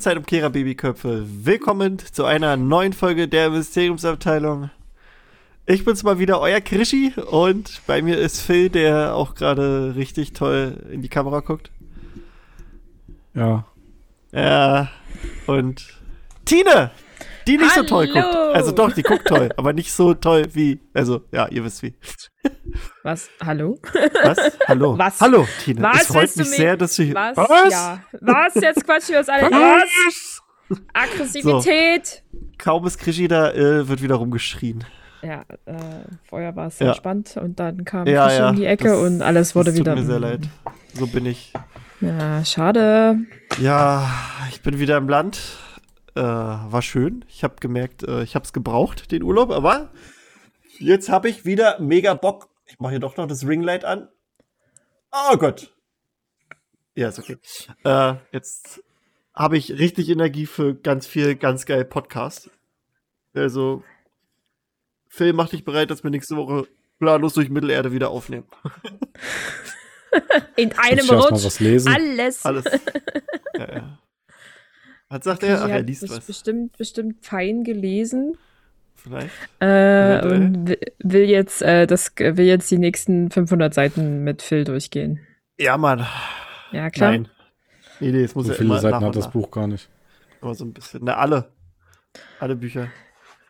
Hallo, Zeitumkehrer Babyköpfe. Willkommen zu einer neuen Folge der Mysteriumsabteilung. Ich bin's mal wieder, euer Krischi. Und bei mir ist Phil, der auch gerade richtig toll in die Kamera guckt. Ja. Ja. Und Tine, die nicht so toll Hallo. guckt. Also doch, die guckt toll, aber nicht so toll wie. Also, ja, ihr wisst wie. Was? Hallo? Was? Hallo. Was? Hallo, Tine. Was es freut mich sehr, dass du hier. Was? Was? Ja. Was? Jetzt quatschen wir uns alle. Was? Aggressivität. Kaum ist Krischi da, äh, wird wieder rumgeschrien. Ja, äh, vorher war es Ja. entspannt und dann kam Ja, Krischi ja, um die Ecke das- und alles wurde das tut wieder. mir sehr leid. So bin ich. Ja, schade. Ja, ich bin wieder im Land. Äh, war schön. Ich habe gemerkt, äh, ich habe es gebraucht, den Urlaub, aber jetzt habe ich wieder mega Bock. Ich mache hier doch noch das Ringlight an. Oh Gott. Ja, ist okay. Äh, jetzt habe ich richtig Energie für ganz viel, ganz geil Podcast. Also, Phil, mach dich bereit, dass wir nächste Woche planlos durch Mittelerde wieder aufnehmen. In einem Rutsch. was lesen? Alles. Alles. ja, ja. Was sagt er? Ach, er hat liest was. Bestimmt, bestimmt fein gelesen. Vielleicht. Äh, und wi- will jetzt, äh, das will jetzt die nächsten 500 Seiten mit Phil durchgehen. Ja, Mann. Ja, klar. Nein. Nee, nee, es muss So ja viele immer Seiten hat das. Buch gar nicht. Aber so ein bisschen. Na, alle. Alle Bücher.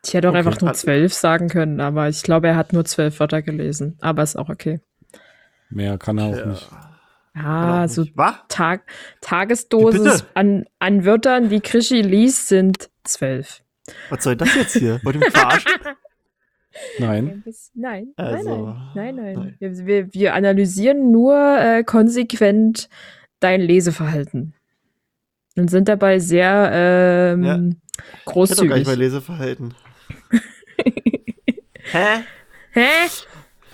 Ich hätte auch Okay. einfach nur zwölf sagen können, aber ich glaube, er hat nur zwölf Wörter gelesen. Aber ist auch okay. Mehr kann er auch Ja. nicht. Ja, so Was? Tag, Tagesdosis an, an Wörtern, die Krischi liest, sind zwölf. Was soll das jetzt hier? Wollt ihr mich verarschen? Nein. Nein, Also, nein, nein, nein, nein. nein. Wir, wir, wir analysieren nur äh, konsequent dein Leseverhalten. Und sind dabei sehr ähm, Ja. Ich hätte doch gar großzügig. nicht mein Leseverhalten. Hä? Hä?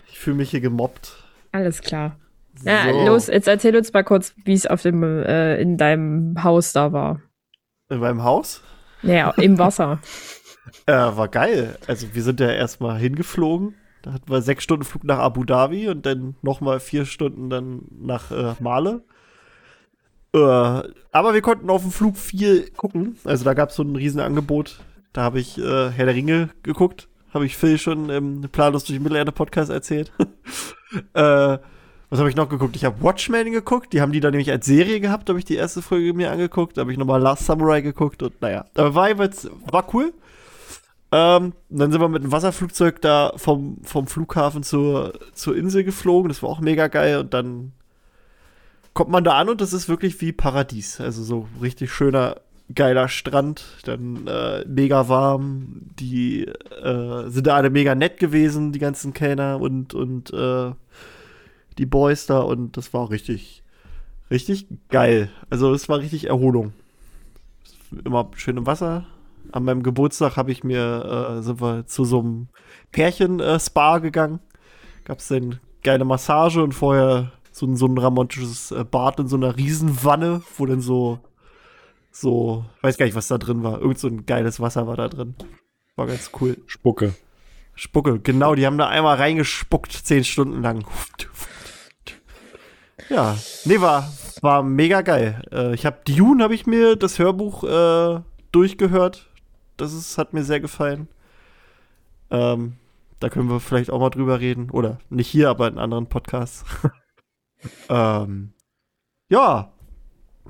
Ich fühle mich hier gemobbt. Alles klar. Ja, So. los, jetzt erzähl uns mal kurz, wie es auf dem äh, in deinem Haus da war. In meinem Haus? Naja, im Wasser. Äh, war geil. Also wir sind ja erstmal hingeflogen. Da hatten wir sechs Stunden Flug nach Abu Dhabi und dann nochmal vier Stunden dann nach äh, Male. Äh, aber wir konnten auf dem Flug viel gucken. Also da gab es so ein Riesenangebot. Da habe ich äh, Herr der Ringe geguckt. Habe ich Phil schon im Planlos durch Mittelerde Podcast erzählt. äh, was habe ich noch geguckt? Ich habe Watchmen geguckt. Die haben die dann nämlich als Serie gehabt. Da habe ich die erste Folge mir angeguckt. Da habe ich nochmal Last Samurai geguckt. Und naja, aber war, jeweils- war cool. Ähm, dann sind wir mit dem Wasserflugzeug da vom, vom Flughafen zur, zur Insel geflogen. Das war auch mega geil. Und dann kommt man da an und das ist wirklich wie Paradies. Also so richtig schöner, geiler Strand. Dann äh, mega warm. Die äh, sind da alle mega nett gewesen, die ganzen Kellner und, und äh, die Boys da. Und das war richtig, richtig geil. Also es war richtig Erholung. Immer schön im Wasser an meinem Geburtstag habe ich mir, äh, sind wir zu so einem Pärchen-Spa gegangen. Gab es dann geile Massage und vorher so, ein- so ein romantisches äh, Bad in so einer Riesenwanne, wo dann so, so, weiß gar nicht, was da drin war. Irgend so ein geiles Wasser war da drin. War ganz cool. Spucke. Spucke, genau, die haben da einmal reingespuckt, zehn Stunden lang. Ja, nee, war, war mega geil. Äh, ich habe Dune, habe ich mir das Hörbuch äh, durchgehört. Das ist, hat mir sehr gefallen. Ähm, da können wir vielleicht auch mal drüber reden. Oder nicht hier, aber in anderen Podcasts. ähm, ja.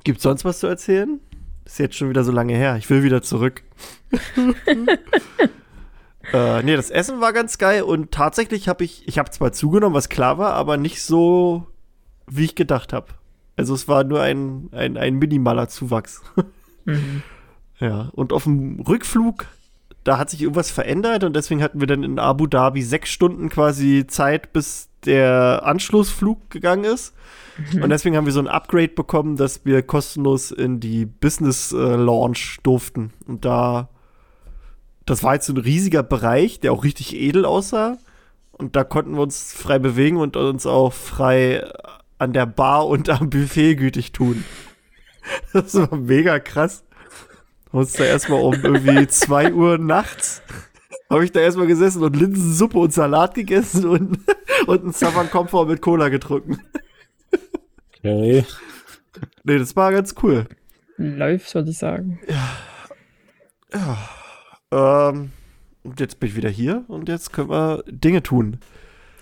Gibt's sonst was zu erzählen? Ist jetzt schon wieder so lange her. Ich will wieder zurück. Äh, nee, das Essen war ganz geil und tatsächlich habe ich, ich habe zwar zugenommen, was klar war, aber nicht so, wie ich gedacht habe. Also es war nur ein, ein, ein minimaler Zuwachs. Mhm. Ja, und auf dem Rückflug, da hat sich irgendwas verändert und deswegen hatten wir dann in Abu Dhabi sechs Stunden quasi Zeit, bis der Anschlussflug gegangen ist. Und deswegen haben wir so ein Upgrade bekommen, dass wir kostenlos in die Business äh, Launch durften. Und da, das war jetzt so ein riesiger Bereich, der auch richtig edel aussah. Und da konnten wir uns frei bewegen und uns auch frei an der Bar und am Buffet gütig tun. Das war mega krass. Haben uns da erstmal um irgendwie 2 Uhr nachts habe ich da erstmal gesessen und Linsensuppe und Salat gegessen und, und einen Savant Comfort mit Cola getrunken. Okay. Nee, das war ganz cool. läuft, würde ich sagen. Ja. Ja. Ähm, und jetzt bin ich wieder hier und jetzt können wir Dinge tun.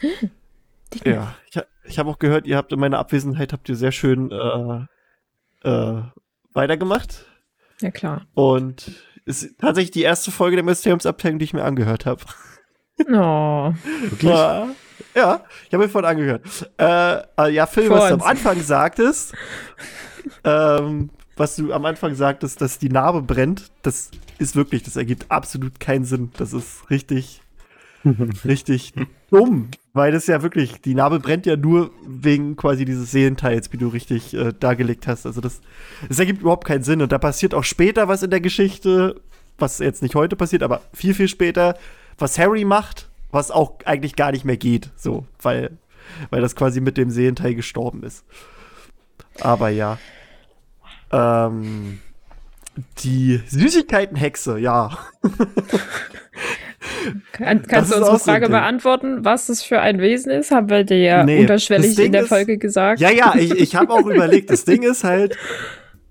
Dinge. Ja, ich, ich habe auch gehört, ihr habt in meiner Abwesenheit habt ihr sehr schön äh, äh, weitergemacht. Ja, klar. Und es ist tatsächlich die erste Folge der Mysteriumsabteilung, die ich mir angehört habe. Oh. Wirklich? Ja, ja ich habe mir vorhin angehört. Äh, äh, ja, Phil, Vor was du am uns. Anfang sagtest, ähm, was du am Anfang sagtest, dass die Narbe brennt, das ist wirklich, das ergibt absolut keinen Sinn. Das ist richtig, richtig dumm. Weil das ja wirklich, die Narbe brennt ja nur wegen quasi dieses Seelenteils, wie du richtig äh, dargelegt hast. Also das, das ergibt überhaupt keinen Sinn. Und da passiert auch später was in der Geschichte, was jetzt nicht heute passiert, aber viel, viel später, was Harry macht, was auch eigentlich gar nicht mehr geht. So, weil, weil das quasi mit dem Seelenteil gestorben ist. Aber ja. Ähm, die Süßigkeitenhexe, ja. Kann, Das kannst du unsere so Frage Ding. beantworten, was das für ein Wesen ist? Haben wir dir ja Nee, unterschwellig in der ist- Folge gesagt. Ja, ja, ich, ich habe auch überlegt, das Ding ist halt,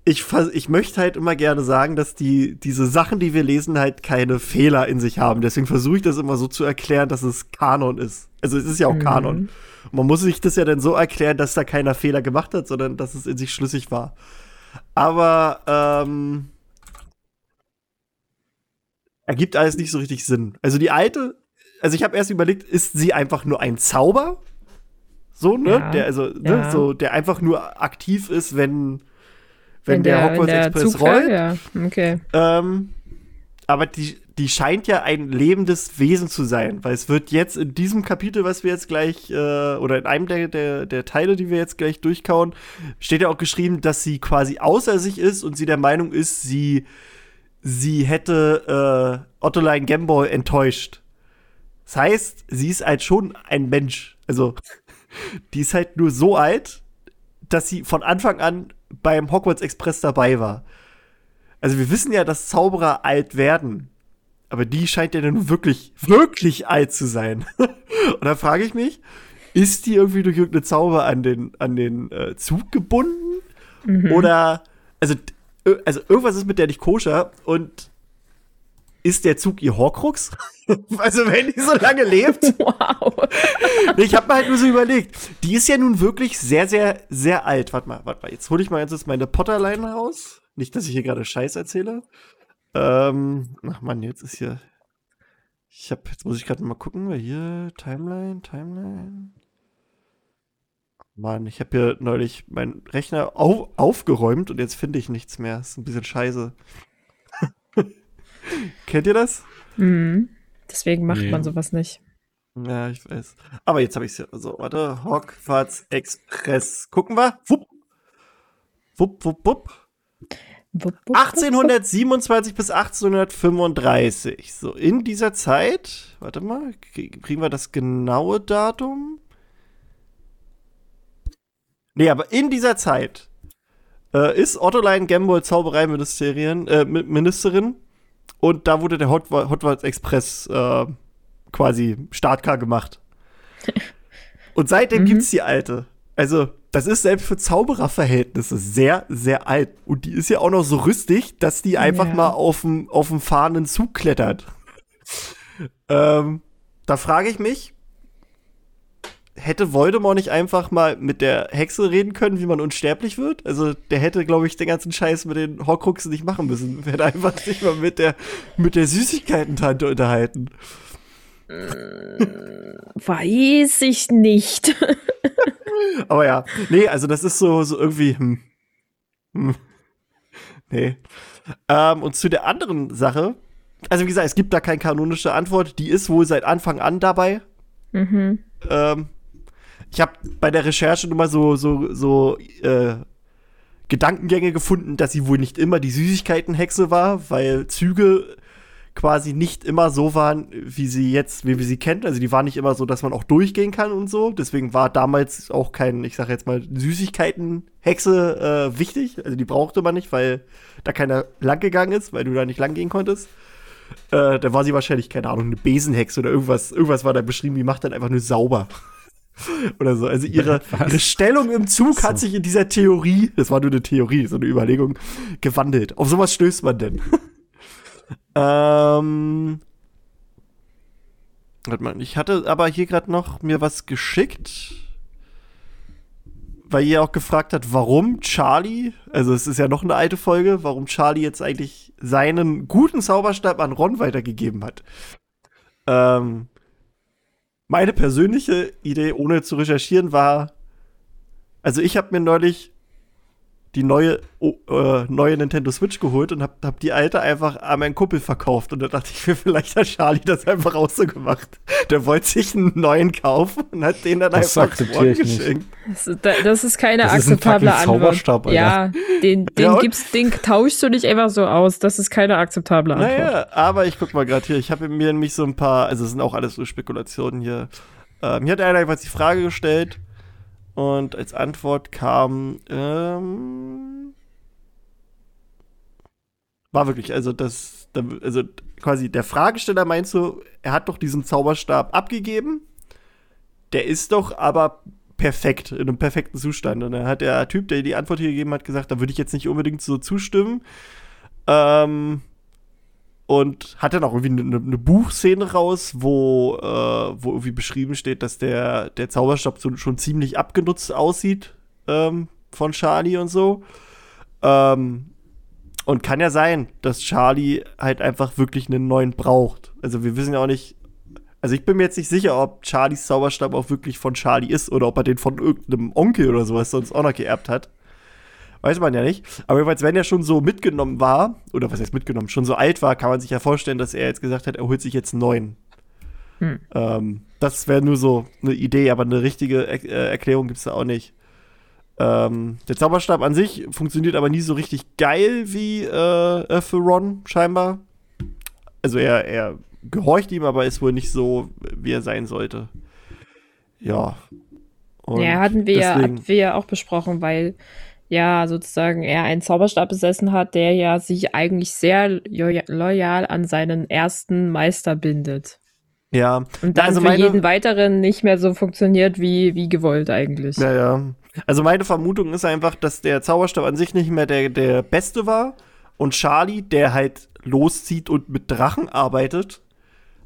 ich, ich möchte halt immer gerne sagen, dass die, diese Sachen, die wir lesen, halt keine Fehler in sich haben. Deswegen versuche ich das immer so zu erklären, dass es Kanon ist. Also es ist ja auch Mhm. Kanon. Man muss sich das ja dann so erklären, dass da keiner Fehler gemacht hat, sondern dass es in sich schlüssig war. Aber ähm, ergibt alles nicht so richtig Sinn. Also die alte, also ich habe erst überlegt, ist sie einfach nur ein Zauber? So, ne? Ja. Der, also, ne? Ja. so, der einfach nur aktiv ist, wenn, wenn, wenn der, wenn Hogwarts der Express Zug rollt. Ja, okay. Ähm, aber die, die scheint ja ein lebendes Wesen zu sein, weil es wird jetzt in diesem Kapitel, was wir jetzt gleich, äh, oder in einem der, der, der Teile, die wir jetzt gleich durchkauen, steht ja auch geschrieben, dass sie quasi außer sich ist und sie der Meinung ist, sie, sie hätte äh, Ottoline Gamboy enttäuscht. Das heißt, sie ist halt schon ein Mensch. Also, die ist halt nur so alt, dass sie von Anfang an beim Hogwarts Express dabei war. Also wir wissen ja, dass Zauberer alt werden. Aber die scheint ja nun wirklich, wirklich alt zu sein. Und da frage ich mich, ist die irgendwie durch irgendeine Zauber an den, an den äh, Zug gebunden? Mhm. Oder, also, also irgendwas ist mit der nicht koscher und ist der Zug ihr Horcrux? also wenn die so lange lebt? Wow. Ich habe mir halt nur so überlegt. Die ist ja nun wirklich sehr, sehr, sehr alt. Warte mal, warte mal. Jetzt hole ich mal jetzt meine Potterline raus. Nicht, dass ich hier gerade Scheiß erzähle. Ähm, ach man, jetzt ist hier. Ich habe, jetzt muss ich gerade mal gucken, weil hier Timeline, Timeline. Mann, ich habe hier neulich meinen Rechner au aufgeräumt und jetzt finde ich nichts mehr. ist ein bisschen scheiße. Kennt ihr das? Mhm. Deswegen macht Nee. man sowas nicht. Ja, ich weiß. Aber jetzt habe ich es ja. So, warte. Hogwarts Express. Gucken wir. Wupp. Wupp, wupp, wupp. Wupp, wupp, 1827 bis 1835. So, in dieser Zeit. Warte mal. krie- Kriegen wir das genaue Datum? Nee, aber in dieser Zeit äh, ist Ottoline Gamboy Zaubereiministerin äh, Mi- Ministerin und da wurde der Hot Hogwarts Express äh, quasi startklar gemacht. Und seitdem Mhm. gibt's die alte. Also, das ist selbst für Zaubererverhältnisse sehr, sehr alt. Und die ist ja auch noch so rüstig, dass die einfach Ja. mal auf dem auf dem fahrenden Zug klettert. ähm, da frage ich mich, hätte Voldemort nicht einfach mal mit der Hexe reden können, wie man unsterblich wird? Also, der hätte, glaube ich, den ganzen Scheiß mit den Horcruxen nicht machen müssen. Hätte einfach sich mal mit der, mit der Süßigkeiten-Tante unterhalten. Weiß ich nicht. Aber ja, nee, also das ist so, so irgendwie, hm. Hm. Nee. Ähm, und zu der anderen Sache, also wie gesagt, es gibt da keine kanonische Antwort, die ist wohl seit Anfang an dabei. mhm. Ähm, ich habe bei der Recherche nur mal so, so, so äh, Gedankengänge gefunden, dass sie wohl nicht immer die Süßigkeitenhexe war, weil Züge quasi nicht immer so waren, wie sie jetzt, wie wir sie kennen. Also die waren nicht immer so, dass man auch durchgehen kann und so. Deswegen war damals auch kein, ich sag jetzt mal, Süßigkeitenhexe äh, wichtig. Also die brauchte man nicht, weil da keiner lang gegangen ist, weil du da nicht lang gehen konntest. Äh, da war sie wahrscheinlich, keine Ahnung, eine Besenhexe oder irgendwas. Irgendwas war da beschrieben, die macht dann einfach nur sauber. Oder so. Also ihre, ihre Stellung im Zug hat sich in dieser Theorie, das war nur eine Theorie, so eine Überlegung, gewandelt. Auf sowas stößt man denn. ähm. Warte mal, ich hatte aber hier gerade noch mir was geschickt weil ihr auch gefragt hat, warum Charlie, also es ist ja noch eine alte Folge, warum Charlie jetzt eigentlich seinen guten Zauberstab an Ron weitergegeben hat. Ähm, meine persönliche Idee, ohne zu recherchieren, war, also ich habe mir neulich die neue, oh, äh, neue Nintendo Switch geholt und hab, hab die alte einfach an meinen Kumpel verkauft. Und da dachte ich mir, vielleicht hat Charlie das einfach auch so gemacht. Der wollte sich einen neuen kaufen und hat den dann das einfach geschenkt. Das, das, ist keine das akzeptable ist Antwort. Ja, den, den ja, gibt's, den tauschst du nicht einfach so aus. Das ist keine akzeptable Antwort. Naja, aber ich guck mal gerade hier. Ich habe mir nämlich so ein paar, also es sind auch alles so Spekulationen hier. Ähm, hier hat einer einfach die Frage gestellt, und als Antwort kam, ähm, war wirklich, also das, also quasi der Fragesteller meint so, er hat doch diesen Zauberstab abgegeben, der ist doch aber perfekt, in einem perfekten Zustand. Und dann hat der Typ, der die Antwort hier gegeben hat, gesagt, da würde ich jetzt nicht unbedingt so zustimmen. Ähm, und hat dann auch irgendwie eine, eine Buchszene raus, wo, äh, wo irgendwie beschrieben steht, dass der, der Zauberstab so, schon ziemlich abgenutzt aussieht ähm, von Charlie und so. Ähm, und kann ja sein, dass Charlie halt einfach wirklich einen neuen braucht. Also wir wissen ja auch nicht, also ich bin mir jetzt nicht sicher, ob Charlies Zauberstab auch wirklich von Charlie ist oder ob er den von irgendeinem Onkel oder sowas sonst auch noch geerbt hat. Weiß man ja nicht. Aber jedenfalls, wenn er schon so mitgenommen war, oder was heißt mitgenommen, schon so alt war, kann man sich ja vorstellen, dass er jetzt gesagt hat, er holt sich jetzt einen neuen. Hm. Ähm, das wäre nur so eine Idee, aber eine richtige er äh, Erklärung gibt es da auch nicht. Ähm, der Zauberstab an sich funktioniert aber nie so richtig geil wie äh, für Ron, scheinbar. Also er, er gehorcht ihm, aber ist wohl nicht so, wie er sein sollte. Ja. Und ja, hatten wir, deswegen, hatten wir ja auch besprochen, weil ja sozusagen er einen Zauberstab besessen hat, der ja sich eigentlich sehr loyal an seinen ersten Meister bindet. Ja. Und dann also für jeden weiteren nicht mehr so funktioniert wie, wie gewollt eigentlich. Ja, ja. Also meine Vermutung ist einfach, dass der Zauberstab an sich nicht mehr der, der beste war und Charlie, der halt loszieht und mit Drachen arbeitet,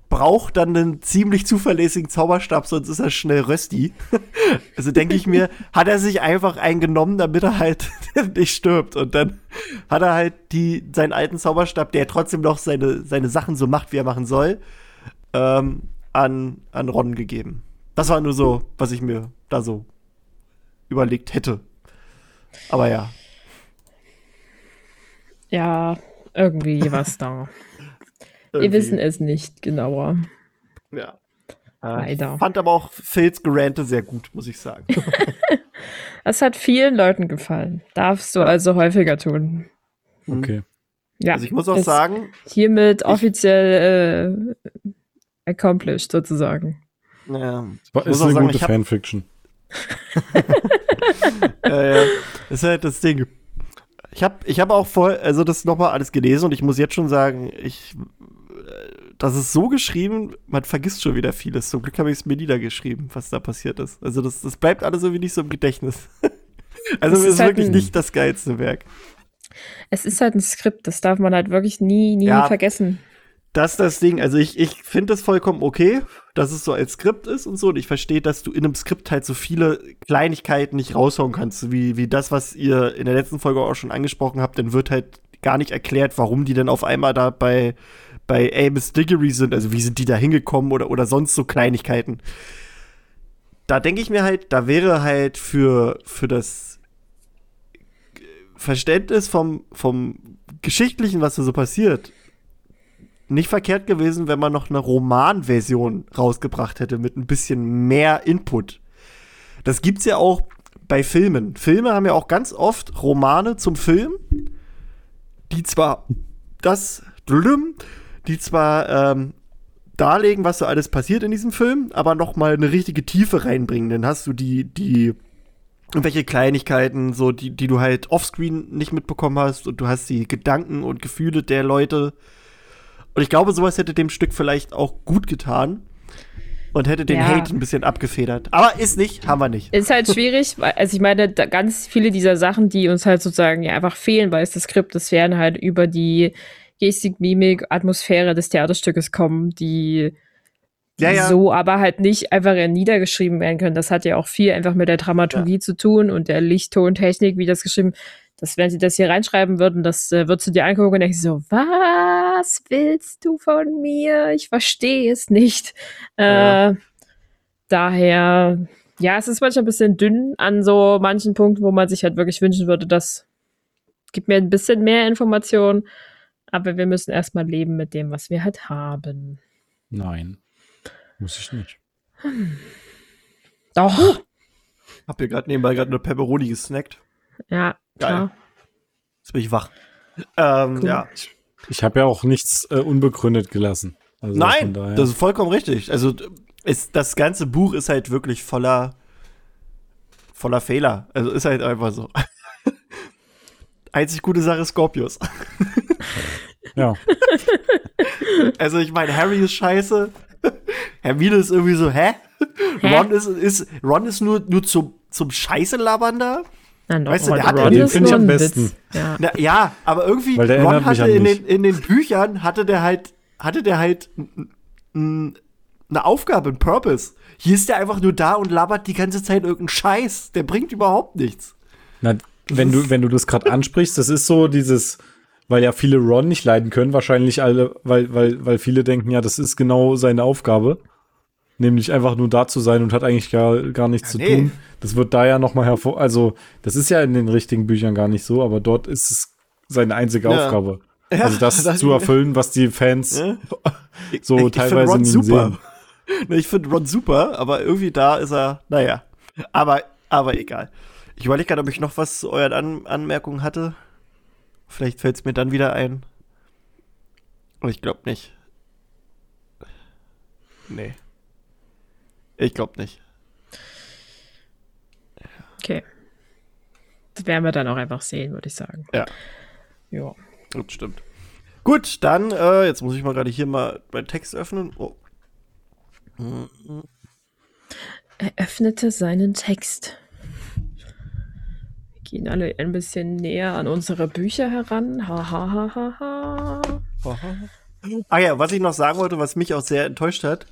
braucht dann einen ziemlich zuverlässigen Zauberstab, sonst ist er schnell rösti. also denke ich mir, hat er sich einfach einen genommen, damit er halt nicht stirbt. Und dann hat er halt die, seinen alten Zauberstab, der trotzdem noch seine, seine Sachen so macht, wie er machen soll, ähm, an, an Ron gegeben. Das war nur so, was ich mir da so überlegt hätte. Aber ja. Ja, irgendwie was da. Wir wissen es nicht genauer. Ja. Leider. Ich fand aber auch Phils Gerante sehr gut, muss ich sagen. das hat vielen Leuten gefallen. Darfst du also häufiger tun. Mhm. Okay. Ja, also ich muss auch sagen. Hiermit offiziell äh, accomplished sozusagen. Ja. Das ist eine sagen, gute Fanfiction. ja, ja. Das ist halt das Ding. Ich habe ich hab auch voll, also das nochmal alles gelesen und ich muss jetzt schon sagen, ich das ist so geschrieben, man vergisst schon wieder vieles. Zum Glück habe ich es mir niedergeschrieben, was da passiert ist. Also das, das bleibt alles so wie nicht so im Gedächtnis. also es ist, ist halt wirklich nicht das geilste Werk. Es ist halt ein Skript, das darf man halt wirklich nie, nie ja, vergessen. Das ist das Ding. Also ich, ich finde das vollkommen okay, dass es so als Skript ist und so. Und ich verstehe, dass du in einem Skript halt so viele Kleinigkeiten nicht raushauen kannst, wie, wie das, was ihr in der letzten Folge auch schon angesprochen habt. Dann wird halt gar nicht erklärt, warum die dann auf einmal da bei bei Amos Diggory sind, also wie sind die da hingekommen oder, oder sonst so Kleinigkeiten. Da denke ich mir halt, da wäre halt für, für das Verständnis vom, vom Geschichtlichen, was da so passiert, nicht verkehrt gewesen, wenn man noch eine Romanversion rausgebracht hätte mit ein bisschen mehr Input. Das gibt's ja auch bei Filmen. Filme haben ja auch ganz oft Romane zum Film, die zwar das die zwar ähm, darlegen, was so alles passiert in diesem Film, aber noch mal eine richtige Tiefe reinbringen. Dann hast du die, die irgendwelche Kleinigkeiten, so die, die du halt offscreen nicht mitbekommen hast und du hast die Gedanken und Gefühle der Leute. Und ich glaube, sowas hätte dem Stück vielleicht auch gut getan. und hätte den ja. Hate ein bisschen abgefedert. Aber ist nicht, haben wir nicht. Ist halt schwierig, weil, also ich meine, ganz viele dieser Sachen, die uns halt sozusagen ja einfach fehlen, weil es das Skript, das werden halt über die Gestik, Mimik, Atmosphäre des Theaterstückes kommen, die ja, ja. so aber halt nicht einfach niedergeschrieben werden können. Das hat ja auch viel einfach mit der Dramaturgie ja. zu tun und der Lichttontechnik, wie das geschrieben dass wenn sie das hier reinschreiben würden, das äh, würdest du dir angucken und denkst so, was willst du von mir? Ich verstehe es nicht. Äh, daher, ja, es ist manchmal ein bisschen dünn an so manchen Punkten, wo man sich halt wirklich wünschen würde, dass gibt mir ein bisschen mehr Informationen, aber wir müssen erstmal leben mit dem, was wir halt haben. Nein, muss ich nicht. Doch. Hab hier gerade nebenbei gerade eine Pepperoni gesnackt. Ja, Geil. klar. Jetzt bin ich wach. Ähm, cool. Ja. Ich habe ja auch nichts äh, unbegründet gelassen. Also Nein, das ist vollkommen richtig. Also ist, das ganze Buch ist halt wirklich voller, voller Fehler. Also ist halt einfach so. Einzig gute Sache ist Scorpius. ja. Also ich meine, Harry ist scheiße. Hermine ist irgendwie so, hä? hä? Ron ist, ist, Ron ist nur, nur zum, zum Scheiße labern da. Nein, weißt du, der hat Ron den finde ich am besten. Ja. Na, ja. aber irgendwie, Ron hatte in den, in den Büchern, hatte der halt, hatte der halt eine Aufgabe, ein Purpose. Hier ist der einfach nur da und labert die ganze Zeit irgendeinen Scheiß. Der bringt überhaupt nichts. Na, wenn du, wenn du das gerade ansprichst, das ist so dieses, weil ja viele Ron nicht leiden können, wahrscheinlich alle, weil, weil, weil viele denken, ja, das ist genau seine Aufgabe nämlich einfach nur da zu sein und hat eigentlich gar, gar nichts ja, zu nee. tun. Das wird da ja nochmal hervor, also das ist ja in den richtigen Büchern gar nicht so, aber dort ist es seine einzige ja. Aufgabe. Ja, also das, das zu erfüllen, was die Fans so ich, teilweise ich nie super. sehen. Ich finde Ron super, aber irgendwie da ist er, naja. Aber, aber egal. Ich überlege gerade, ob ich noch was zu euren An Anmerkungen hatte. Vielleicht fällt es mir dann wieder ein. Aber ich glaube nicht. Nee. Ich glaube nicht. Okay. Das werden wir dann auch einfach sehen, würde ich sagen. Ja. Ja. Das stimmt. Gut, dann, äh, jetzt muss ich mal gerade hier mal meinen Text öffnen. Oh. Er öffnete seinen Text. Gehen alle ein bisschen näher an unsere Bücher heran. Ha, ha, ha, ha, ha. Ah ja, was ich noch sagen wollte, was mich auch sehr enttäuscht hat,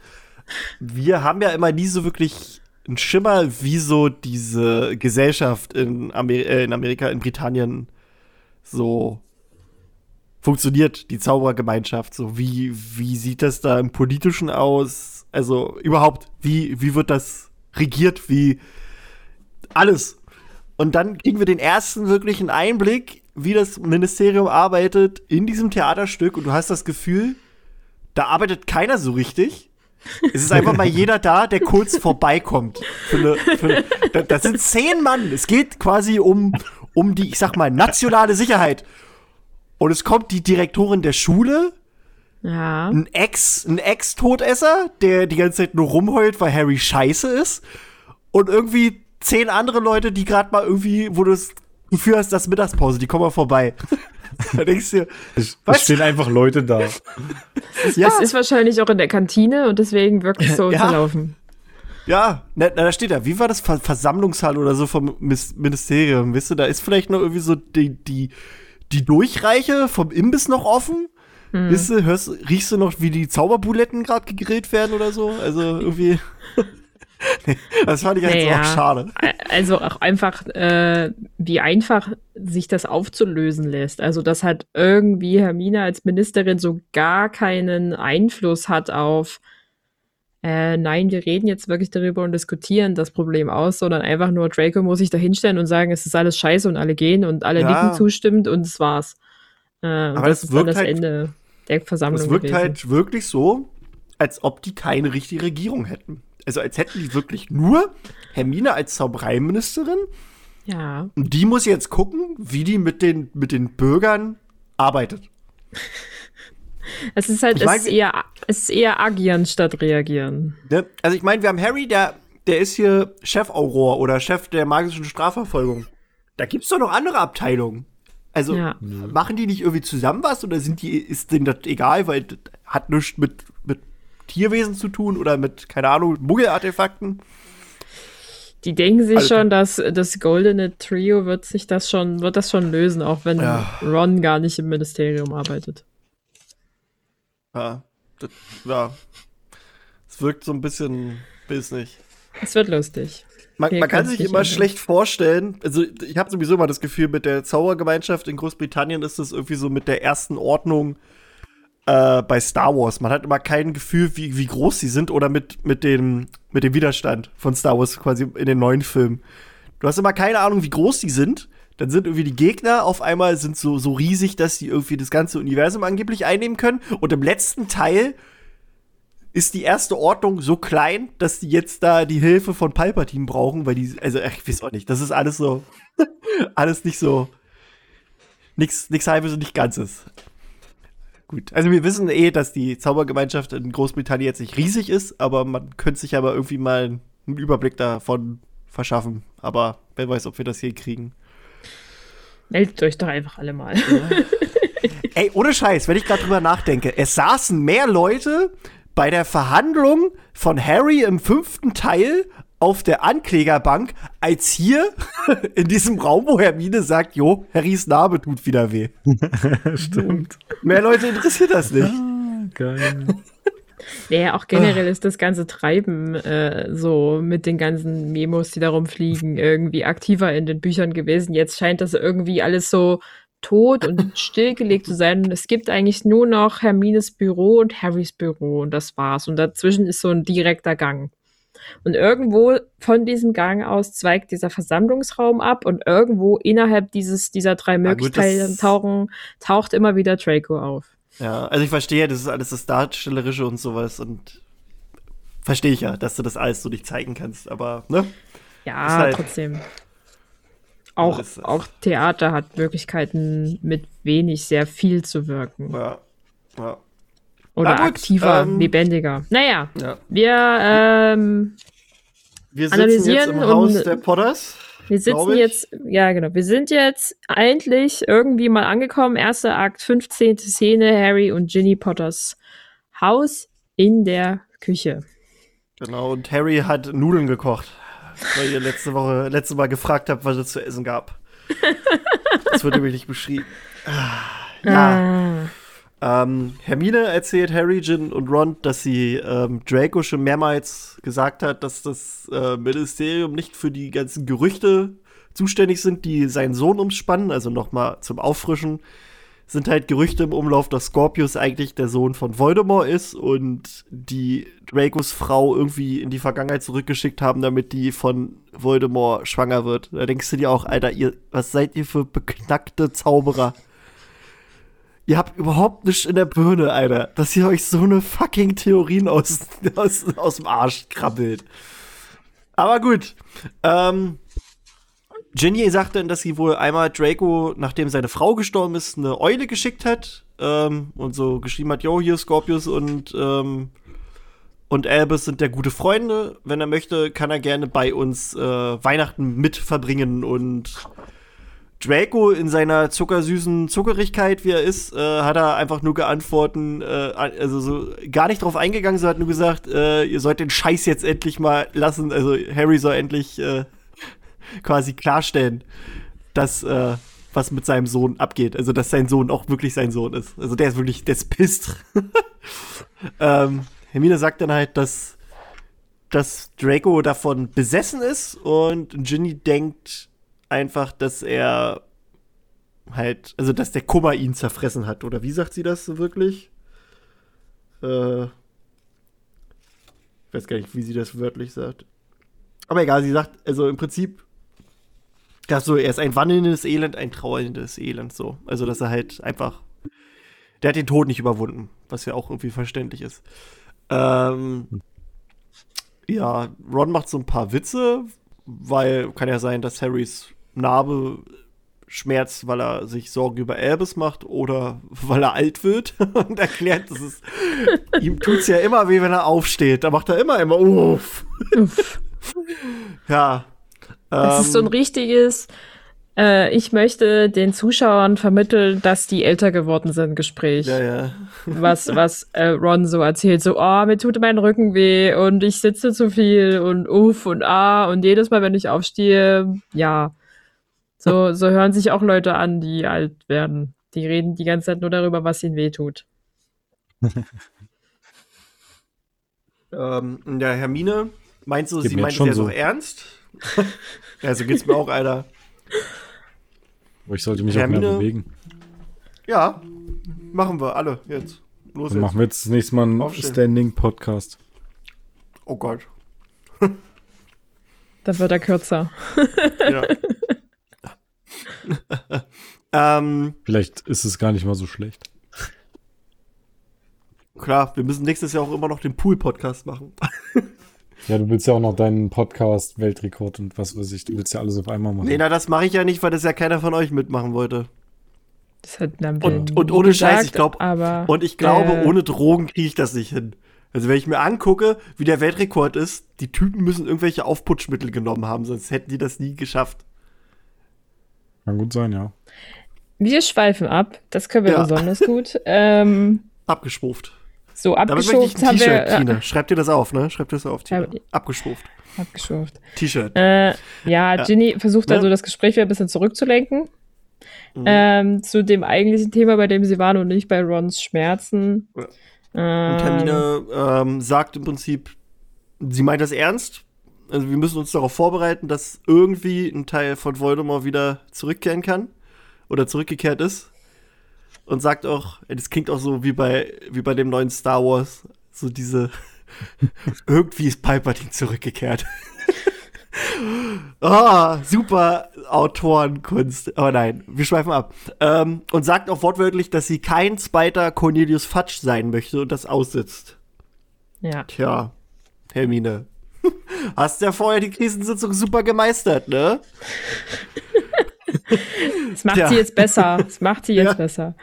wir haben ja immer nie so wirklich einen Schimmer, wie so diese Gesellschaft in, Amer äh, in Amerika, in Britannien so funktioniert, die Zauberergemeinschaft. So, wie, wie sieht das da im Politischen aus? Also überhaupt, wie, wie wird das regiert? Wie alles. Und dann kriegen wir den ersten wirklichen Einblick, wie das Ministerium arbeitet in diesem Theaterstück. Und du hast das Gefühl, da arbeitet keiner so richtig. Es ist einfach mal jeder da, der kurz vorbeikommt. Für eine, für eine, das sind zehn Mann. Es geht quasi um, um die, ich sag mal, nationale Sicherheit. Und es kommt die Direktorin der Schule, ja. ein Ex, ein Ex-Todesser, der die ganze Zeit nur rumheult, weil Harry scheiße ist. Und irgendwie zehn andere Leute, die gerade mal irgendwie, wo du das Gefühl hast, das Mittagspause, die kommen mal vorbei. da denkst du, es, es stehen einfach Leute da. ja. Es ist wahrscheinlich auch in der Kantine und deswegen wirklich so ja. unterlaufen. Ja, na, na, da steht da, wie war das Versammlungshalle oder so vom Ministerium? Wisst ihr, da ist vielleicht noch irgendwie so die, die, die Durchreiche vom Imbiss noch offen. Hm. Wisst ihr, hörst, riechst du noch, wie die Zauberbuletten gerade gegrillt werden oder so? Also irgendwie. das fand ich jetzt naja, auch schade. Also auch einfach, äh, wie einfach sich das aufzulösen lässt. Also, dass halt irgendwie Hermine als Ministerin so gar keinen Einfluss hat auf, äh, nein, wir reden jetzt wirklich darüber und diskutieren das Problem aus, sondern einfach nur Draco muss sich da hinstellen und sagen, es ist alles scheiße und alle gehen und alle ja. nicken zustimmend und es war's. Äh, Aber das, das wirkt das halt, Ende der Versammlung. Es wirkt gewesen. halt wirklich so, als ob die keine richtige Regierung hätten also als hätten die wirklich nur Hermine als Zaubereiministerin. Ja. Und die muss jetzt gucken, wie die mit den, mit den Bürgern arbeitet. Es ist halt, ich mein, es, ist eher, es ist eher agieren statt reagieren. Ne? Also ich meine, wir haben Harry, der, der ist hier Chef Auror oder Chef der magischen Strafverfolgung. Da gibt's doch noch andere Abteilungen. Also ja. machen die nicht irgendwie zusammen was oder sind die, ist denen das egal, weil das hat nichts mit, mit Tierwesen zu tun oder mit, keine Ahnung, Muggelartefakten. Die denken sich also, schon, dass das goldene Trio wird sich das schon, wird das schon lösen, auch wenn ja. Ron gar nicht im Ministerium arbeitet. Ja, das, ja. Es wirkt so ein bisschen nicht. Es wird lustig. Man, man kann sich immer schlecht vorstellen, also ich habe sowieso immer das Gefühl, mit der Zaubergemeinschaft in Großbritannien ist es irgendwie so mit der ersten Ordnung äh, bei Star Wars. Man hat immer kein Gefühl, wie, wie groß sie sind oder mit, mit, dem, mit dem Widerstand von Star Wars quasi in den neuen Filmen. Du hast immer keine Ahnung, wie groß die sind. Dann sind irgendwie die Gegner auf einmal sind so, so riesig, dass die irgendwie das ganze Universum angeblich einnehmen können. Und im letzten Teil ist die erste Ordnung so klein, dass die jetzt da die Hilfe von Palpatine brauchen, weil die, also ich weiß auch nicht, das ist alles so, alles nicht so, nichts, nichts halbes und nicht ganzes. Gut, also wir wissen eh, dass die Zaubergemeinschaft in Großbritannien jetzt nicht riesig ist, aber man könnte sich aber irgendwie mal einen Überblick davon verschaffen. Aber wer weiß, ob wir das hier kriegen. Meldet euch doch einfach alle mal. Ey, ohne Scheiß, wenn ich gerade drüber nachdenke, es saßen mehr Leute bei der Verhandlung von Harry im fünften Teil auf der Anklägerbank, als hier in diesem Raum, wo Hermine sagt, jo, Harrys Narbe tut wieder weh. Stimmt. Mehr Leute interessiert das nicht. Ah, geil. Ja, auch generell ist das ganze Treiben äh, so mit den ganzen Memos, die darum fliegen, irgendwie aktiver in den Büchern gewesen. Jetzt scheint das irgendwie alles so tot und stillgelegt zu sein. Und es gibt eigentlich nur noch Hermines Büro und Harrys Büro und das war's. Und dazwischen ist so ein direkter Gang. Und irgendwo von diesem Gang aus zweigt dieser Versammlungsraum ab und irgendwo innerhalb dieses, dieser drei Möglichkeiten tauchen, taucht immer wieder Draco auf. Ja, also ich verstehe, das ist alles das Darstellerische und sowas und verstehe ich ja, dass du das alles so nicht zeigen kannst, aber ne? Ja, halt trotzdem. Auch, auch Theater hat Möglichkeiten, mit wenig sehr viel zu wirken. Ja. ja. Oder gut, aktiver, ähm, lebendiger. Naja, ja. wir, ähm, wir analysieren jetzt im Haus der Potters. Wir sitzen jetzt, ja genau, wir sind jetzt endlich irgendwie mal angekommen. Erster Akt, 15. Szene, Harry und Ginny Potters Haus in der Küche. Genau, und Harry hat Nudeln gekocht weil ihr letzte Woche, letzte Mal gefragt habt, was es zu essen gab. das wird nämlich nicht beschrieben. Ah, ja. Ah. Ähm, Hermine erzählt Harry, Jin und Ron, dass sie ähm, Draco schon mehrmals gesagt hat, dass das äh, Ministerium nicht für die ganzen Gerüchte zuständig sind, die seinen Sohn umspannen, also nochmal zum Auffrischen sind halt Gerüchte im Umlauf, dass Scorpius eigentlich der Sohn von Voldemort ist und die Dracos Frau irgendwie in die Vergangenheit zurückgeschickt haben, damit die von Voldemort schwanger wird. Da denkst du dir auch, Alter, ihr, was seid ihr für beknackte Zauberer? Ihr habt überhaupt nichts in der Birne, Alter, dass ihr euch so eine fucking Theorien aus, aus, aus dem Arsch krabbelt. Aber gut. Ähm, Ginny sagte, dass sie wohl einmal Draco, nachdem seine Frau gestorben ist, eine Eule geschickt hat ähm, und so geschrieben hat, yo, hier Scorpius und ähm, und Albus sind der gute Freunde. Wenn er möchte, kann er gerne bei uns äh, Weihnachten mit verbringen und Draco in seiner zuckersüßen Zuckerigkeit, wie er ist, äh, hat er einfach nur geantworten, äh, also so gar nicht drauf eingegangen, sondern hat nur gesagt, äh, ihr sollt den Scheiß jetzt endlich mal lassen. Also Harry soll endlich äh, quasi klarstellen, dass äh, was mit seinem Sohn abgeht. Also, dass sein Sohn auch wirklich sein Sohn ist. Also, der ist wirklich, der ist pisst. ähm, Hermine sagt dann halt, dass, dass Draco davon besessen ist und Ginny denkt einfach, dass er halt, also, dass der Kummer ihn zerfressen hat. Oder wie sagt sie das wirklich? Äh, ich weiß gar nicht, wie sie das wörtlich sagt. Aber egal, sie sagt, also im Prinzip ja, so, er ist ein wandelndes Elend, ein trauerndes Elend, so. Also, dass er halt einfach. Der hat den Tod nicht überwunden, was ja auch irgendwie verständlich ist. Ähm, ja, Ron macht so ein paar Witze, weil kann ja sein, dass Harrys Narbe schmerzt, weil er sich Sorgen über Albus macht oder weil er alt wird und erklärt, dass es ihm tut's ja immer weh, wenn er aufsteht. Da macht er immer immer uff. ja, das ähm, ist so ein ähm, richtiges Äh, ich möchte den Zuschauern vermitteln, dass die älter geworden sind, Gespräch. Ja, ja. Was, was äh, Ron so erzählt. So, oh, mir tut mein Rücken weh und ich sitze zu viel und uff und ah und jedes Mal, wenn ich aufstehe, ja. So, so hören sich auch Leute an, die alt werden. Die reden die ganze Zeit nur darüber, was ihnen weh tut. ähm, ja, Hermine, meinst du, Geht sie meint es ja so ernst? ja, so geht's mir auch, Alter. ich sollte mich Hermine, auch mehr bewegen. Ja, machen wir alle jetzt. Los Dann jetzt. machen wir jetzt das nächste Mal einen Standing-Podcast. Oh Gott. Dann wird er kürzer. ja. ähm, Vielleicht ist es gar nicht mal so schlecht. Klar, wir müssen nächstes Jahr auch immer noch den Pool-Podcast machen. Ja, du willst ja auch noch deinen Podcast, Weltrekord und was weiß ich. Du willst ja alles auf einmal machen. Nee, na, das mache ich ja nicht, weil das ja keiner von euch mitmachen wollte. Das hat dann und, und ohne gesagt, Scheiß, ich glaube, und ich glaube, äh, ohne Drogen kriege ich das nicht hin. Also wenn ich mir angucke, wie der Weltrekord ist, die Typen müssen irgendwelche Aufputschmittel genommen haben, sonst hätten die das nie geschafft. Kann gut sein, ja. Wir schweifen ab, das können wir ja. besonders gut. Ähm, Abgeschwuft. So, abgeschwuft haben wir. Tina. Schreib dir das auf, ne? Schreib dir das auf, Tina. Abgeschwuft. Abgeschwuft. T-Shirt. Äh, ja, Ginny ja. versucht also das Gespräch wieder ein bisschen zurückzulenken. Mhm. Ähm, zu dem eigentlichen Thema, bei dem sie waren und nicht bei Rons Schmerzen. Ja. Ähm, und Hermine ähm, sagt im Prinzip, sie meint das ernst. Also wir müssen uns darauf vorbereiten, dass irgendwie ein Teil von Voldemort wieder zurückkehren kann. Oder zurückgekehrt ist und sagt auch, das klingt auch so wie bei, wie bei dem neuen Star Wars, so diese, irgendwie ist Palpatine zurückgekehrt. oh, super Autorenkunst. Aber nein, wir schweifen ab. Ähm, und sagt auch wortwörtlich, dass sie kein zweiter Cornelius Fatsch sein möchte und das aussitzt. Ja. Tja, Hermine. Hast ja vorher die Krisensitzung super gemeistert, ne? Das macht ja. sie jetzt besser. Das macht sie jetzt ja. besser.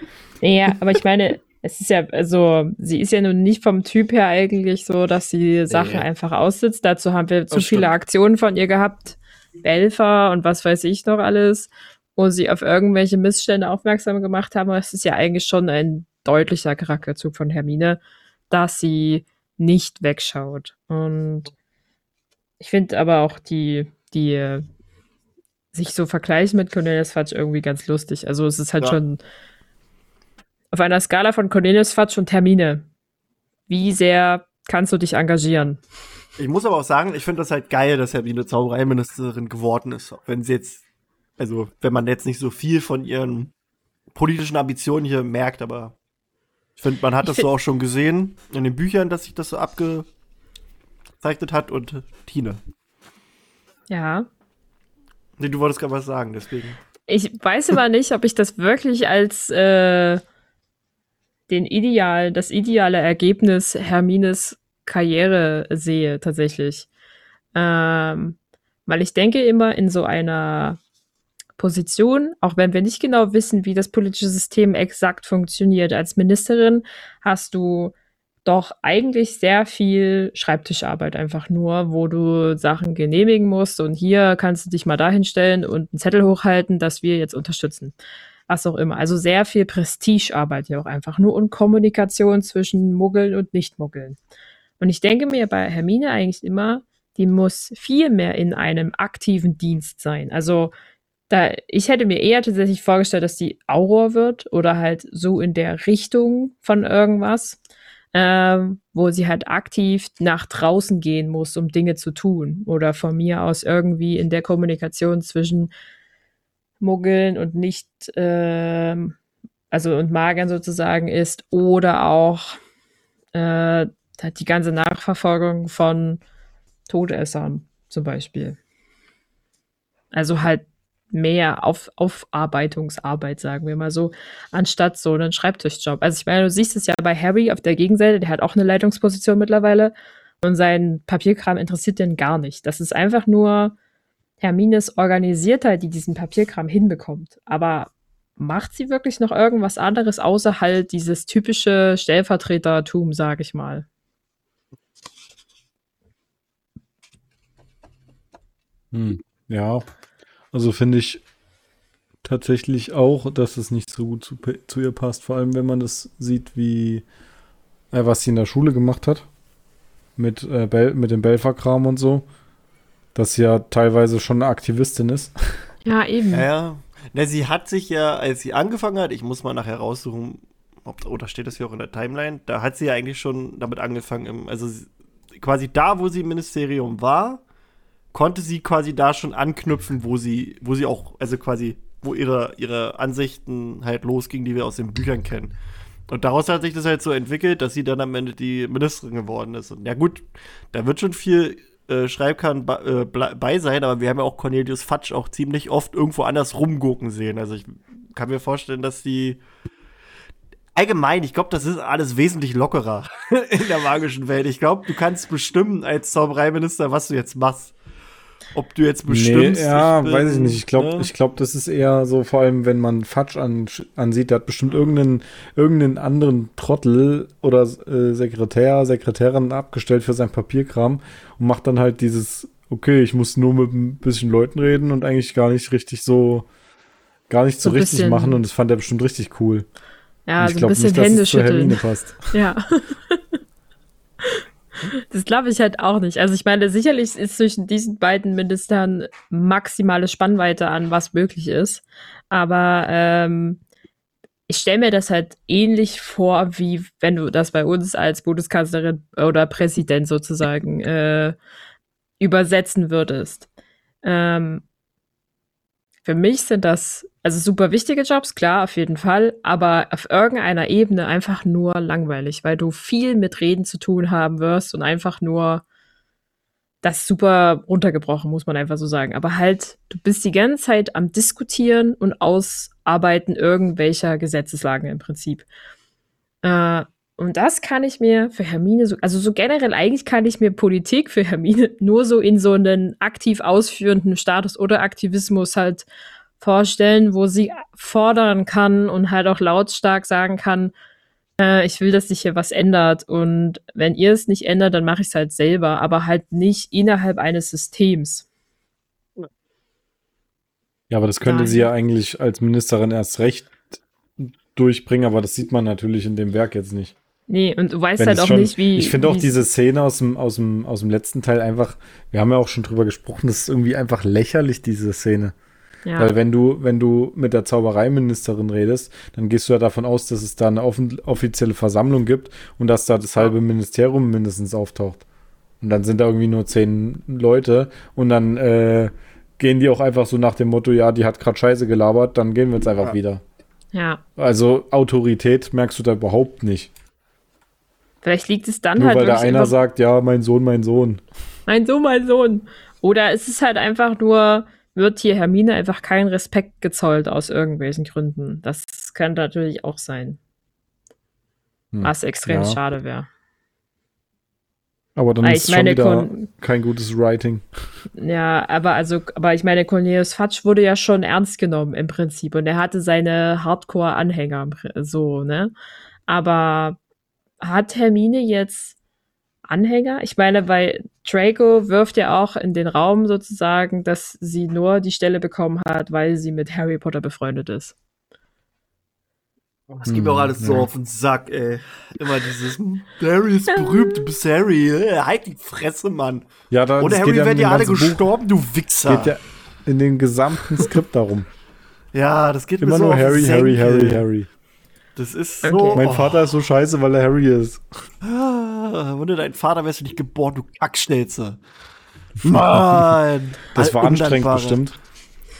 Ja, aber ich meine, es ist ja, also, sie ist ja nun nicht vom Typ her eigentlich so, dass sie Sachen nee. einfach aussitzt. Dazu haben wir zu viele Aktionen von ihr gehabt. Belfer und was weiß ich noch alles, wo sie auf irgendwelche Missstände aufmerksam gemacht haben. Es ist ja eigentlich schon ein deutlicher Charakterzug von Hermine, dass sie nicht wegschaut. Und ich finde aber auch die, die sich so vergleichen mit Cornelius Fatsch irgendwie ganz lustig. Also es ist halt ja. schon auf einer Skala von Cornelius Fatsch und Termine. Wie sehr kannst du dich engagieren? Ich muss aber auch sagen, ich finde das halt geil, dass Hermine Zaubereiministerin geworden ist. wenn sie jetzt, also wenn man jetzt nicht so viel von ihren politischen Ambitionen hier merkt, aber ich finde, man hat das so auch schon gesehen in den Büchern, dass sich das so abgezeichnet hat und Tine. Ja, Nee, du wolltest gerade was sagen, deswegen. Ich weiß aber nicht, ob ich das wirklich als äh, den Ideal, das ideale Ergebnis Hermines Karriere sehe, tatsächlich. Ähm, weil ich denke immer in so einer Position, auch wenn wir nicht genau wissen, wie das politische System exakt funktioniert. Als Ministerin hast du doch eigentlich sehr viel Schreibtischarbeit einfach nur, wo du Sachen genehmigen musst und hier kannst du dich mal dahin stellen und einen Zettel hochhalten, dass wir jetzt unterstützen. Was auch immer. Also sehr viel Prestigearbeit ja auch einfach nur und Kommunikation zwischen Muggeln und Nicht-Muggeln. Und ich denke mir bei Hermine eigentlich immer, die muss viel mehr in einem aktiven Dienst sein. Also da, ich hätte mir eher tatsächlich vorgestellt, dass die Auror wird oder halt so in der Richtung von irgendwas ähm, wo sie halt aktiv nach draußen gehen muss, um Dinge zu tun. Oder von mir aus irgendwie in der Kommunikation zwischen Muggeln und nicht, ähm, also und Magern sozusagen ist. Oder auch äh, die ganze Nachverfolgung von Todessern zum Beispiel. Also halt mehr auf, Aufarbeitungsarbeit, sagen wir mal so, anstatt so einen Schreibtischjob. Also ich meine, du siehst es ja bei Harry auf der Gegenseite, der hat auch eine Leitungsposition mittlerweile und sein Papierkram interessiert den gar nicht. Das ist einfach nur Hermines Organisiertheit, die diesen Papierkram hinbekommt. Aber macht sie wirklich noch irgendwas anderes, außer halt dieses typische Stellvertretertum, sag ich mal? Hm, ja, also finde ich, tatsächlich auch, dass es nicht so gut zu, zu ihr passt. Vor allem, wenn man das sieht, wie äh, was sie in der Schule gemacht hat. Mit, äh, Bel mit dem Belfer-Kram und so. Dass sie ja teilweise schon eine Aktivistin ist. Ja, eben. Ja, ja. Na, sie hat sich ja, als sie angefangen hat, ich muss mal nachher raussuchen, ob, oder steht das hier auch in der Timeline, da hat sie ja eigentlich schon damit angefangen, im, also quasi da, wo sie im Ministerium war, konnte sie quasi da schon anknüpfen, wo sie, wo sie auch, also quasi, wo ihre, ihre Ansichten halt losgingen, die wir aus den Büchern kennen. Und daraus hat sich das halt so entwickelt, dass sie dann am Ende die Ministerin geworden ist. Und ja gut, da wird schon viel äh, Schreibkern äh, bei sein, aber wir haben ja auch Cornelius Fatsch auch ziemlich oft irgendwo anders rumgucken sehen. Also ich kann mir vorstellen, dass die allgemein, ich glaube, das ist alles wesentlich lockerer in der magischen Welt. Ich glaube, du kannst bestimmen als Zaubereiminister, was du jetzt machst. Ob du jetzt bestimmst. Nee, ja, ich bin, weiß ich nicht. Ich glaube, ne? glaub, das ist eher so, vor allem, wenn man Fatsch an, ansieht, der hat bestimmt irgendeinen, irgendeinen anderen Trottel oder äh, Sekretär, Sekretärin abgestellt für sein Papierkram und macht dann halt dieses, okay, ich muss nur mit ein bisschen Leuten reden und eigentlich gar nicht richtig so, gar nicht so, so richtig machen und das fand er bestimmt richtig cool. Ja, so ein bisschen Hände schütteln. Ja. Das glaube ich halt auch nicht. Also ich meine, sicherlich ist zwischen diesen beiden Ministern maximale Spannweite an, was möglich ist. Aber ähm, ich stelle mir das halt ähnlich vor, wie wenn du das bei uns als Bundeskanzlerin oder Präsident sozusagen äh, übersetzen würdest. Ähm, für mich sind das also super wichtige Jobs, klar, auf jeden Fall, aber auf irgendeiner Ebene einfach nur langweilig, weil du viel mit Reden zu tun haben wirst und einfach nur das super runtergebrochen, muss man einfach so sagen. Aber halt, du bist die ganze Zeit am Diskutieren und Ausarbeiten irgendwelcher Gesetzeslagen im Prinzip. Äh, und das kann ich mir für Hermine so, also so generell eigentlich kann ich mir Politik für Hermine nur so in so einen aktiv ausführenden Status oder Aktivismus halt vorstellen, wo sie fordern kann und halt auch lautstark sagen kann, äh, ich will, dass sich hier was ändert. Und wenn ihr es nicht ändert, dann mache ich es halt selber, aber halt nicht innerhalb eines Systems. Ja, aber das könnte Nein. sie ja eigentlich als Ministerin erst recht durchbringen, aber das sieht man natürlich in dem Werk jetzt nicht. Nee, und du weißt Wenn halt auch schon, nicht, wie. Ich finde auch diese Szene aus dem, aus, dem, aus dem letzten Teil einfach, wir haben ja auch schon drüber gesprochen, das ist irgendwie einfach lächerlich, diese Szene. Ja. Weil wenn du, wenn du mit der Zaubereiministerin redest, dann gehst du ja davon aus, dass es da eine offizielle Versammlung gibt und dass da das halbe Ministerium mindestens auftaucht. Und dann sind da irgendwie nur zehn Leute und dann äh, gehen die auch einfach so nach dem Motto, ja, die hat gerade Scheiße gelabert, dann gehen wir jetzt einfach ja. wieder. Ja. Also Autorität merkst du da überhaupt nicht. Vielleicht liegt es dann Nur halt. Weil der einer sagt, ja, mein Sohn, mein Sohn. Mein Sohn, mein Sohn. Oder es ist halt einfach nur, wird hier Hermine einfach kein Respekt gezollt aus irgendwelchen Gründen. Das könnte natürlich auch sein. Hm. Was extrem ja. schade wäre. Aber dann ist es schon wieder Kon kein gutes Writing. Ja, aber also, aber ich meine, Cornelius Fatsch wurde ja schon ernst genommen im Prinzip und er hatte seine Hardcore-Anhänger so, ne? Aber hat Hermine jetzt Anhänger? Ich meine, weil Draco wirft ja auch in den Raum sozusagen, dass sie nur die Stelle bekommen hat, weil sie mit Harry Potter befreundet ist. Das geht mir auch alles hm, so auf den Sack, ey. Immer dieses Harry ist berühmt, du bist Harry. Halt die Fresse, Mann. Ja, da, Oder Harry werden ja alle gestorben, Buch. du Wichser. Geht ja in dem gesamten Skript darum. Ja, das geht Immer mir so nur Harry, Harry, Harry, Harry. Das ist okay. so. Mein Vater ist so scheiße, weil er Harry ist. Ah, ohne dein Vater wärst du nicht geboren, du Kackschnelze. Mann. Das war anstrengend bestimmt.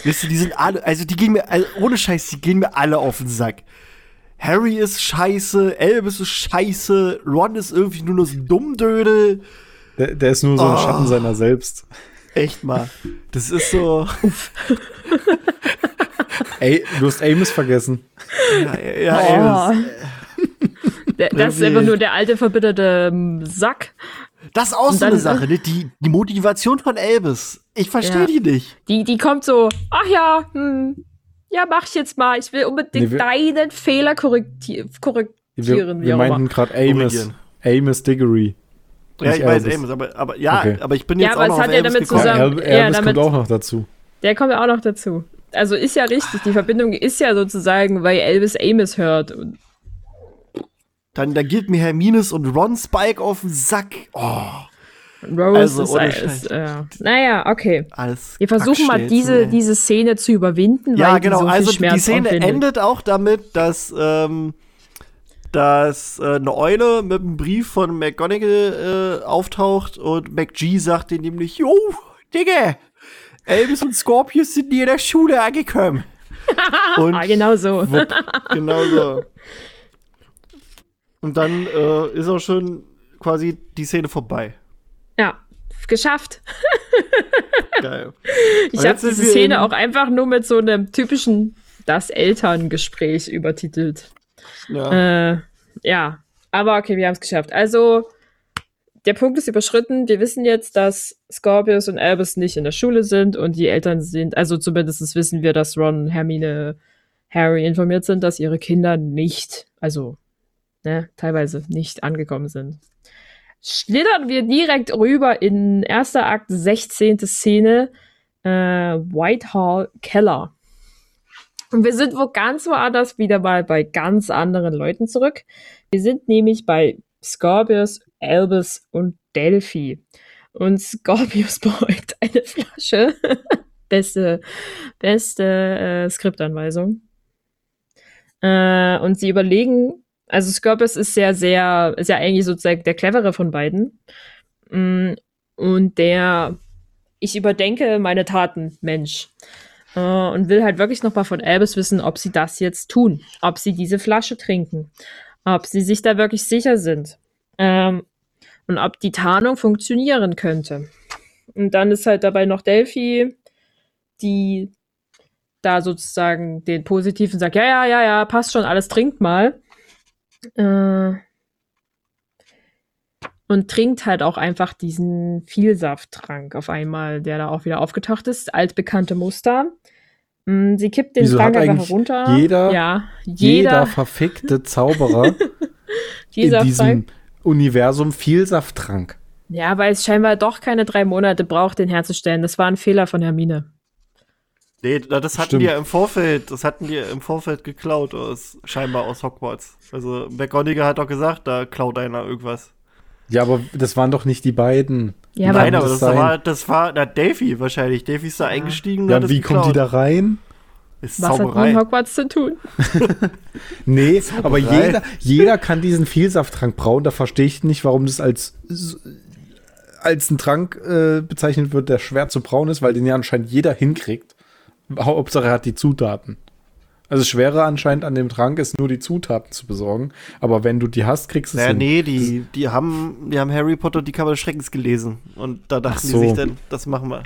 Wisst ihr, die sind alle, also die gehen mir, also ohne Scheiß, die gehen mir alle auf den Sack. Harry ist scheiße, Elvis ist scheiße, Ron ist irgendwie nur noch so ein Dummdödel. Der, der ist nur so ein oh. Schatten seiner selbst. Echt mal. Das ist so. Ey, du hast Amos vergessen. Ja, ja oh. Amos. Der, das ist einfach nur der alte, verbitterte ähm, Sack. Das ist auch so eine Sache, ne? Die, die Motivation von Elvis. Ich verstehe ja. die nicht. Die, die kommt so, ach ja, hm, ja, mach ich jetzt mal. Ich will unbedingt nee, deinen Fehler korrekti korrigieren. Wir, wir meinten gerade Amos. Amos Diggory. Ja, ich weiß Amos, aber, aber ja, okay. aber ich bin jetzt ja, aber auch noch hat ja damit gekommen. zusammen. Elvis ja, damit, kommt auch noch dazu. Der kommt ja auch noch dazu. also ist ja richtig, die Verbindung ist ja sozusagen, weil Elvis Amos hört. Dann, dann geht mir Hermines und Ron Spike auf den Sack. Oh. Rose also, ist, ist äh, naja, okay. Alles Wir versuchen mal diese, diese Szene zu überwinden. Ja, genau. So also die Szene endet auch damit, dass, ähm, dass äh, eine Eule mit einem Brief von McGonagall äh, auftaucht und McG sagt ihr nämlich, Jo, Digga, Elvis und Scorpius sind in der Schule angekommen. und genau so. genau so. Und dann äh, ist auch schon quasi die Szene vorbei. Ja, geschafft. Geil. Ich habe diese Szene auch einfach nur mit so einem typischen das Elterngespräch übertitelt. Ja. Äh, ja, aber okay, wir haben es geschafft. Also, der Punkt ist überschritten. Wir wissen jetzt, dass Scorpius und Albus nicht in der Schule sind und die Eltern sind, also zumindest wissen wir, dass Ron, Hermine, Harry informiert sind, dass ihre Kinder nicht, also ne, teilweise nicht angekommen sind schlittern wir direkt rüber in erster Akt 16. Szene äh, Whitehall Keller. Und wir sind wo ganz woanders wieder mal bei ganz anderen Leuten zurück. Wir sind nämlich bei Scorpius, Albus und Delphi. Und Scorpius beäugt eine Flasche. beste, beste äh, Skriptanweisung. Äh, und sie überlegen, also Scorpius ist sehr, sehr, ist ja eigentlich sozusagen der clevere von beiden. Mm, und der, ich überdenke meine Taten, Mensch. Äh, und will halt wirklich nochmal von Albus wissen, ob sie das jetzt tun. Ob sie diese Flasche trinken. Ob sie sich da wirklich sicher sind. Ähm, und ob die Tarnung funktionieren könnte. Und dann ist halt dabei noch Delphi, die da sozusagen den Positiven sagt, ja, ja, ja, ja, passt schon, alles trinkt mal. Äh, und trinkt halt auch einfach diesen Vielsafttrank auf einmal, der da auch wieder aufgetaucht ist. Altbekannte Muster. Mm, sie kippt den Wieso Trank einfach runter. Jeder, ja, jeder, jeder verfickte Zauberer in diesem Universum Vielsafttrank. Ja, weil es scheinbar doch keine drei Monate braucht, den herzustellen. Das war ein Fehler von Hermine. Nee, das hatten Stimmt. die ja im Vorfeld, das hatten die im Vorfeld geklaut aus, scheinbar aus Hogwarts. Also McGonagall hat doch gesagt, da klaut einer irgendwas. Ja, aber das waren doch nicht die beiden. Ja, Nein, aber das, das war, das war, na, Davy wahrscheinlich. Davy ist da ja. eingestiegen. Ja, wie kommt die da rein? Ist Was Zauberei. hat mit Hogwarts zu tun? nee, Zauberei. aber jeder, jeder kann diesen Vielsafttrank brauen. Da verstehe ich nicht, warum das als, als ein Trank äh, bezeichnet wird, der schwer zu brauen ist, weil den ja anscheinend jeder hinkriegt. Hauptsache er hat die Zutaten. Also das Schwere anscheinend an dem Trank ist nur die Zutaten zu besorgen. Aber wenn du die hast, kriegst du es naja. Nee, die, die, haben, die haben Harry Potter die Kammer des Schreckens gelesen. Und da dachten so. die sich dann, das machen wir.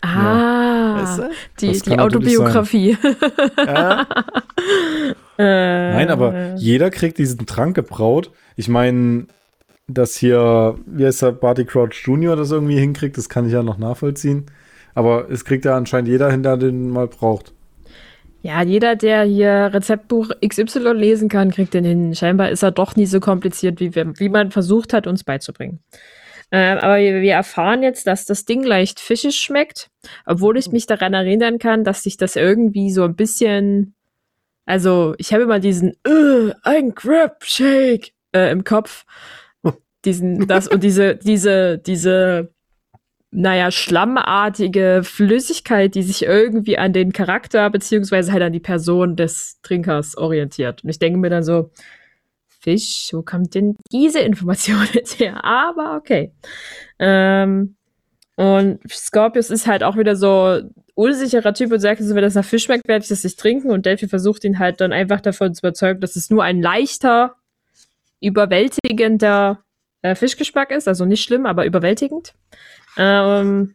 Ah, weißt du? die, die Autobiografie. ja. Nein, aber jeder kriegt diesen Trank gebraut. Ich meine, dass hier, wie heißt der, Barty Crouch Jr. das irgendwie hinkriegt, das kann ich ja noch nachvollziehen. Aber es kriegt ja anscheinend jeder hin, der den mal braucht. Ja, jeder, der hier Rezeptbuch XY lesen kann, kriegt den hin. Scheinbar ist er doch nie so kompliziert, wie, wir, wie man versucht hat, uns beizubringen. Ähm, aber wir, wir, erfahren jetzt, dass das Ding leicht fischig schmeckt, obwohl ich mich daran erinnern kann, dass sich das irgendwie so ein bisschen. Also, ich habe immer diesen ein Crab Shake äh, im Kopf. Diesen, das und diese, diese, diese naja, schlammartige Flüssigkeit, die sich irgendwie an den Charakter beziehungsweise halt an die Person des Trinkers orientiert. Und ich denke mir dann so, Fisch, wo kommt denn diese Information jetzt her? Aber okay. Ähm, und Scorpius ist halt auch wieder so unsicherer Typ und sagt, also, wenn das nach Fisch schmeckt, werde ich das nicht trinken. Und Delphi versucht ihn halt dann einfach davon zu überzeugen, dass es nur ein leichter, überwältigender äh, Fischgeschmack ist. Also nicht schlimm, aber überwältigend. Ähm,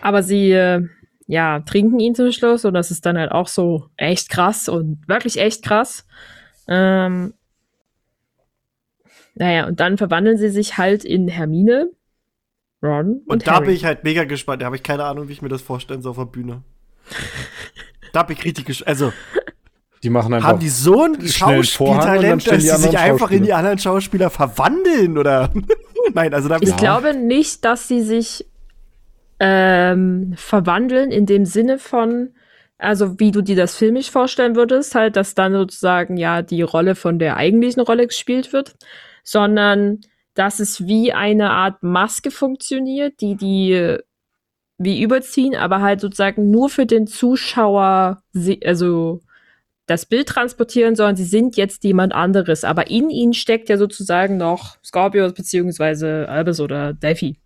aber sie, äh, ja, trinken ihn zum Schluss und das ist dann halt auch so echt krass und wirklich echt krass. Ähm, naja, und dann verwandeln sie sich halt in Hermine, Ron. Und, und da Harry. bin ich halt mega gespannt. Da habe ich keine Ahnung, wie ich mir das vorstellen soll auf der Bühne. da bin ich richtig gespannt. Also, die machen einfach haben die so ein Schauspieltalent, dass sie sich einfach in die anderen Schauspieler verwandeln oder? Nein, also da Ich glaube nicht, dass sie sich ähm, verwandeln in dem Sinne von, also wie du dir das filmisch vorstellen würdest, halt, dass dann sozusagen ja die Rolle von der eigentlichen Rolle gespielt wird, sondern dass es wie eine Art Maske funktioniert, die die wie überziehen, aber halt sozusagen nur für den Zuschauer, also das Bild transportieren, sondern sie sind jetzt jemand anderes. Aber in ihnen steckt ja sozusagen noch Scorpius beziehungsweise Albus oder Delphi.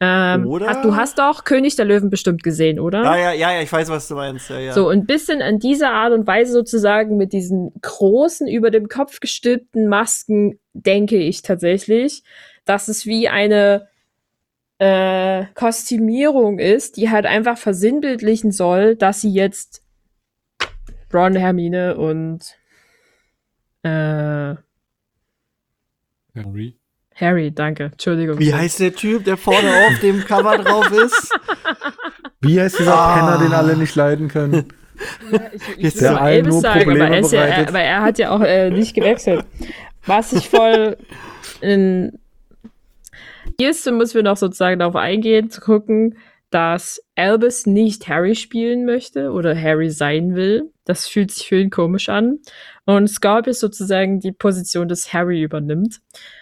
Ähm, oder? Hast, du hast doch König der Löwen bestimmt gesehen, oder? Ja, ja, ja, ja ich weiß, was du meinst. Ja, ja. So, ein bisschen an dieser Art und Weise sozusagen mit diesen großen, über dem Kopf gestülpten Masken denke ich tatsächlich, dass es wie eine äh, Kostümierung ist, die halt einfach versinnbildlichen soll, dass sie jetzt Ron, Hermine und äh, Harry. Harry, danke. Entschuldigung. Wie heißt der Typ, der vorne auf dem Cover drauf ist? Wie heißt dieser ah. Penner, den alle nicht leiden können? Ja, ich, ich der allen nur sagen, Probleme aber, er ja, aber er hat ja auch äh, nicht gewechselt. Was ich voll in Hierzu müssen wir noch sozusagen darauf eingehen, zu gucken, dass Albus nicht Harry spielen möchte oder Harry sein will. Das fühlt sich für ihn komisch an. Und Scorpius sozusagen die Position des Harry übernimmt.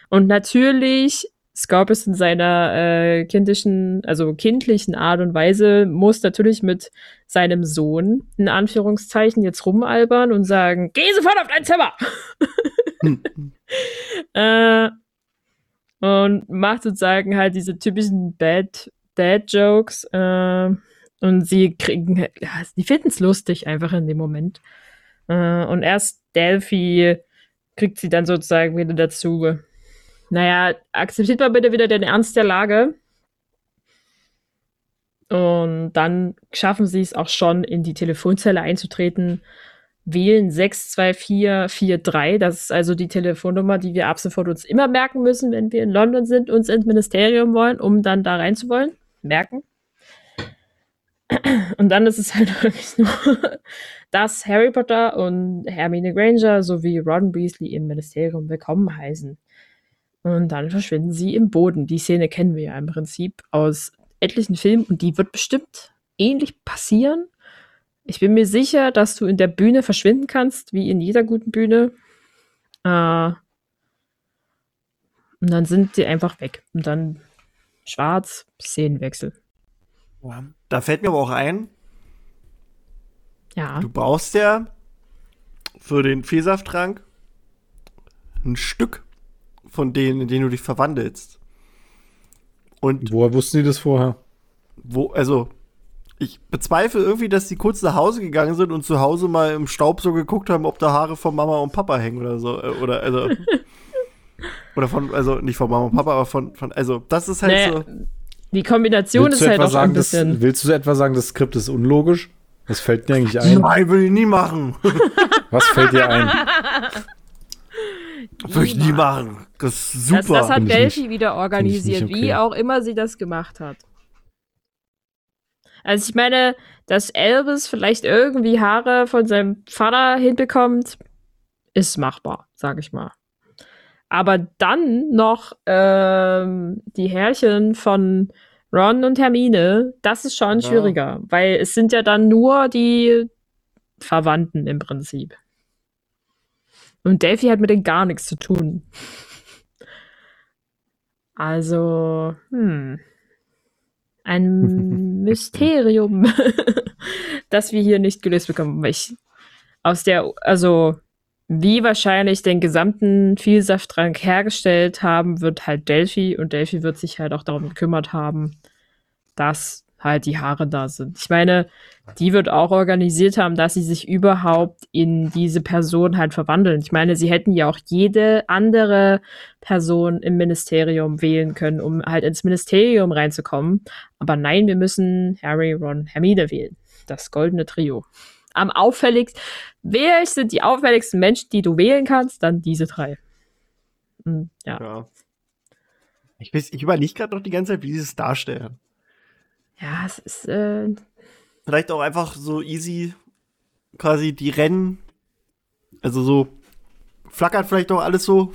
Und natürlich, Scorpius in seiner äh, kindischen, also kindlichen Art und Weise muss natürlich mit seinem Sohn in Anführungszeichen jetzt rumalbern und sagen, geh sofort auf dein Zimmer! Hm. äh, und macht sozusagen halt diese typischen Bad Dad Jokes äh, und sie kriegen, ja, die finden es lustig einfach in dem Moment. Äh, und erst Delphi kriegt sie dann sozusagen wieder dazu. Naja, akzeptiert mal bitte wieder den Ernst der Lage. Und dann schaffen sie es auch schon, in die Telefonzelle einzutreten wählen 62443. Das ist also die Telefonnummer, die wir ab sofort uns immer merken müssen, wenn wir in London sind, uns ins Ministerium wollen, um dann da rein zu wollen. Merken. Und dann ist es halt wirklich nur, dass Harry Potter und Hermine Granger sowie Ron Weasley im Ministerium willkommen heißen. Und dann verschwinden sie im Boden. Die Szene kennen wir ja im Prinzip aus etlichen Filmen und die wird bestimmt ähnlich passieren. Ich bin mir sicher, dass du in der Bühne verschwinden kannst, wie in jeder guten Bühne. Äh, und dann sind sie einfach weg. Und dann schwarz, Szenenwechsel. Da fällt mir aber auch ein, ja. du brauchst ja für den Vielsafttrank ein Stück von denen, in denen du dich verwandelst. Und woher wussten die das vorher? Wo, also, ich bezweifle irgendwie, dass die kurz nach Hause gegangen sind und zu Hause mal im Staub so geguckt haben, ob da Haare von Mama und Papa hängen oder so. Äh, oder also. oder von, also nicht von Mama und Papa, aber von, von also das ist halt naja, so. Die Kombination ist halt auch sagen, ein bisschen. Das, willst du etwa sagen, das Skript ist unlogisch? Was fällt dir eigentlich ein? Nein, will ich nie machen. Was fällt dir ein? Würde ich nie machen. Das ist super. Das, das hat Delphi wieder organisiert, okay. wie auch immer sie das gemacht hat. Also ich meine, dass Elvis vielleicht irgendwie Haare von seinem Vater hinbekommt, ist machbar, sag ich mal. Aber dann noch ähm, die Härchen von Ron und Hermine, das ist schon ja. schwieriger, weil es sind ja dann nur die Verwandten im Prinzip. Und Delphi hat mit denen gar nichts zu tun. Also, hm ein Mysterium, das wir hier nicht gelöst bekommen. Ich aus der, also wie wahrscheinlich den gesamten Vielsafttrank hergestellt haben, wird halt Delphi und Delphi wird sich halt auch darum gekümmert haben, dass halt die Haare da sind. Ich meine, die wird auch organisiert haben, dass sie sich überhaupt in diese Person halt verwandeln. Ich meine, sie hätten ja auch jede andere Person im Ministerium wählen können, um halt ins Ministerium reinzukommen. Aber nein, wir müssen Harry, Ron, Hermine wählen. Das goldene Trio. Am auffälligsten, wer sind die auffälligsten Menschen, die du wählen kannst? Dann diese drei. Hm, ja. ja. Ich, ich überlege gerade noch die ganze Zeit, wie sie es darstellen. Ja, es ist. Äh Vielleicht auch einfach so easy quasi die Rennen, also so flackert vielleicht auch alles so,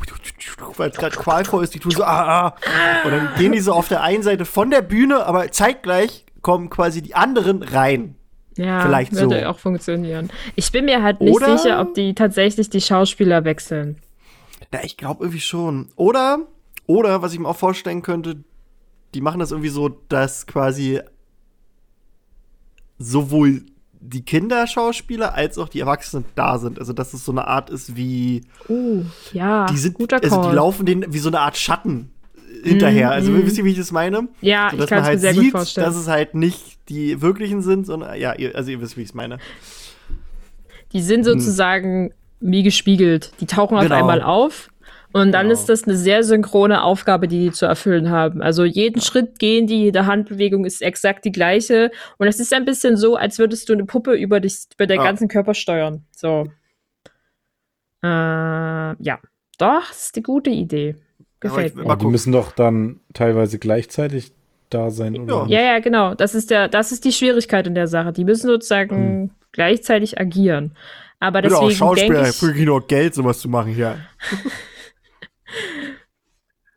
weil es gerade qualvoll ist, die tun so, ah, ah. Und dann gehen die so auf der einen Seite von der Bühne, aber zeitgleich kommen quasi die anderen rein. Ja, Vielleicht würde so. auch funktionieren. Ich bin mir halt nicht Oder, sicher, ob die tatsächlich die Schauspieler wechseln. Ja, ich glaube irgendwie schon. Oder, oder, was ich mir auch vorstellen könnte, die machen das irgendwie so, dass quasi sowohl die Kinderschauspieler als auch die Erwachsenen da sind. Also, dass es so eine Art ist wie. Uh, ja, die sind, guter Call. Also, die laufen denen wie so eine Art Schatten hinterher. Mm, also, mm. wisst ihr, wie ich das meine? Ja, so, ich kann man halt sehr sieht, gut vorstellen. dass es halt nicht die wirklichen sind, sondern, ja, ihr, also, ihr wisst, wie ich es meine. Die sind sozusagen hm. wie gespiegelt. Die tauchen genau. auf einmal auf und dann genau. ist das eine sehr synchrone Aufgabe, die die zu erfüllen haben. Also jeden ja. Schritt gehen die, jede Handbewegung ist exakt die gleiche. Und es ist ein bisschen so, als würdest du eine Puppe über, dich, über den ja. ganzen Körper steuern. So. Äh, ja. Doch, das ist eine gute Idee. Gefällt mir. Die müssen doch dann teilweise gleichzeitig da sein, oder? Ja, ja, genau. Das ist, der, das ist die Schwierigkeit in der Sache. Die müssen sozusagen hm. gleichzeitig agieren. Aber deswegen. Ja, auch Schauspieler, ich, kriege nur Geld, sowas zu machen hier.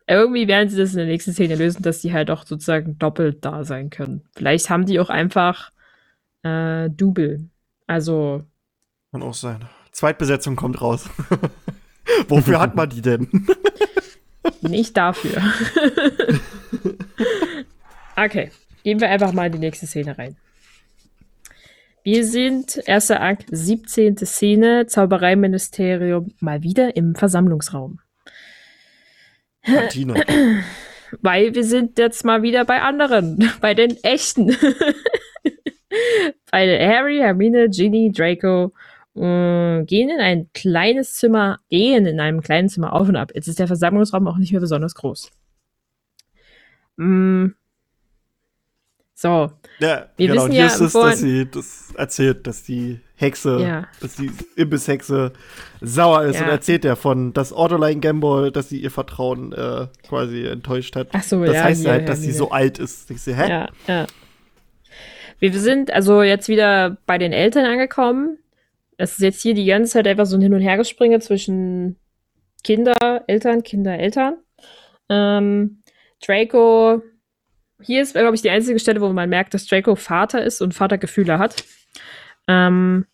Irgendwie werden sie das in der nächsten Szene lösen, dass die halt auch sozusagen doppelt da sein können. Vielleicht haben die auch einfach äh, Double. Also. Kann auch sein. Zweitbesetzung kommt raus. Wofür hat man die denn? Nicht dafür. Okay, gehen wir einfach mal in die nächste Szene rein. Wir sind, erster Akt, 17. Szene, Zaubereiministerium, mal wieder im Versammlungsraum. Martina. Weil wir sind jetzt mal wieder bei anderen, bei den echten. bei Harry, Hermine, Ginny, Draco äh, gehen in ein kleines Zimmer, gehen in einem kleinen Zimmer auf und ab. Jetzt ist der Versammlungsraum auch nicht mehr besonders groß. Mm. So. Ja, wir genau. wissen ja, ist es, dass sie das erzählt, dass die Hexe, ja. dass die Imbisshexe sauer ist ja. und erzählt davon, dass Ordoline Gamble, dass sie ihr Vertrauen äh, quasi enttäuscht hat. Ach so, das ja. Das heißt halt, dass sie so alt ist. Ich sehe, hä? Ja, ja. Wir sind also jetzt wieder bei den Eltern angekommen. Es ist jetzt hier die ganze Zeit einfach so ein Hin- und Hergespringe zwischen Kinder, Eltern, Kinder, Eltern. Ähm, Draco, hier ist, glaube ich, die einzige Stelle, wo man merkt, dass Draco Vater ist und Vatergefühle hat ähm,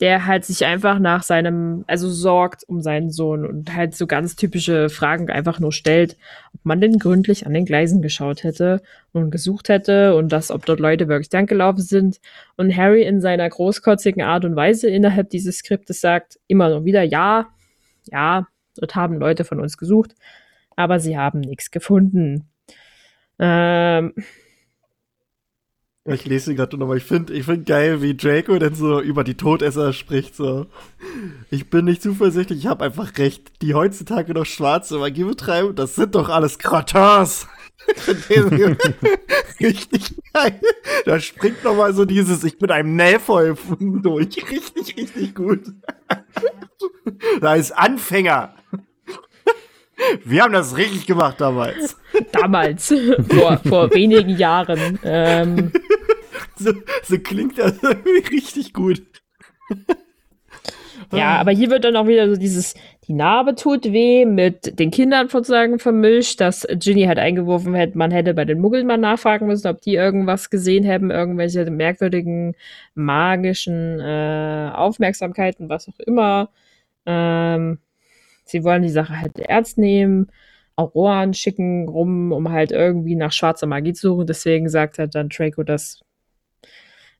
der halt sich einfach nach seinem, also sorgt um seinen Sohn und halt so ganz typische Fragen einfach nur stellt, ob man denn gründlich an den Gleisen geschaut hätte und gesucht hätte und dass, ob dort Leute wirklich gelaufen sind. Und Harry in seiner großkotzigen Art und Weise innerhalb dieses Skriptes sagt immer noch wieder, ja, ja, dort haben Leute von uns gesucht, aber sie haben nichts gefunden. Ähm, ich lese gerade nochmal. Ich finde ich find geil, wie Draco dann so über die Todesser spricht. So. Ich bin nicht zuversichtlich, ich habe einfach recht. Die heutzutage noch schwarze Magie betreiben, das sind doch alles Kratars. richtig geil. Da springt nochmal so dieses Ich bin einem Nähvoll durch. Richtig, richtig gut. da ist Anfänger. Wir haben das richtig gemacht damals. Damals, vor, vor wenigen Jahren. Ähm. So, so, klingt das irgendwie richtig gut. Ja, aber hier wird dann auch wieder so dieses, die Narbe tut weh, mit den Kindern sozusagen vermischt, dass Ginny halt eingeworfen hätte, man hätte bei den Muggeln mal nachfragen müssen, ob die irgendwas gesehen hätten, irgendwelche merkwürdigen magischen äh, Aufmerksamkeiten, was auch immer. Ähm, Sie wollen die Sache halt ernst nehmen. Auroren schicken rum, um halt irgendwie nach schwarzer Magie zu suchen. Deswegen sagt halt dann Draco, dass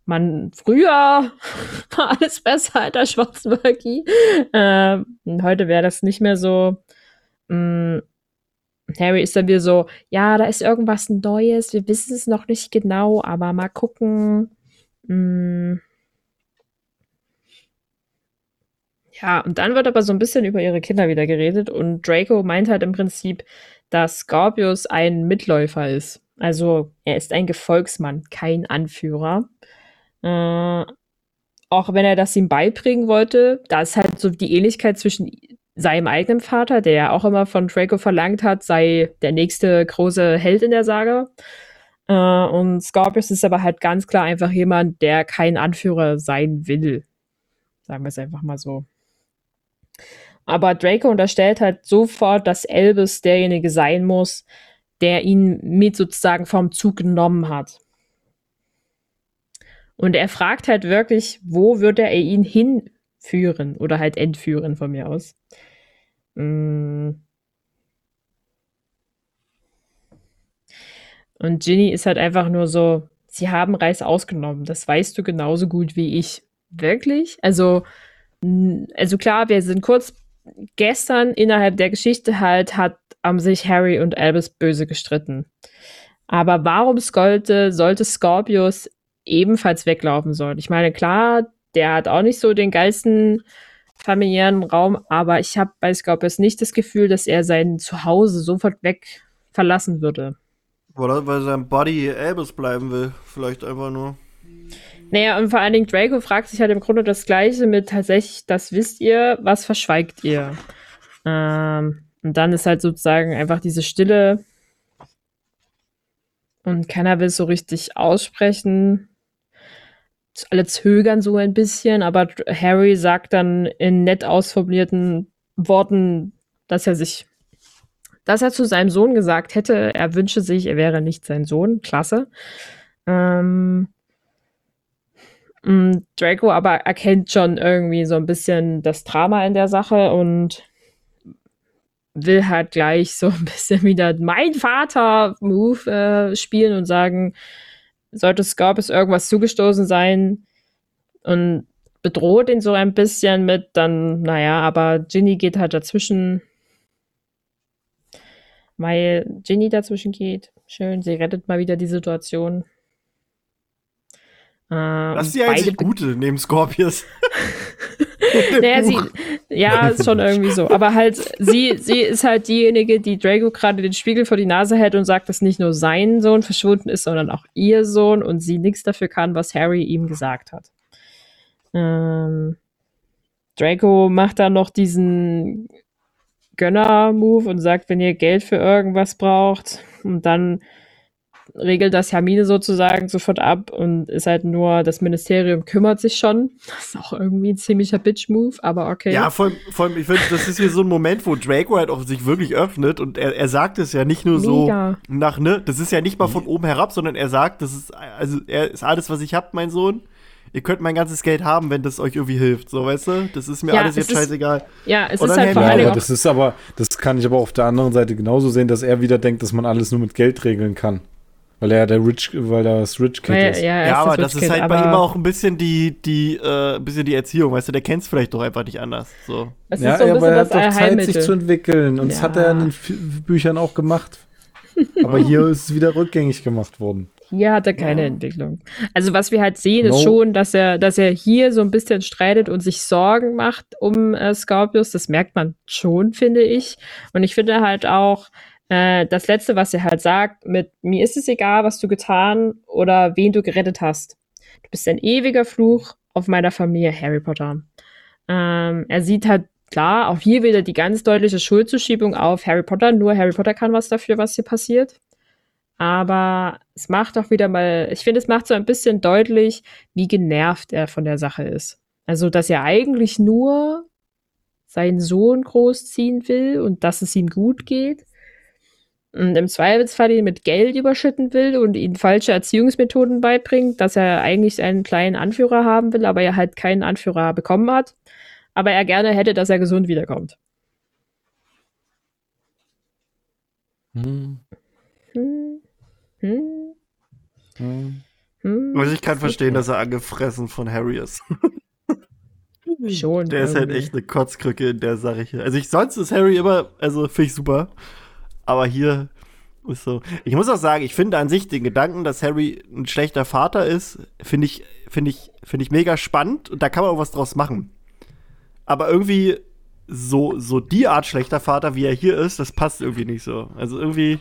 man früher war alles besser als der schwarzen Magie. Ähm, heute wäre das nicht mehr so. Ähm, Harry ist dann wieder so, ja, da ist irgendwas Neues, wir wissen es noch nicht genau, aber mal gucken. Ähm, Ja, und dann wird aber so ein bisschen über ihre Kinder wieder geredet und Draco meint halt im Prinzip, dass Scorpius ein Mitläufer ist. Also er ist ein Gefolgsmann, kein Anführer. Äh, auch wenn er das ihm beibringen wollte, da ist halt so die Ähnlichkeit zwischen seinem eigenen Vater, der ja auch immer von Draco verlangt hat, sei der nächste große Held in der Sage. Äh, und Scorpius ist aber halt ganz klar einfach jemand, der kein Anführer sein will. Sagen wir es einfach mal so. Aber Draco unterstellt halt sofort, dass Elvis derjenige sein muss, der ihn mit sozusagen vom Zug genommen hat. Und er fragt halt wirklich, wo würde er ihn hinführen oder halt entführen von mir aus. Mm. Und Ginny ist halt einfach nur so, sie haben Reis ausgenommen. Das weißt du genauso gut wie ich. Wirklich? Also, also klar, wir sind kurz gestern innerhalb der Geschichte halt, hat haben sich Harry und Albus böse gestritten. Aber warum sollte, sollte Scorpius ebenfalls weglaufen sollen? Ich meine, klar, der hat auch nicht so den geilsten familiären Raum, aber ich habe bei Scorpius nicht das Gefühl, dass er sein Zuhause sofort weg verlassen würde. Oder weil sein Buddy Albus bleiben will, vielleicht einfach nur. Naja, und vor allen Dingen Draco fragt sich halt im Grunde das Gleiche mit tatsächlich, das wisst ihr, was verschweigt ihr? Ähm, und dann ist halt sozusagen einfach diese Stille und keiner will so richtig aussprechen. Alle zögern so ein bisschen, aber Harry sagt dann in nett ausformulierten Worten, dass er sich, dass er zu seinem Sohn gesagt hätte, er wünsche sich, er wäre nicht sein Sohn. Klasse. Ähm, Draco aber erkennt schon irgendwie so ein bisschen das Drama in der Sache und will halt gleich so ein bisschen wieder mein Vater-Move äh, spielen und sagen, sollte Scorpius irgendwas zugestoßen sein und bedroht ihn so ein bisschen mit, dann, naja, aber Ginny geht halt dazwischen, weil Ginny dazwischen geht. Schön, sie rettet mal wieder die Situation. Äh, das ist die einzig gute neben Scorpius. naja, sie, ja, ist schon irgendwie so. Aber halt, sie, sie ist halt diejenige, die Draco gerade den Spiegel vor die Nase hält und sagt, dass nicht nur sein Sohn verschwunden ist, sondern auch ihr Sohn und sie nichts dafür kann, was Harry ihm gesagt hat. Ähm, Draco macht dann noch diesen Gönner-Move und sagt, wenn ihr Geld für irgendwas braucht, und dann regelt das Hermine sozusagen sofort ab und ist halt nur, das Ministerium kümmert sich schon. Das ist auch irgendwie ein ziemlicher Bitch-Move, aber okay. Ja, vor, vor allem, ich finde, das ist hier so ein Moment, wo Draco halt auch sich wirklich öffnet und er, er sagt es ja nicht nur Mega. so nach, ne, das ist ja nicht mal von oben herab, sondern er sagt, das ist, also, er ist alles, was ich hab, mein Sohn ihr könnt mein ganzes Geld haben, wenn das euch irgendwie hilft, so weißt du? Das ist mir ja, alles jetzt ist, scheißegal. Ja, es ist halt vor allem. Ja, das ist aber, das kann ich aber auf der anderen Seite genauso sehen, dass er wieder denkt, dass man alles nur mit Geld regeln kann. Weil er der Rich, weil das Rich Kid ja, ist. Ja, ja aber das, das ist halt bei ihm auch ein bisschen die, die, äh, bisschen die Erziehung, weißt du, der kennt es vielleicht doch einfach nicht anders. So. Es ja, so aber er hat doch Zeit, sich zu entwickeln. Und das hat er in den Büchern auch gemacht. aber hier ist es wieder rückgängig gemacht worden. Hier hat er keine Entwicklung. Also was wir halt sehen, no. ist schon, dass er, dass er hier so ein bisschen streitet und sich Sorgen macht um äh, Scorpius. Das merkt man schon, finde ich. Und ich finde halt auch, äh, das letzte, was er halt sagt, mit mir ist es egal, was du getan oder wen du gerettet hast. Du bist ein ewiger Fluch auf meiner Familie Harry Potter. Ähm, er sieht halt klar, auch hier wieder die ganz deutliche Schuldzuschiebung auf Harry Potter. Nur Harry Potter kann was dafür, was hier passiert. Aber es macht auch wieder mal, ich finde, es macht so ein bisschen deutlich, wie genervt er von der Sache ist. Also, dass er eigentlich nur seinen Sohn großziehen will und dass es ihm gut geht und im Zweifelsfall ihn mit Geld überschütten will und ihm falsche Erziehungsmethoden beibringt, dass er eigentlich einen kleinen Anführer haben will, aber er halt keinen Anführer bekommen hat. Aber er gerne hätte, dass er gesund wiederkommt. Hm. Hm. Hm. Hm. Hm. Also ich kann verstehen, dass er angefressen von Harry ist. Schon. Der ist halt echt eine Kotzkrücke in der Sache hier. Also ich, sonst ist Harry immer, also finde ich super. Aber hier ist so. Ich muss auch sagen, ich finde an sich den Gedanken, dass Harry ein schlechter Vater ist, finde ich, finde ich, finde ich mega spannend und da kann man auch was draus machen. Aber irgendwie so, so die Art schlechter Vater, wie er hier ist, das passt irgendwie nicht so. Also irgendwie.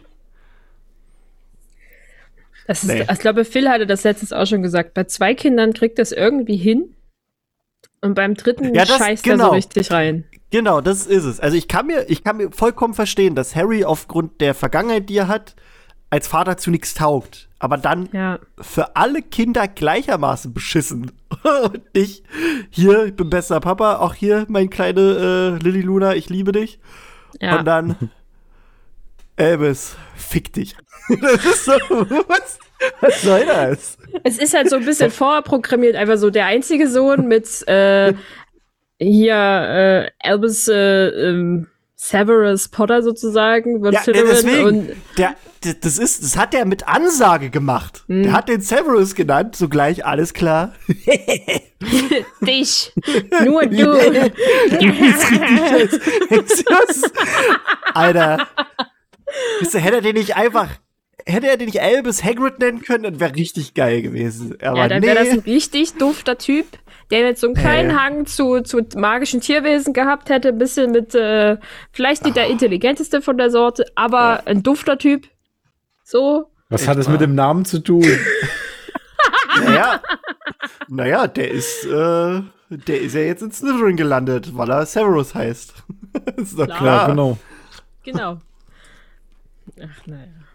Das ist, nee. Ich glaube, Phil hatte das letztens auch schon gesagt. Bei zwei Kindern kriegt das irgendwie hin. Und beim dritten ja, das, scheißt genau. er so genau. richtig rein. Genau, das ist es. Also ich kann mir, ich kann mir vollkommen verstehen, dass Harry aufgrund der Vergangenheit, die er hat, als Vater zu nichts taugt, aber dann ja. für alle Kinder gleichermaßen beschissen. Und ich, hier, ich bin bester Papa, auch hier, mein kleine äh, Lilly Luna, ich liebe dich. Ja. Und dann, Elvis, fick dich. das ist so, was, was soll das? Es ist halt so ein bisschen vorprogrammiert, einfach so der einzige Sohn mit äh, hier äh, Elvis äh, ähm, Severus Potter sozusagen. Ja, deswegen, und der, das ist, das hat er mit Ansage gemacht. Mhm. Der hat den Severus genannt, sogleich alles klar. Dich, nur du. Alter, hätte er den nicht einfach hätte er den nicht Albus Hagrid nennen können, dann wäre richtig geil gewesen. Aber ja, dann nee. wäre das ein richtig dufter Typ, der jetzt so einen kleinen äh. Hang zu, zu magischen Tierwesen gehabt hätte, ein bisschen mit, äh, vielleicht nicht Ach. der intelligenteste von der Sorte, aber ja. ein dufter Typ. So. Was ich hat es mit dem Namen zu tun? naja, naja, der ist, äh, der ist ja jetzt in Slytherin gelandet, weil er Severus heißt. ist doch klar. klar. genau. Genau. Ach, naja.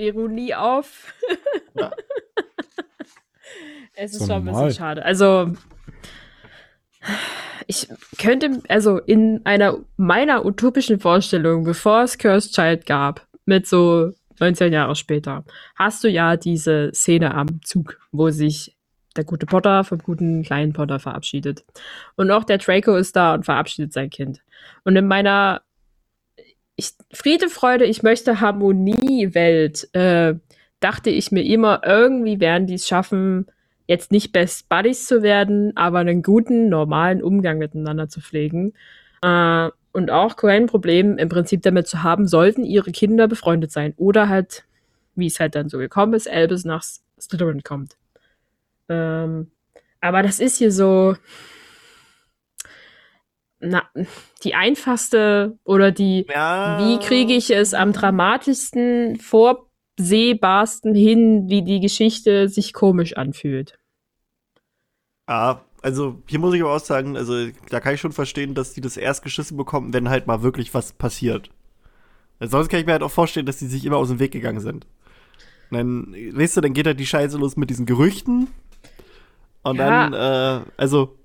Ironie auf. Ja. es ist so schon normal. ein bisschen schade. Also, ich könnte, also in einer meiner utopischen Vorstellung, bevor es Cursed Child gab, mit so 19 Jahre später, hast du ja diese Szene am Zug, wo sich der gute Potter vom guten kleinen Potter verabschiedet. Und auch der Draco ist da und verabschiedet sein Kind. Und in meiner ich, Friede, Freude, ich möchte Harmonie-Welt, äh, dachte ich mir immer, irgendwie werden die es schaffen, jetzt nicht Best Buddies zu werden, aber einen guten, normalen Umgang miteinander zu pflegen. Äh, und auch kein Problem im Prinzip damit zu haben, sollten ihre Kinder befreundet sein. Oder halt, wie es halt dann so gekommen ist, Albus nach Slytherin kommt. Ähm, aber das ist hier so, na, die einfachste oder die, ja. wie kriege ich es am dramatischsten, vorsehbarsten hin, wie die Geschichte sich komisch anfühlt. Ja, also hier muss ich aber auch sagen, also da kann ich schon verstehen, dass die das erst geschissen bekommen, wenn halt mal wirklich was passiert. sonst kann ich mir halt auch vorstellen, dass die sich immer aus dem Weg gegangen sind. Und dann, weißt du, dann geht halt die Scheiße los mit diesen Gerüchten. Und ja. dann, äh, also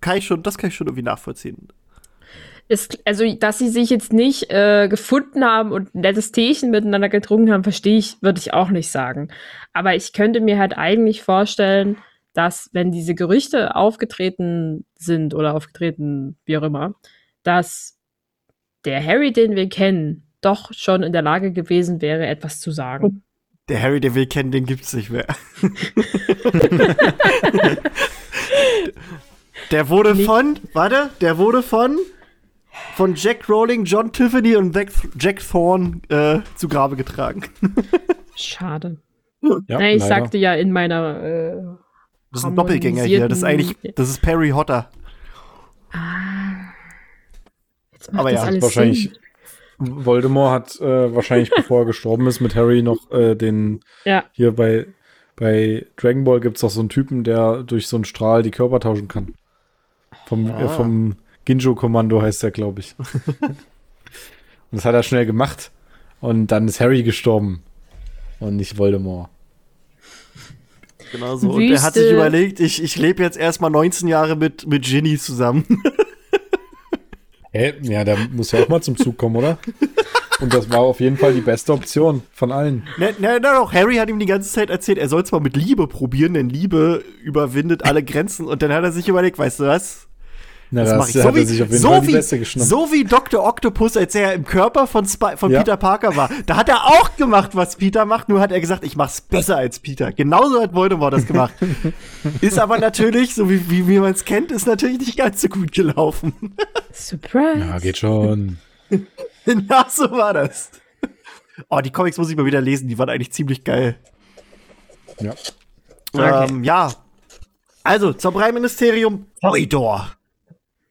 kann ich schon, das kann ich schon irgendwie nachvollziehen. Ist, also, dass sie sich jetzt nicht äh, gefunden haben und ein nettes Teechen miteinander getrunken haben, verstehe ich, würde ich auch nicht sagen. Aber ich könnte mir halt eigentlich vorstellen, dass, wenn diese Gerüchte aufgetreten sind oder aufgetreten, wie auch immer, dass der Harry, den wir kennen, doch schon in der Lage gewesen wäre, etwas zu sagen. Der Harry, den wir kennen, den gibt's nicht mehr. Der wurde Nicht. von, warte, der wurde von von Jack Rowling, John Tiffany und Jack Thorne äh, zu Grabe getragen. Schade. Ja, Na, ich leider. sagte ja in meiner äh, Das ist ein Doppelgänger hier. Das ist eigentlich, das ist Perry Hotter. Ah. Jetzt macht Aber das ja, alles wahrscheinlich. Sinn. Voldemort hat äh, wahrscheinlich, bevor er gestorben ist, mit Harry noch äh, den ja. hier bei, bei Dragon Ball gibt es auch so einen Typen, der durch so einen Strahl die Körper tauschen kann. Vom, äh, ah. äh, vom Ginjo-Kommando heißt er, glaube ich. und das hat er schnell gemacht. Und dann ist Harry gestorben. Und nicht Voldemort. Genau so. Und er hat sich überlegt, ich, ich lebe jetzt erstmal 19 Jahre mit, mit Ginny zusammen. Hä? Ja, der muss ja auch mal zum Zug kommen, oder? Und das war auf jeden Fall die beste Option von allen. Ne, ne, ne, doch. Harry hat ihm die ganze Zeit erzählt, er soll es mal mit Liebe probieren, denn Liebe überwindet alle Grenzen. Und dann hat er sich überlegt, weißt du was? Na, das, das ich. So, wie, so, wie, so wie Dr. Octopus, als er im Körper von, Sp von ja. Peter Parker war. Da hat er auch gemacht, was Peter macht, nur hat er gesagt, ich mach's besser als Peter. Genauso hat Voldemort das gemacht. ist aber natürlich, so wie, wie, wie man es kennt, ist natürlich nicht ganz so gut gelaufen. Surprise. Ja, geht schon. Na, so war das. Oh, die Comics muss ich mal wieder lesen, die waren eigentlich ziemlich geil. Ja. Okay. Ähm, ja. Also, zum Brei-Ministerium Korridor.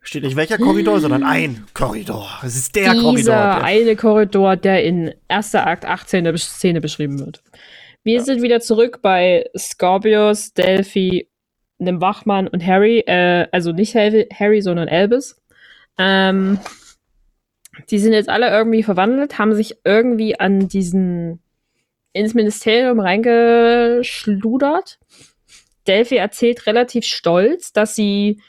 Steht nicht welcher Korridor, sondern ein Korridor. Es ist der Dieser Korridor. Dieser eine Korridor, der in erster Akt 18. Szene beschrieben wird. Wir ja. sind wieder zurück bei Scorpius, Delphi, einem Wachmann und Harry. Äh, also nicht Harry, sondern Albus. Ähm, die sind jetzt alle irgendwie verwandelt, haben sich irgendwie an diesen ins Ministerium reingeschludert. Delphi erzählt relativ stolz, dass sie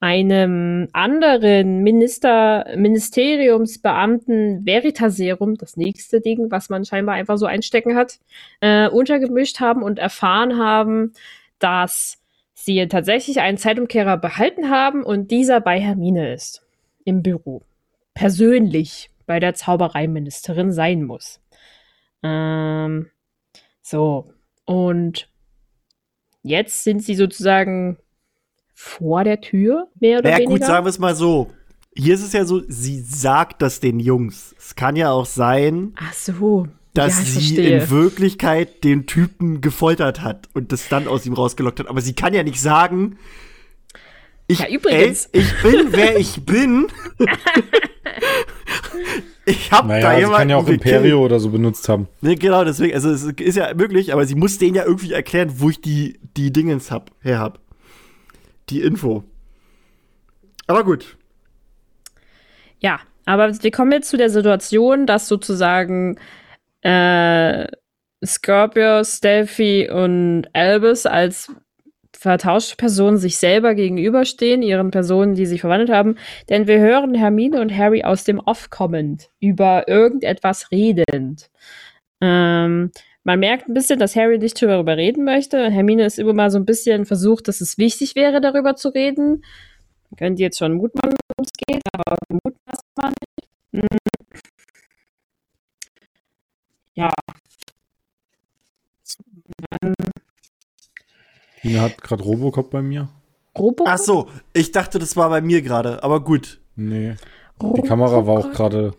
einem anderen Minister, Ministeriumsbeamten Veritaserum, das nächste Ding, was man scheinbar einfach so einstecken hat, äh, untergemischt haben und erfahren haben, dass sie tatsächlich einen Zeitumkehrer behalten haben und dieser bei Hermine ist. Im Büro. Persönlich bei der Zaubereiministerin sein muss. Ähm, so. Und jetzt sind sie sozusagen vor der Tür, mehr oder naja, weniger. Ja, gut, sagen wir es mal so. Hier ist es ja so, sie sagt das den Jungs. Es kann ja auch sein, Ach so. dass ja, sie verstehe. in Wirklichkeit den Typen gefoltert hat und das dann aus ihm rausgelockt hat. Aber sie kann ja nicht sagen, ich, ja, übrigens. Ey, ich bin, wer ich bin. ich hab naja, da jemanden. Sie kann ja auch Imperio oder so benutzt haben. Nee, genau, deswegen. Also, es ist ja möglich, aber sie muss denen ja irgendwie erklären, wo ich die, die Dingens hab, her hab die Info. Aber gut. Ja, aber wir kommen jetzt zu der Situation, dass sozusagen äh, Scorpius, Delphi und Albus als vertauschte Personen sich selber gegenüberstehen, ihren Personen, die sich verwandelt haben. Denn wir hören Hermine und Harry aus dem Off kommend über irgendetwas redend. Ähm, man merkt ein bisschen, dass Harry nicht darüber reden möchte. Hermine ist immer mal so ein bisschen versucht, dass es wichtig wäre, darüber zu reden. Man könnte jetzt schon mutmaßen, worum es geht, aber mutmaßt man nicht. Hm. Ja. Dann Tina hat gerade Robocop bei mir. Robocop? Ach so, ich dachte, das war bei mir gerade, aber gut. Nee. Robocop? Die Kamera war auch gerade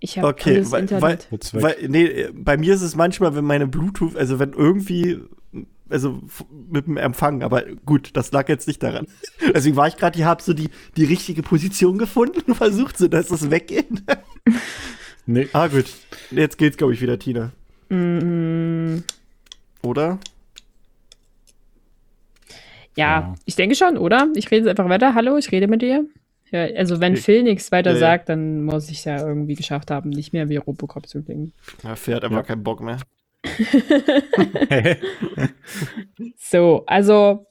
ich habe okay, weil, Internet. Weil, weil, nee, bei mir ist es manchmal, wenn meine Bluetooth, also wenn irgendwie, also mit dem Empfang, aber gut, das lag jetzt nicht daran. Deswegen war ich gerade, ich habe so die, die richtige Position gefunden und versucht so, dass es weggeht. nee. Ah, gut. Jetzt geht's, glaube ich, wieder, Tina. Mm. Oder? Ja, ja, ich denke schon, oder? Ich rede jetzt einfach weiter. Hallo, ich rede mit dir. Ja, also wenn Phil nichts weiter ja, sagt, dann muss ich es ja irgendwie geschafft haben, nicht mehr wie Robocop zu klingen. Ja, Phil hat einfach ja. keinen Bock mehr. so, also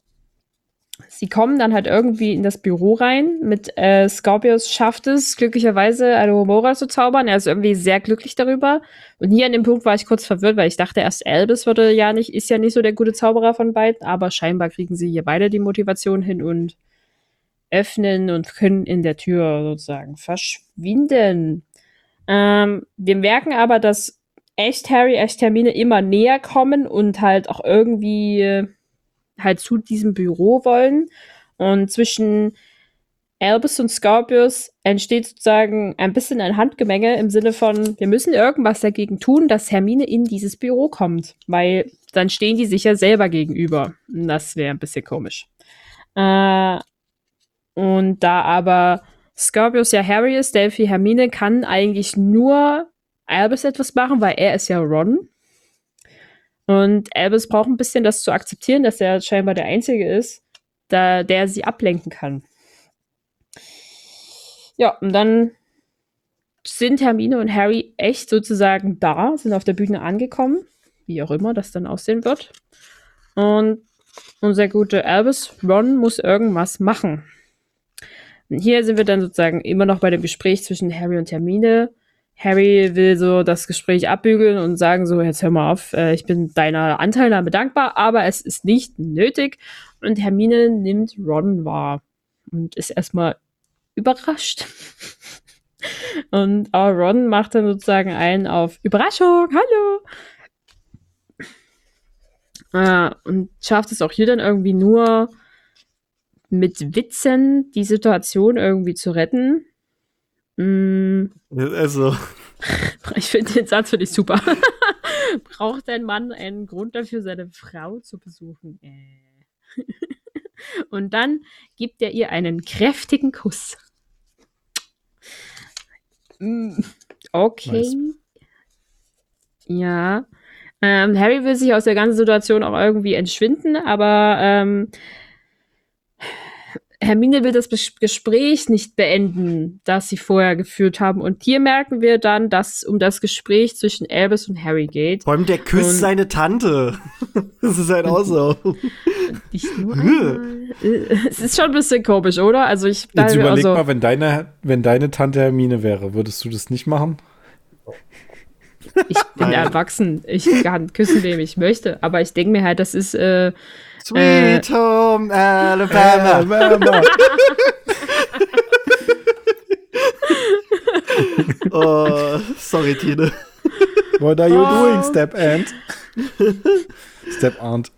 sie kommen dann halt irgendwie in das Büro rein. Mit äh, Scorpius schafft es glücklicherweise, Alohomora zu zaubern. Er ist irgendwie sehr glücklich darüber. Und hier an dem Punkt war ich kurz verwirrt, weil ich dachte erst, Albus würde ja nicht, ist ja nicht so der gute Zauberer von beiden, aber scheinbar kriegen sie hier beide die Motivation hin und öffnen und können in der Tür sozusagen verschwinden. Ähm, wir merken aber, dass echt Harry, echt Hermine immer näher kommen und halt auch irgendwie äh, halt zu diesem Büro wollen. Und zwischen Albus und Scorpius entsteht sozusagen ein bisschen ein Handgemenge im Sinne von, wir müssen irgendwas dagegen tun, dass Hermine in dieses Büro kommt, weil dann stehen die sich ja selber gegenüber. Das wäre ein bisschen komisch. Äh, und da aber Scorpius ja Harry ist, Delphi Hermine, kann eigentlich nur Albus etwas machen, weil er ist ja Ron. Und Albus braucht ein bisschen das zu akzeptieren, dass er scheinbar der Einzige ist, da, der sie ablenken kann. Ja, und dann sind Hermine und Harry echt sozusagen da, sind auf der Bühne angekommen, wie auch immer das dann aussehen wird. Und unser guter Albus, Ron, muss irgendwas machen. Und hier sind wir dann sozusagen immer noch bei dem Gespräch zwischen Harry und Hermine. Harry will so das Gespräch abbügeln und sagen so, jetzt hör mal auf, äh, ich bin deiner Anteilnahme dankbar, aber es ist nicht nötig. Und Hermine nimmt Ron wahr und ist erstmal überrascht. und Ron macht dann sozusagen einen auf Überraschung, hallo. Äh, und schafft es auch hier dann irgendwie nur, mit Witzen die Situation irgendwie zu retten. Mm. Also. Ich finde den Satz finde ich super. Braucht ein Mann einen Grund dafür, seine Frau zu besuchen? Äh. Und dann gibt er ihr einen kräftigen Kuss. Mm, okay. Nice. Ja. Ähm, Harry will sich aus der ganzen Situation auch irgendwie entschwinden, aber ähm, Hermine will das Gespräch nicht beenden, das sie vorher geführt haben. Und hier merken wir dann, dass es um das Gespräch zwischen Albus und Harry geht. Vor allem der küsst und seine Tante. das ist halt auch so. Nicht nur es ist schon ein bisschen komisch, oder? Also ich Jetzt überleg also, mal, wenn deine, wenn deine Tante Hermine wäre, würdest du das nicht machen? Ich bin ja erwachsen. Ich kann küssen, wem ich möchte. Aber ich denke mir halt, das ist äh, Sweet äh, Home Alabama. Alabama. oh, sorry, Tine. What are you oh. doing, Step Aunt? Step Aunt.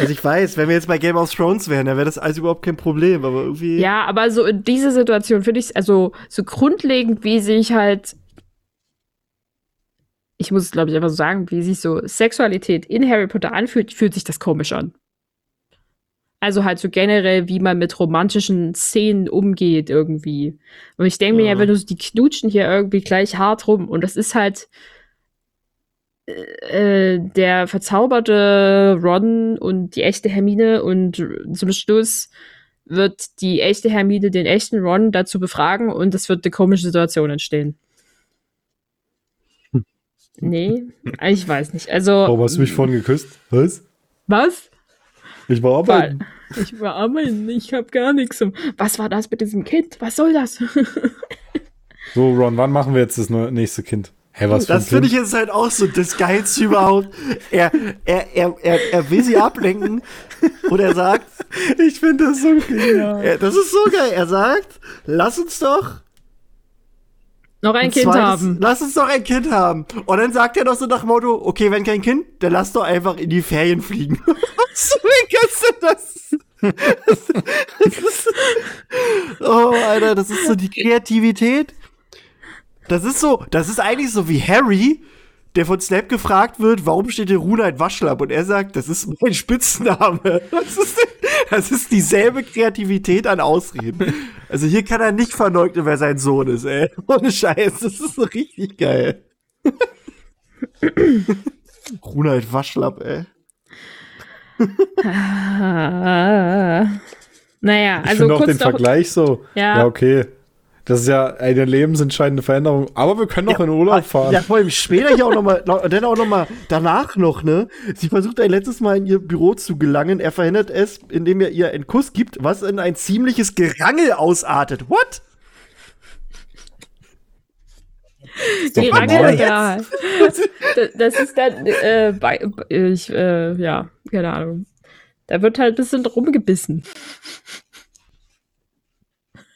Also ich weiß, wenn wir jetzt bei Game of Thrones wären, dann wäre das alles überhaupt kein Problem, aber irgendwie. Ja, aber so in dieser Situation finde ich es also so grundlegend, wie sich halt. Ich muss es, glaube ich, einfach so sagen, wie sich so Sexualität in Harry Potter anfühlt, fühlt sich das komisch an. Also halt so generell, wie man mit romantischen Szenen umgeht irgendwie. Und ich denke ja. mir ja, wenn du so die knutschen hier irgendwie gleich hart rum und das ist halt äh, äh, der verzauberte Ron und die echte Hermine und zum Schluss wird die echte Hermine den echten Ron dazu befragen und es wird eine komische Situation entstehen. Nee, ich weiß nicht. Also. Warum hast du mich vorhin geküsst? Was? Was? Ich war arbeiten. Ich war arbeiten, ich hab gar nichts. Was war das mit diesem Kind? Was soll das? so, Ron, wann machen wir jetzt das nächste Kind? Hä, was das finde ich jetzt halt auch so das Geilste überhaupt. Er, er, er, er, er will sie ablenken und er sagt, ich finde das so genial. Das ist so geil. Er sagt, lass uns doch noch ein, ein Kind zweites, haben. Lass uns doch ein Kind haben. Und dann sagt er doch so nach dem Motto, okay, wenn kein Kind, dann lass doch einfach in die Ferien fliegen. so, wie kannst du das? das, das ist, oh, Alter, das ist so die Kreativität. Das ist so, das ist eigentlich so wie Harry, der von Snap gefragt wird, warum steht der Runheit Waschlapp? Und er sagt, das ist mein Spitzname. Das ist, das ist dieselbe Kreativität an Ausreden. Also hier kann er nicht verleugnen, wer sein Sohn ist, ey. Ohne Scheiß, das ist so richtig geil. Runheit Waschlapp, ey. naja, also ich finde auch den Vergleich so. Ja. ja, okay. Das ist ja eine lebensentscheidende Veränderung. Aber wir können noch ja, in Urlaub fahren. Ja, vor allem später hier auch nochmal, dann auch nochmal danach noch, ne? Sie versucht ein letztes Mal in ihr Büro zu gelangen. Er verhindert es, indem er ihr einen Kuss gibt, was in ein ziemliches Gerangel ausartet. What? Gerangel, ja. Das ist dann, äh, bei, ich, äh, ja, keine Ahnung. Da wird halt ein bisschen rumgebissen.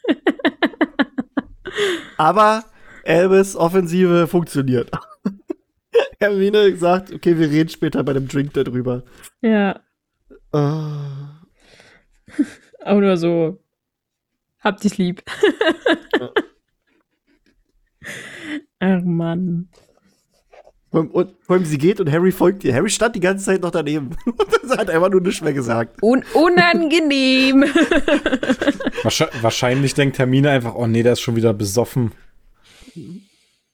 Aber Elvis Offensive funktioniert. Hermine sagt, okay, wir reden später bei dem Drink darüber. Ja. Uh. Auch nur so. Hab dich lieb. Ach Mann. Und, vor allem sie geht und Harry folgt ihr. Harry stand die ganze Zeit noch daneben. und hat einfach nur nichts mehr gesagt. Un unangenehm. Wahrscheinlich denkt Hermine einfach, oh nee, der ist schon wieder besoffen.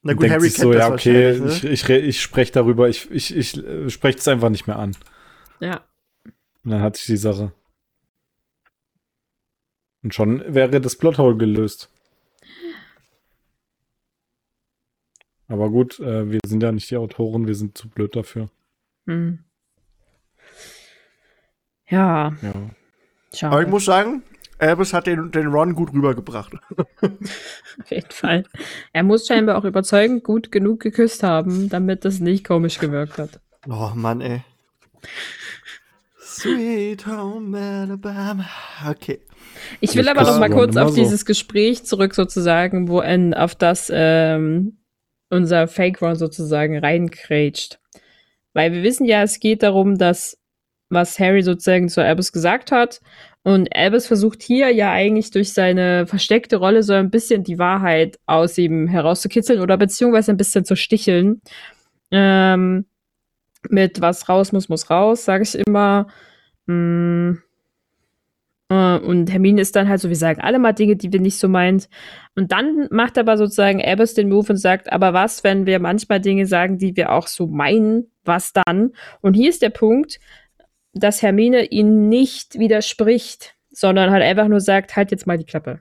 Na gut, Harry kennt so, das ja, okay, ne? ich, ich, ich spreche darüber, ich, ich, ich äh, spreche es einfach nicht mehr an. Ja. Und dann hat sich die Sache. Und schon wäre das Plothole gelöst. Aber gut, äh, wir sind ja nicht die Autoren, wir sind zu blöd dafür. Hm. Ja. Ja. Schade. Aber ich muss sagen, Albus hat den, den Ron gut rübergebracht. Auf jeden Fall. Er muss scheinbar auch überzeugend gut genug geküsst haben, damit das nicht komisch gewirkt hat. Oh Mann, ey. Sweet Home Alabama. Okay. Ich will aber noch mal kurz auf so. dieses Gespräch zurück sozusagen, wo ein auf das ähm, unser Fake Ron sozusagen reinkrätscht. Weil wir wissen ja, es geht darum, dass was Harry sozusagen zu Albus gesagt hat. Und Albus versucht hier ja eigentlich durch seine versteckte Rolle so ein bisschen die Wahrheit aus ihm herauszukitzeln oder beziehungsweise ein bisschen zu sticheln. Ähm, mit was raus muss, muss raus, sage ich immer. Mm, äh, und Hermine ist dann halt so, wir sagen alle mal Dinge, die wir nicht so meint. Und dann macht aber sozusagen Albus den Move und sagt, aber was, wenn wir manchmal Dinge sagen, die wir auch so meinen, was dann? Und hier ist der Punkt, dass Hermine ihn nicht widerspricht, sondern halt einfach nur sagt, halt jetzt mal die Klappe.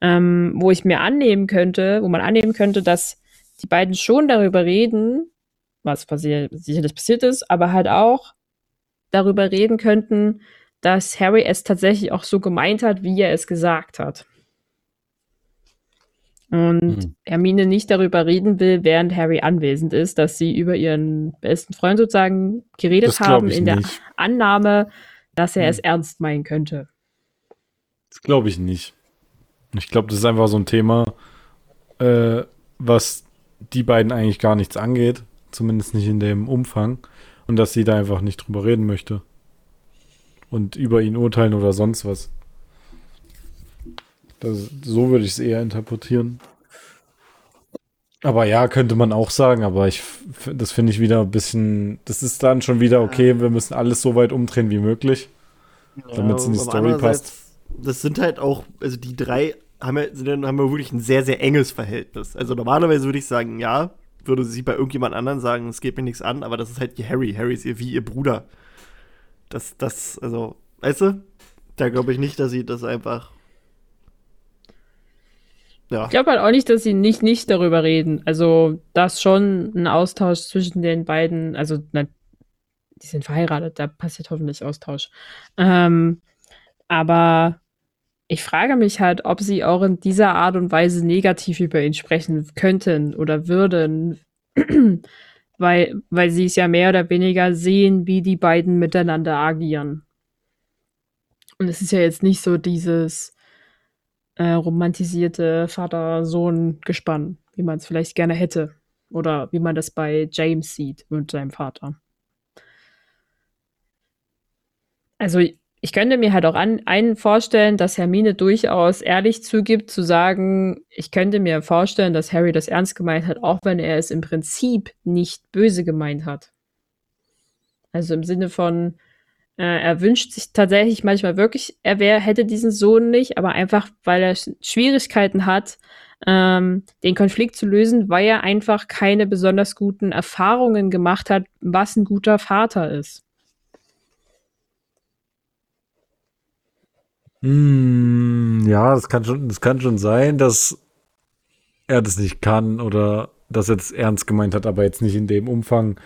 Ähm, wo ich mir annehmen könnte, wo man annehmen könnte, dass die beiden schon darüber reden, was sicherlich passiert ist, aber halt auch darüber reden könnten, dass Harry es tatsächlich auch so gemeint hat, wie er es gesagt hat. Und mhm. Hermine nicht darüber reden will, während Harry anwesend ist, dass sie über ihren besten Freund sozusagen geredet das haben, in nicht. der Annahme, dass er mhm. es ernst meinen könnte. Das glaube ich nicht. Ich glaube, das ist einfach so ein Thema, äh, was die beiden eigentlich gar nichts angeht. Zumindest nicht in dem Umfang. Und dass sie da einfach nicht drüber reden möchte. Und über ihn urteilen oder sonst was. Das, so würde ich es eher interpretieren. Aber ja, könnte man auch sagen, aber ich, das finde ich wieder ein bisschen, das ist dann schon wieder okay, wir müssen alles so weit umdrehen wie möglich, ja, damit es in die Story passt. Das sind halt auch, also die drei haben ja, sind, haben ja wirklich ein sehr, sehr enges Verhältnis. Also normalerweise würde ich sagen, ja, würde sie bei irgendjemand anderen sagen, es geht mir nichts an, aber das ist halt Harry. Harry ist ihr wie ihr Bruder. Das, das, also, weißt du? Da glaube ich nicht, dass sie das einfach ja. Ich glaube halt auch nicht, dass sie nicht, nicht darüber reden. Also, dass schon ein Austausch zwischen den beiden, also, na, die sind verheiratet, da passiert hoffentlich Austausch. Ähm, aber ich frage mich halt, ob sie auch in dieser Art und Weise negativ über ihn sprechen könnten oder würden, weil, weil sie es ja mehr oder weniger sehen, wie die beiden miteinander agieren. Und es ist ja jetzt nicht so dieses, äh, romantisierte Vater-Sohn-Gespann, wie man es vielleicht gerne hätte. Oder wie man das bei James sieht mit seinem Vater. Also ich könnte mir halt auch an, einen vorstellen, dass Hermine durchaus ehrlich zugibt, zu sagen, ich könnte mir vorstellen, dass Harry das ernst gemeint hat, auch wenn er es im Prinzip nicht böse gemeint hat. Also im Sinne von, äh, er wünscht sich tatsächlich manchmal wirklich, er wär, hätte diesen Sohn nicht, aber einfach, weil er Schwierigkeiten hat, ähm, den Konflikt zu lösen, weil er einfach keine besonders guten Erfahrungen gemacht hat, was ein guter Vater ist. Mm, ja, das kann schon, das kann schon sein, dass er das nicht kann oder dass er es ernst gemeint hat, aber jetzt nicht in dem Umfang,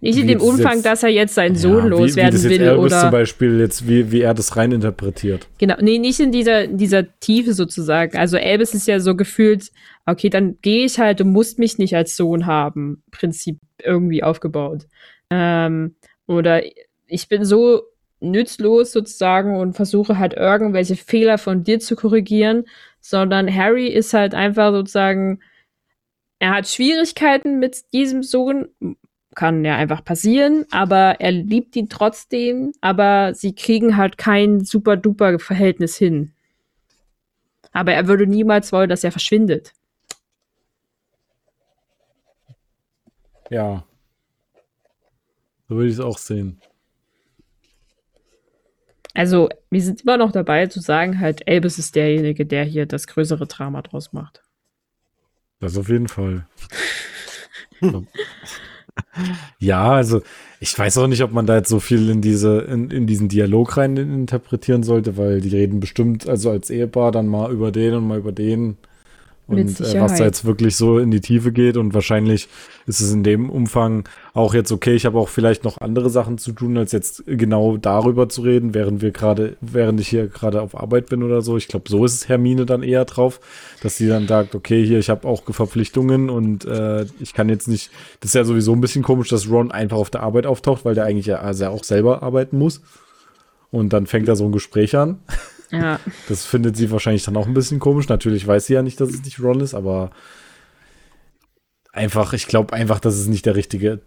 nicht in dem Umfang, jetzt, dass er jetzt seinen Sohn ja, loswerden wie, wie will. Albus oder zum Beispiel jetzt, wie, wie er das rein interpretiert. Genau, nee, nicht in dieser, dieser Tiefe sozusagen. Also Elvis ist ja so gefühlt, okay, dann gehe ich halt, du musst mich nicht als Sohn haben, Prinzip irgendwie aufgebaut. Ähm, oder ich bin so nützlos sozusagen und versuche halt irgendwelche Fehler von dir zu korrigieren, sondern Harry ist halt einfach sozusagen, er hat Schwierigkeiten mit diesem Sohn, kann ja einfach passieren, aber er liebt ihn trotzdem, aber sie kriegen halt kein super duper Verhältnis hin. Aber er würde niemals wollen, dass er verschwindet. Ja. So würde ich es auch sehen. Also, wir sind immer noch dabei zu sagen, halt, Elvis ist derjenige, der hier das größere Drama draus macht. Das auf jeden Fall. Ja, also ich weiß auch nicht, ob man da jetzt so viel in diese, in, in diesen Dialog rein interpretieren sollte, weil die reden bestimmt, also als Ehepaar dann mal über den und mal über den und äh, was da jetzt wirklich so in die Tiefe geht. Und wahrscheinlich ist es in dem Umfang auch jetzt okay. Ich habe auch vielleicht noch andere Sachen zu tun, als jetzt genau darüber zu reden, während wir gerade, während ich hier gerade auf Arbeit bin oder so. Ich glaube, so ist es Hermine dann eher drauf, dass sie dann sagt, okay, hier, ich habe auch Verpflichtungen und äh, ich kann jetzt nicht. Das ist ja sowieso ein bisschen komisch, dass Ron einfach auf der Arbeit auftaucht, weil der eigentlich ja also auch selber arbeiten muss. Und dann fängt er so ein Gespräch an. Ja. Das findet sie wahrscheinlich dann auch ein bisschen komisch. Natürlich weiß sie ja nicht, dass es nicht Ron ist, aber einfach, ich glaube einfach, dass es nicht der richtige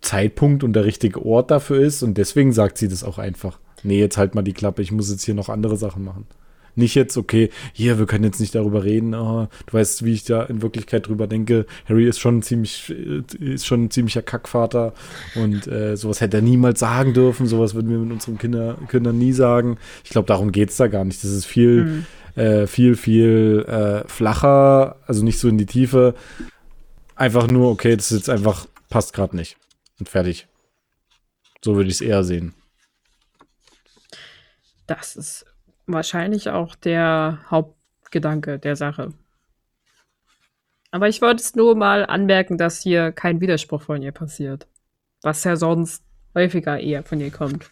Zeitpunkt und der richtige Ort dafür ist und deswegen sagt sie das auch einfach. Nee, jetzt halt mal die Klappe, ich muss jetzt hier noch andere Sachen machen. Nicht jetzt, okay, hier, wir können jetzt nicht darüber reden. Oh, du weißt, wie ich da in Wirklichkeit drüber denke. Harry ist schon ziemlich, äh, ist schon ein ziemlicher Kackvater und äh, sowas hätte er niemals sagen dürfen. Sowas würden wir mit unseren Kinder, Kindern nie sagen. Ich glaube, darum geht es da gar nicht. Das ist viel, mhm. äh, viel, viel äh, flacher, also nicht so in die Tiefe. Einfach nur, okay, das ist jetzt einfach, passt gerade nicht. Und fertig. So würde ich es eher sehen. Das ist wahrscheinlich auch der Hauptgedanke der Sache. Aber ich wollte es nur mal anmerken, dass hier kein Widerspruch von ihr passiert. Was ja sonst häufiger eher von ihr kommt.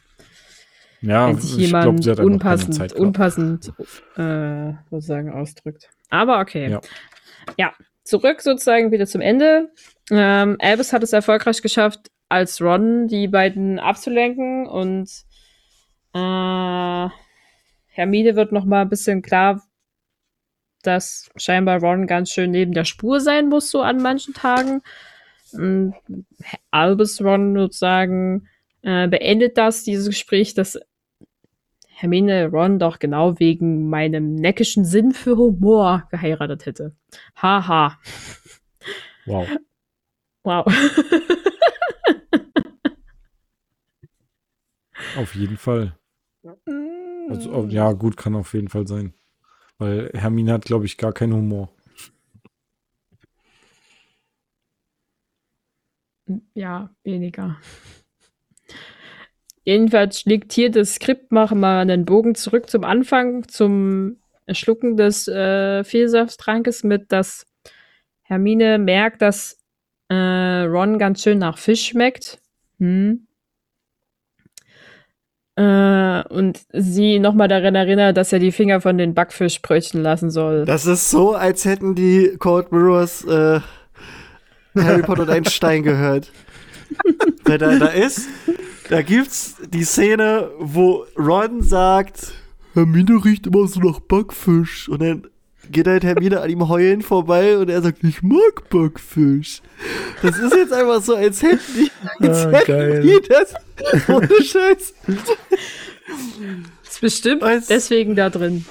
Ja, wenn sich jemand glaub, unpassend, unpassend äh, sozusagen ausdrückt. Aber okay. Ja. ja. zurück sozusagen wieder zum Ende. Ähm, Albus hat es erfolgreich geschafft, als Ron die beiden abzulenken und äh, Hermine wird noch mal ein bisschen klar, dass scheinbar Ron ganz schön neben der Spur sein muss, so an manchen Tagen. Und Albus Ron sozusagen äh, beendet das, dieses Gespräch, dass Hermine Ron doch genau wegen meinem neckischen Sinn für Humor geheiratet hätte. Haha. Wow. Wow. auf jeden Fall. Also, oh, ja, gut, kann auf jeden Fall sein. Weil Hermine hat, glaube ich, gar keinen Humor. Ja, weniger. Jedenfalls schlägt hier das Skript, machen wir einen Bogen zurück zum Anfang, zum Schlucken des äh, Vielsaftrankes mit, dass Hermine merkt, dass äh, Ron ganz schön nach Fisch schmeckt. Hm. Äh, und sie nochmal daran erinnert, dass er die Finger von den Backfischbrötchen lassen soll. Das ist so, als hätten die Cold Mirrors äh, Harry Potter und ein Stein gehört. Wer da, da ist, da gibt's die Szene, wo Ron sagt, Hermine riecht immer so nach Backfisch. Und dann geht halt Hermine an ihm heulen vorbei und er sagt, ich mag Backfisch. Das ist jetzt einfach so, als hätten die, als ah, hätten die das. Ohne Scheiß. Ist bestimmt Weiß. deswegen da drin.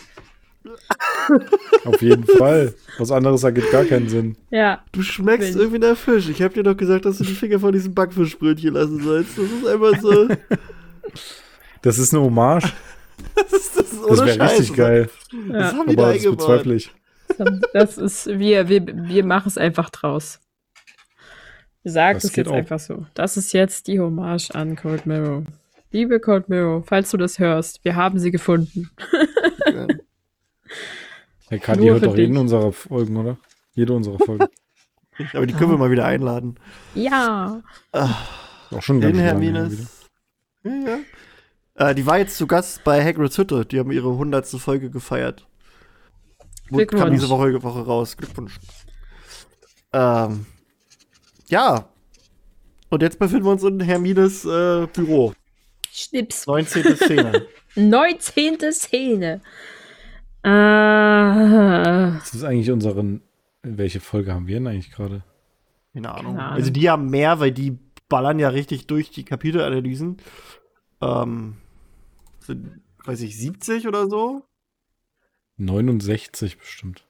Auf jeden Fall. Was anderes ergibt gar keinen Sinn. Ja. Du schmeckst Bin. irgendwie nach Fisch. Ich hab dir doch gesagt, dass du die Finger von diesem Backfischbrötchen lassen sollst. Das ist einfach so. Das ist eine Hommage. Das, ist, das, ist das wäre richtig geil. Ja. Das haben die Aber da das bezweifle ich. Das ist, wir, wir, wir machen es einfach draus. Wir sagen es jetzt auch. einfach so. Das ist jetzt die Hommage an Cold Mirror. Liebe Cold Mirror, falls du das hörst, wir haben sie gefunden. Ja. Herr Kadi hört doch jeden unserer Folgen, oder? Jede unserer Folgen. Aber die können wir mal wieder einladen. Ja. Ach, auch schon ganz Hermines. Ja, ja. Äh, die war jetzt zu Gast bei Hagrid's Hütte. Die haben ihre 100. Folge gefeiert. Glückwunsch. Kam diese Woche, Woche raus. Glückwunsch. Ähm, ja. Und jetzt befinden wir uns in Hermines äh, Büro. Schnips. 19. Szene. 19. Szene. Äh, das ist eigentlich unseren. Welche Folge haben wir denn eigentlich gerade? Keine Ahnung. Also die haben mehr, weil die ballern ja richtig durch die Kapitelanalysen. Ähm, sind, weiß ich, 70 oder so? 69 bestimmt.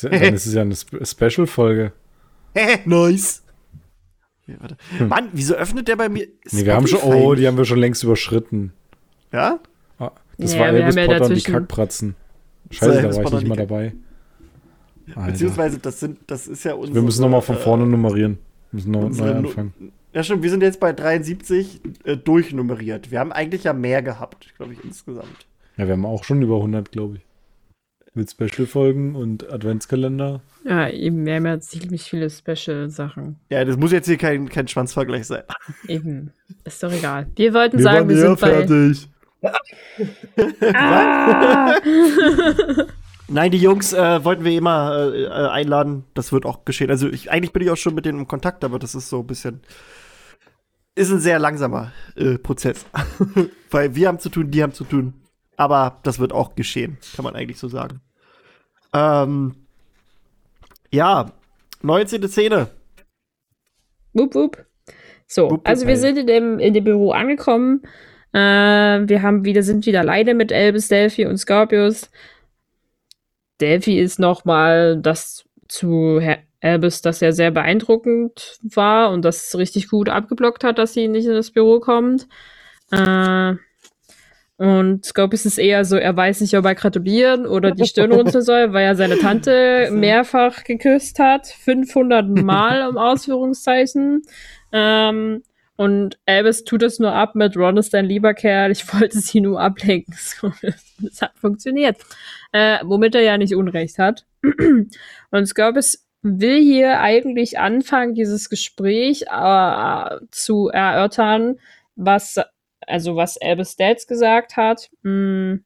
Dann ist es ja eine Special-Folge. nice. Ja, hm. Mann, wieso öffnet der bei mir? Nee, wir haben schon, oh, die haben wir schon längst überschritten. Ja? Ah, das ja, war Elvis Potter ja und die Kackpratzen. Scheiße, da war ich nicht mal dabei. Alter. Beziehungsweise, das sind, das ist ja unsere. Wir müssen nochmal von vorne äh, nummerieren. Wir müssen noch neu anfangen. Ja, stimmt, wir sind jetzt bei 73 äh, durchnummeriert. Wir haben eigentlich ja mehr gehabt, glaube ich, insgesamt. Ja, wir haben auch schon über 100, glaube ich. Mit Special-Folgen und Adventskalender. Ja, eben, wir haben ja ziemlich viele Special-Sachen. Ja, das muss jetzt hier kein, kein Schwanzvergleich sein. Eben, ist doch egal. Wir wollten wir sagen, wir sind fertig. bei... ah! Nein, die Jungs äh, wollten wir immer äh, äh, einladen. Das wird auch geschehen. Also ich, eigentlich bin ich auch schon mit denen im Kontakt, aber das ist so ein bisschen ist ein sehr langsamer äh, Prozess. Weil wir haben zu tun, die haben zu tun. Aber das wird auch geschehen, kann man eigentlich so sagen. Ähm, ja, 19. Szene. Wupp, wupp. So, wupp, also wir sind in dem, in dem Büro angekommen. Äh, wir haben wieder, sind wieder alleine mit Elvis, Delphi und Scorpius. Delphi ist nochmal das zu Albus, dass er sehr beeindruckend war und das richtig gut abgeblockt hat, dass sie nicht in das Büro kommt. Äh, und Scorpius ist eher so, er weiß nicht, ob er gratulieren oder die Stirn runter soll, weil er seine Tante mehrfach geküsst hat. 500 Mal im Ausführungszeichen. Ähm, Und Albus tut es nur ab mit Ron ist dein lieber Kerl, ich wollte sie nur ablenken. Das hat funktioniert. Äh, womit er ja nicht Unrecht hat. Und Scorbus will hier eigentlich anfangen, dieses Gespräch äh, zu erörtern, was, also was Albus Dads gesagt hat. Hm.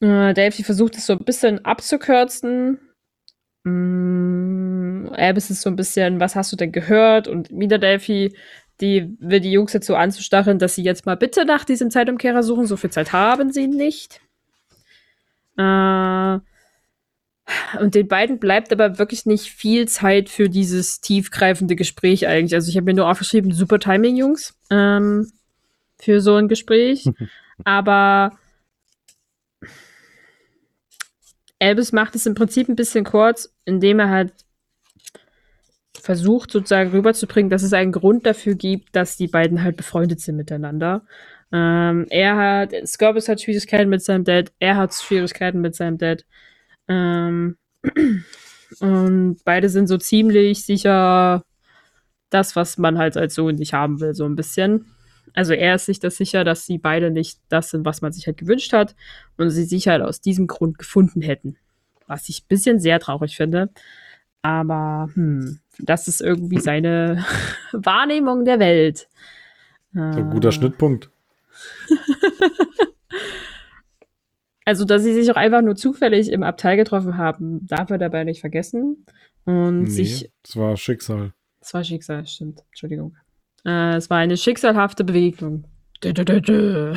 Äh, Delphi versucht es so ein bisschen abzukürzen. Mm, Albus ist so ein bisschen, was hast du denn gehört? Und wieder Delphi, die will die Jungs dazu anzustacheln, dass sie jetzt mal bitte nach diesem Zeitumkehrer suchen. So viel Zeit haben sie nicht. Äh, und den beiden bleibt aber wirklich nicht viel Zeit für dieses tiefgreifende Gespräch eigentlich. Also ich habe mir nur aufgeschrieben, super Timing, Jungs, ähm, für so ein Gespräch. aber Elvis macht es im Prinzip ein bisschen kurz, indem er halt versucht sozusagen rüberzubringen, dass es einen Grund dafür gibt, dass die beiden halt befreundet sind miteinander. Ähm, er hat, Scorpius hat Schwierigkeiten mit seinem Dad, er hat Schwierigkeiten mit seinem Dad. Ähm, und beide sind so ziemlich sicher das, was man halt als Sohn nicht haben will, so ein bisschen. Also er ist sich das sicher, dass sie beide nicht das sind, was man sich halt gewünscht hat und sie sich halt aus diesem Grund gefunden hätten. Was ich ein bisschen sehr traurig finde. Aber hm, das ist irgendwie seine Wahrnehmung der Welt. Ein guter äh. Schnittpunkt. also, dass sie sich auch einfach nur zufällig im Abteil getroffen haben, darf er dabei nicht vergessen. Und nee, sich. Es war Schicksal. Es war Schicksal, stimmt. Entschuldigung. Äh, es war eine schicksalhafte Bewegung. Dö, dö, dö, dö.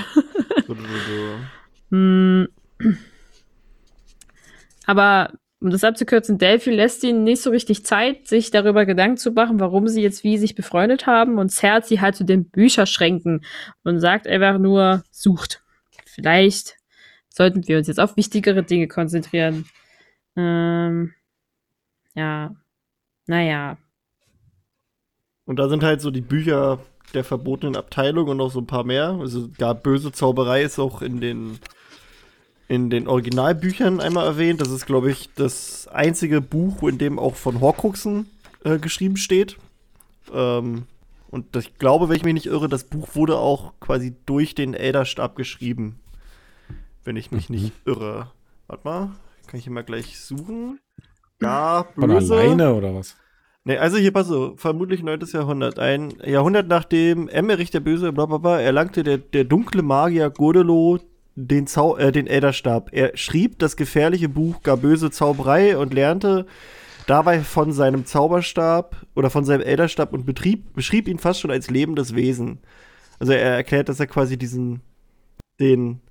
hm. Aber um das abzukürzen, Delphi lässt ihnen nicht so richtig Zeit, sich darüber Gedanken zu machen, warum sie jetzt wie sich befreundet haben und zerrt sie halt zu den Bücherschränken und sagt einfach nur, sucht. Vielleicht sollten wir uns jetzt auf wichtigere Dinge konzentrieren. Ähm, ja, naja, und da sind halt so die Bücher der verbotenen Abteilung und noch so ein paar mehr. Also gar böse Zauberei ist auch in den in den Originalbüchern einmal erwähnt. Das ist, glaube ich, das einzige Buch, in dem auch von Horcruxen äh, geschrieben steht. Ähm, und ich glaube, wenn ich mich nicht irre, das Buch wurde auch quasi durch den Elderstab geschrieben. Wenn ich mich nicht irre. Warte mal, kann ich hier mal gleich suchen. Ja, böse. Von alleine oder was? Nee, also hier pass auf, vermutlich 9. Jahrhundert. Ein Jahrhundert nachdem Emmerich der Böse, blablabla, erlangte der, der dunkle Magier Godelo den, Zau äh, den Äderstab. Er schrieb das gefährliche Buch Gar böse Zauberei und lernte dabei von seinem Zauberstab oder von seinem Äderstab und betrieb, beschrieb ihn fast schon als lebendes Wesen. Also er erklärt, dass er quasi diesen, den,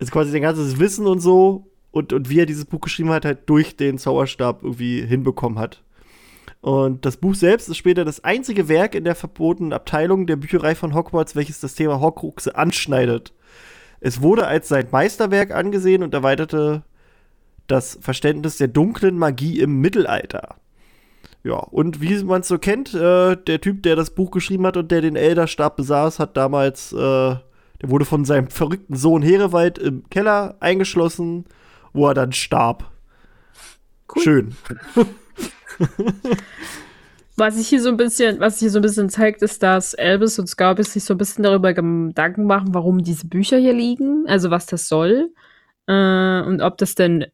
also quasi sein ganzes Wissen und so und, und wie er dieses Buch geschrieben hat, halt durch den Zauberstab irgendwie hinbekommen hat. Und das Buch selbst ist später das einzige Werk in der verbotenen Abteilung der Bücherei von Hogwarts, welches das Thema Horcruxe anschneidet. Es wurde als sein Meisterwerk angesehen und erweiterte das Verständnis der dunklen Magie im Mittelalter. Ja, und wie man es so kennt, äh, der Typ, der das Buch geschrieben hat und der den Elderstab besaß, hat damals, äh, der wurde von seinem verrückten Sohn Herewald im Keller eingeschlossen, wo er dann starb. Cool. Schön. was sich hier so ein bisschen, was hier so ein bisschen zeigt, ist, dass Elvis und Scarpus sich so ein bisschen darüber Gedanken machen, warum diese Bücher hier liegen, also was das soll äh, und ob das denn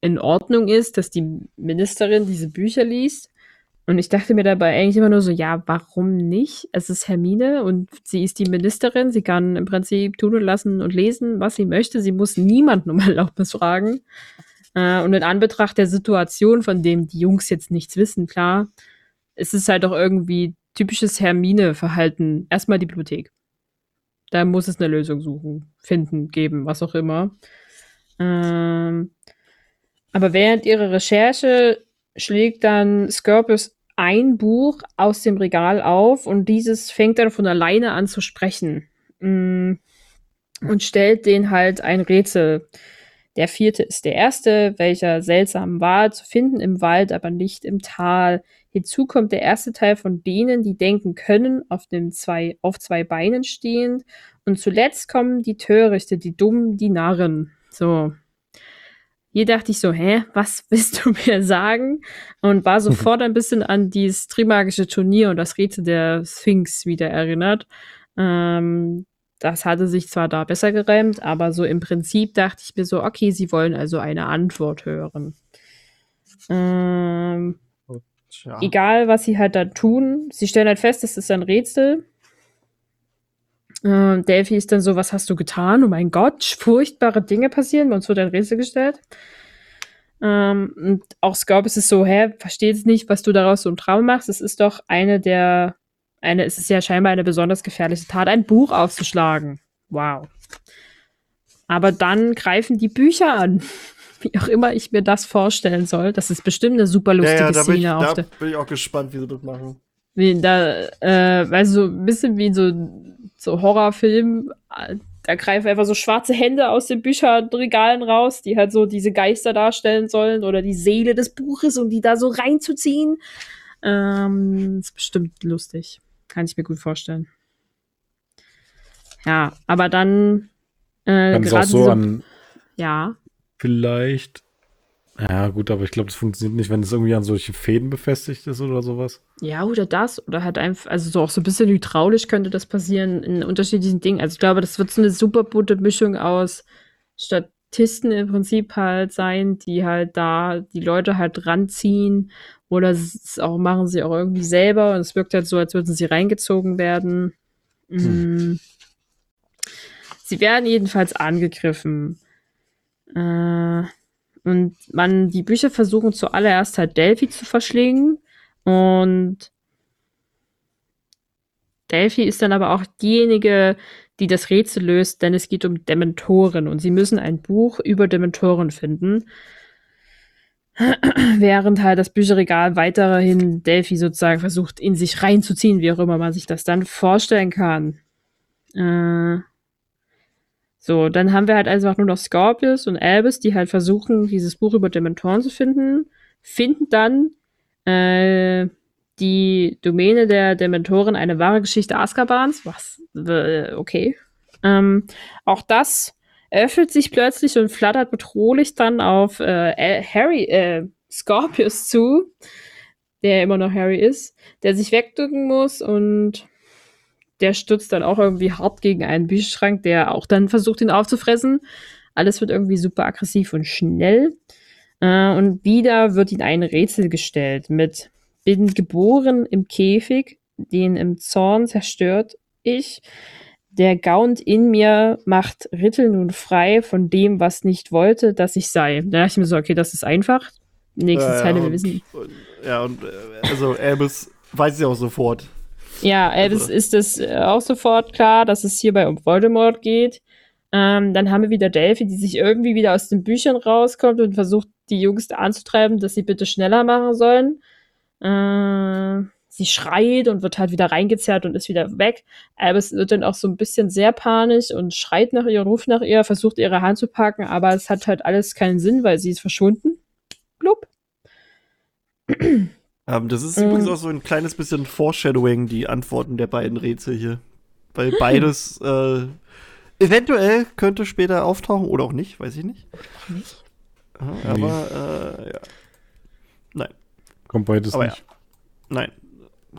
in Ordnung ist, dass die Ministerin diese Bücher liest. Und ich dachte mir dabei eigentlich immer nur so, ja, warum nicht? Es ist Hermine und sie ist die Ministerin. Sie kann im Prinzip tun und lassen und lesen, was sie möchte. Sie muss niemanden um Erlaubnis fragen. Äh, und in Anbetracht der Situation, von dem die Jungs jetzt nichts wissen, klar, ist es halt auch irgendwie typisches Hermine-Verhalten. Erstmal die Bibliothek. Da muss es eine Lösung suchen, finden, geben, was auch immer. Ähm, aber während ihrer Recherche schlägt dann Scorpius ein Buch aus dem Regal auf und dieses fängt dann von alleine an zu sprechen. Mm, und stellt den halt ein Rätsel. Der vierte ist der erste, welcher seltsam war, zu finden im Wald, aber nicht im Tal. Hinzu kommt der erste Teil von denen, die denken können, auf, dem zwei, auf zwei Beinen stehend. Und zuletzt kommen die Törichte, die Dummen, die Narren. So. Hier dachte ich so, hä, was willst du mir sagen? Und war sofort ein bisschen an dieses Trimagische Turnier und das Rätsel der Sphinx wieder erinnert. Ähm, das hatte sich zwar da besser gereimt, aber so im Prinzip dachte ich mir so, okay, sie wollen also eine Antwort hören. Ähm, ja. Egal, was sie halt da tun, sie stellen halt fest, es ist ein Rätsel. Äh, Delphi ist dann so, was hast du getan? Oh mein Gott, furchtbare Dinge passieren. Uns wird ein Rätsel gestellt. Ähm, und auch Scorpius ist so, hä, versteht nicht, was du daraus so im Traum machst. Es ist doch eine der eine, es ist ja scheinbar eine besonders gefährliche Tat, ein Buch aufzuschlagen. Wow. Aber dann greifen die Bücher an. Wie auch immer ich mir das vorstellen soll. Das ist bestimmt eine super lustige ja, ja, da Szene. Bin ich, da bin ich auch gespannt, wie sie das machen. Wie da, äh, weil so ein bisschen wie so, so Horrorfilm, da greifen einfach so schwarze Hände aus den Bücherregalen raus, die halt so diese Geister darstellen sollen oder die Seele des Buches, um die da so reinzuziehen. Ähm, ist bestimmt lustig. Kann ich mir gut vorstellen. Ja, aber dann äh, gerade so, so an ja. Vielleicht. Ja, gut, aber ich glaube, das funktioniert nicht, wenn es irgendwie an solche Fäden befestigt ist oder sowas. Ja, oder das. Oder halt einfach, also so auch so ein bisschen hydraulisch könnte das passieren in unterschiedlichen Dingen. Also ich glaube, das wird so eine super gute Mischung aus Statisten im Prinzip halt sein, die halt da die Leute halt ranziehen oder es auch machen sie auch irgendwie selber und es wirkt halt so, als würden sie reingezogen werden. Hm. Mm. Sie werden jedenfalls angegriffen. Äh, und man, die Bücher versuchen zuallererst halt Delphi zu verschlingen. Und Delphi ist dann aber auch diejenige, die das Rätsel löst, denn es geht um Dementoren und sie müssen ein Buch über Dementoren finden. Während halt das Bücherregal weiterhin Delphi sozusagen versucht, in sich reinzuziehen, wie auch immer man sich das dann vorstellen kann. Äh, so, dann haben wir halt einfach nur noch Scorpius und Albus, die halt versuchen, dieses Buch über Dementoren zu finden, finden dann äh, die Domäne der Dementoren eine wahre Geschichte Azkabans. Was? Äh, okay. Ähm, auch das öffnet sich plötzlich und flattert bedrohlich dann auf äh, Harry, äh, Scorpius zu, der immer noch Harry ist, der sich wegdrücken muss und der stürzt dann auch irgendwie hart gegen einen Bücherschrank, der auch dann versucht, ihn aufzufressen. Alles wird irgendwie super aggressiv und schnell. Äh, und wieder wird ihm ein Rätsel gestellt mit bin geboren im Käfig, den im Zorn zerstört ich der Gaunt in mir macht Rittel nun frei von dem, was nicht wollte, dass ich sei. Da dachte ich mir so, okay, das ist einfach. Nächste äh, Zeile, wir wissen. Und, ja, und äh, also Albus weiß es ja auch sofort. Ja, Albus also. ist es äh, auch sofort klar, dass es hierbei um Voldemort geht. Ähm, dann haben wir wieder Delphi, die sich irgendwie wieder aus den Büchern rauskommt und versucht, die Jungs anzutreiben, dass sie bitte schneller machen sollen. Äh, sie schreit und wird halt wieder reingezerrt und ist wieder weg. Albus wird dann auch so ein bisschen sehr panisch und schreit nach ihr, ruft nach ihr, versucht ihre Hand zu packen, aber es hat halt alles keinen Sinn, weil sie ist verschwunden. Blub. Ähm, das ist ähm, übrigens auch so ein kleines bisschen Foreshadowing, die Antworten der beiden Rätsel hier. Weil beides äh, eventuell könnte später auftauchen oder auch nicht, weiß ich nicht. Nicht. Aber, äh, ja. Nein. Kommt beides aber nicht. Ja. Nein.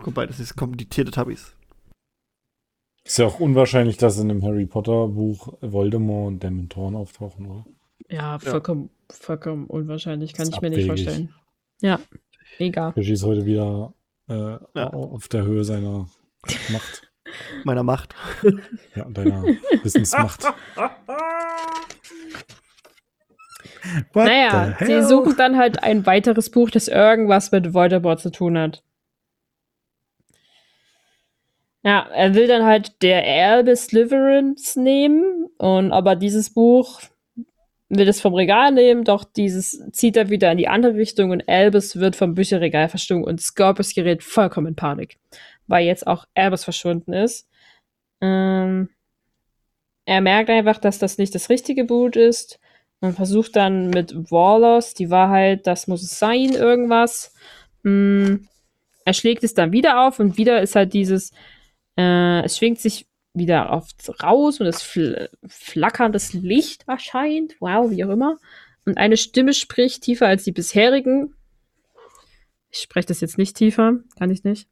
Kommt beides ist komplizierte Tabis. Ist ja auch unwahrscheinlich, dass in einem Harry Potter Buch Voldemort und Dementoren auftauchen, oder? Ja, vollkommen, ja. vollkommen unwahrscheinlich. Kann ich abwegig. mir nicht vorstellen. Ja, mega. Regie ist heute wieder äh, ja. auf der Höhe seiner Macht. Meiner Macht. Ja, deiner Wissensmacht. naja, sie suchen dann halt ein weiteres Buch, das irgendwas mit Voldemort zu tun hat. Ja, er will dann halt der Erbe Slytherins nehmen und aber dieses Buch will es vom Regal nehmen, doch dieses zieht er wieder in die andere Richtung und Albus wird vom Bücherregal verstummt und Scorpius gerät vollkommen in Panik, weil jetzt auch Albus verschwunden ist. Ähm, er merkt einfach, dass das nicht das richtige Boot ist und versucht dann mit Warlos die Wahrheit, das muss es sein, irgendwas. Mm, er schlägt es dann wieder auf und wieder ist halt dieses, äh, es schwingt sich wieder oft raus und das fl flackerndes Licht erscheint. Wow, wie auch immer. und eine Stimme spricht tiefer als die bisherigen. Ich spreche das jetzt nicht tiefer, kann ich nicht.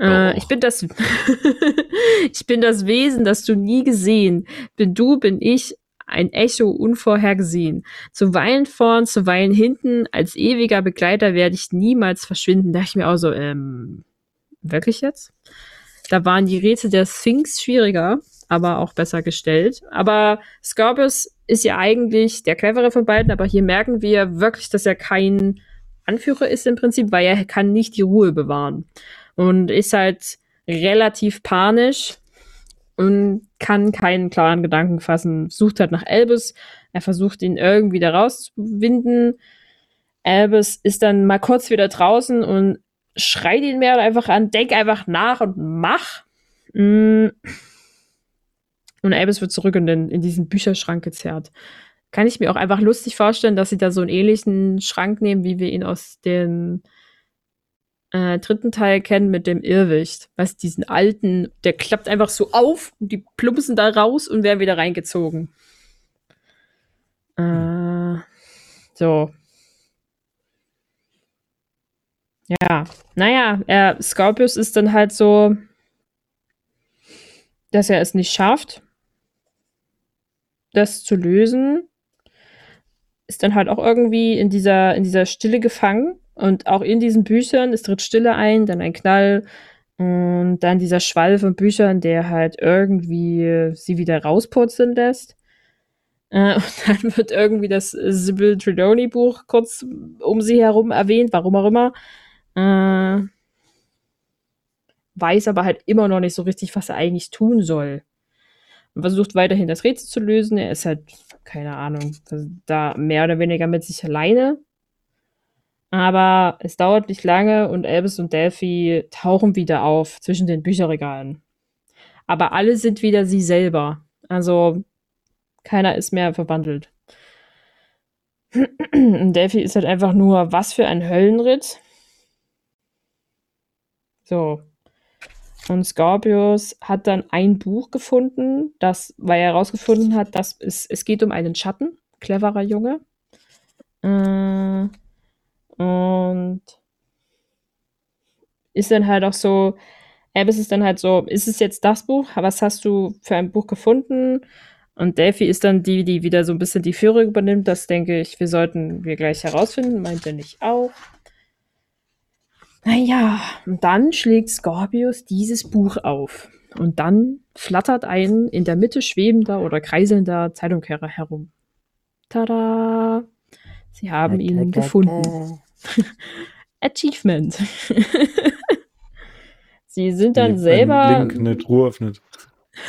Äh, ich bin das, ich bin das Wesen, das du nie gesehen. Bin du, bin ich, ein Echo unvorhergesehen. Zuweilen vorn, zuweilen hinten, als ewiger Begleiter werde ich niemals verschwinden. Da dachte ich mir auch so, ähm, wirklich jetzt? Da waren die Rätsel der Sphinx schwieriger, aber auch besser gestellt. Aber Scorpius ist ja eigentlich der clevere von beiden, aber hier merken wir wirklich, dass er kein Anführer ist im Prinzip, weil er kann nicht die Ruhe bewahren. Und ist halt relativ panisch und kann keinen klaren Gedanken fassen. Sucht halt nach Albus. Er versucht ihn irgendwie da rauszuwinden. Albus ist dann mal kurz wieder draußen und schreit ihn mehr einfach an, denk einfach nach und mach. Mm. Und Albus wird zurück in, den, in diesen Bücherschrank gezerrt. Kann ich mir auch einfach lustig vorstellen, dass sie da so einen ähnlichen Schrank nehmen, wie wir ihn aus den äh, dritten Teil kennen mit dem Irrwicht. Was diesen alten, der klappt einfach so auf und die plumpsen da raus und werden wieder reingezogen. Äh, so. Ja, naja, er, Scorpius ist dann halt so, dass er es nicht schafft, das zu lösen. Ist dann halt auch irgendwie in dieser, in dieser Stille gefangen und auch in diesen Büchern, es tritt Stille ein, dann ein Knall und dann dieser Schwall von Büchern, der halt irgendwie sie wieder rauspurzeln lässt. Äh, und dann wird irgendwie das Sybil Trelawney Buch kurz um sie herum erwähnt, warum auch immer. Äh, weiß aber halt immer noch nicht so richtig, was er eigentlich tun soll. Und versucht weiterhin das Rätsel zu lösen. Er ist halt, keine Ahnung, da mehr oder weniger mit sich alleine. Aber es dauert nicht lange und Elvis und Delphi tauchen wieder auf zwischen den Bücherregalen. Aber alle sind wieder sie selber. Also keiner ist mehr verwandelt. Und Delphi ist halt einfach nur, was für ein Höllenritt. So. Und Scorpius hat dann ein Buch gefunden, das, weil er herausgefunden hat, dass es, es geht um einen Schatten. Cleverer Junge. Äh, und ist dann halt auch so, Albus ist dann halt so, ist es jetzt das Buch? Was hast du für ein Buch gefunden? Und Delphi ist dann die, die wieder so ein bisschen die Führung übernimmt. Das denke ich, wir sollten wir gleich herausfinden. Meint er nicht auch. Naja, und dann schlägt Scorpius dieses Buch auf. Und dann flattert ein in der Mitte schwebender oder kreiselnder Zeitumkehrer herum. Tada! Sie haben ihn gefunden. Achievement. Sie sind dann Wie selber. Link eine Truhe öffnet.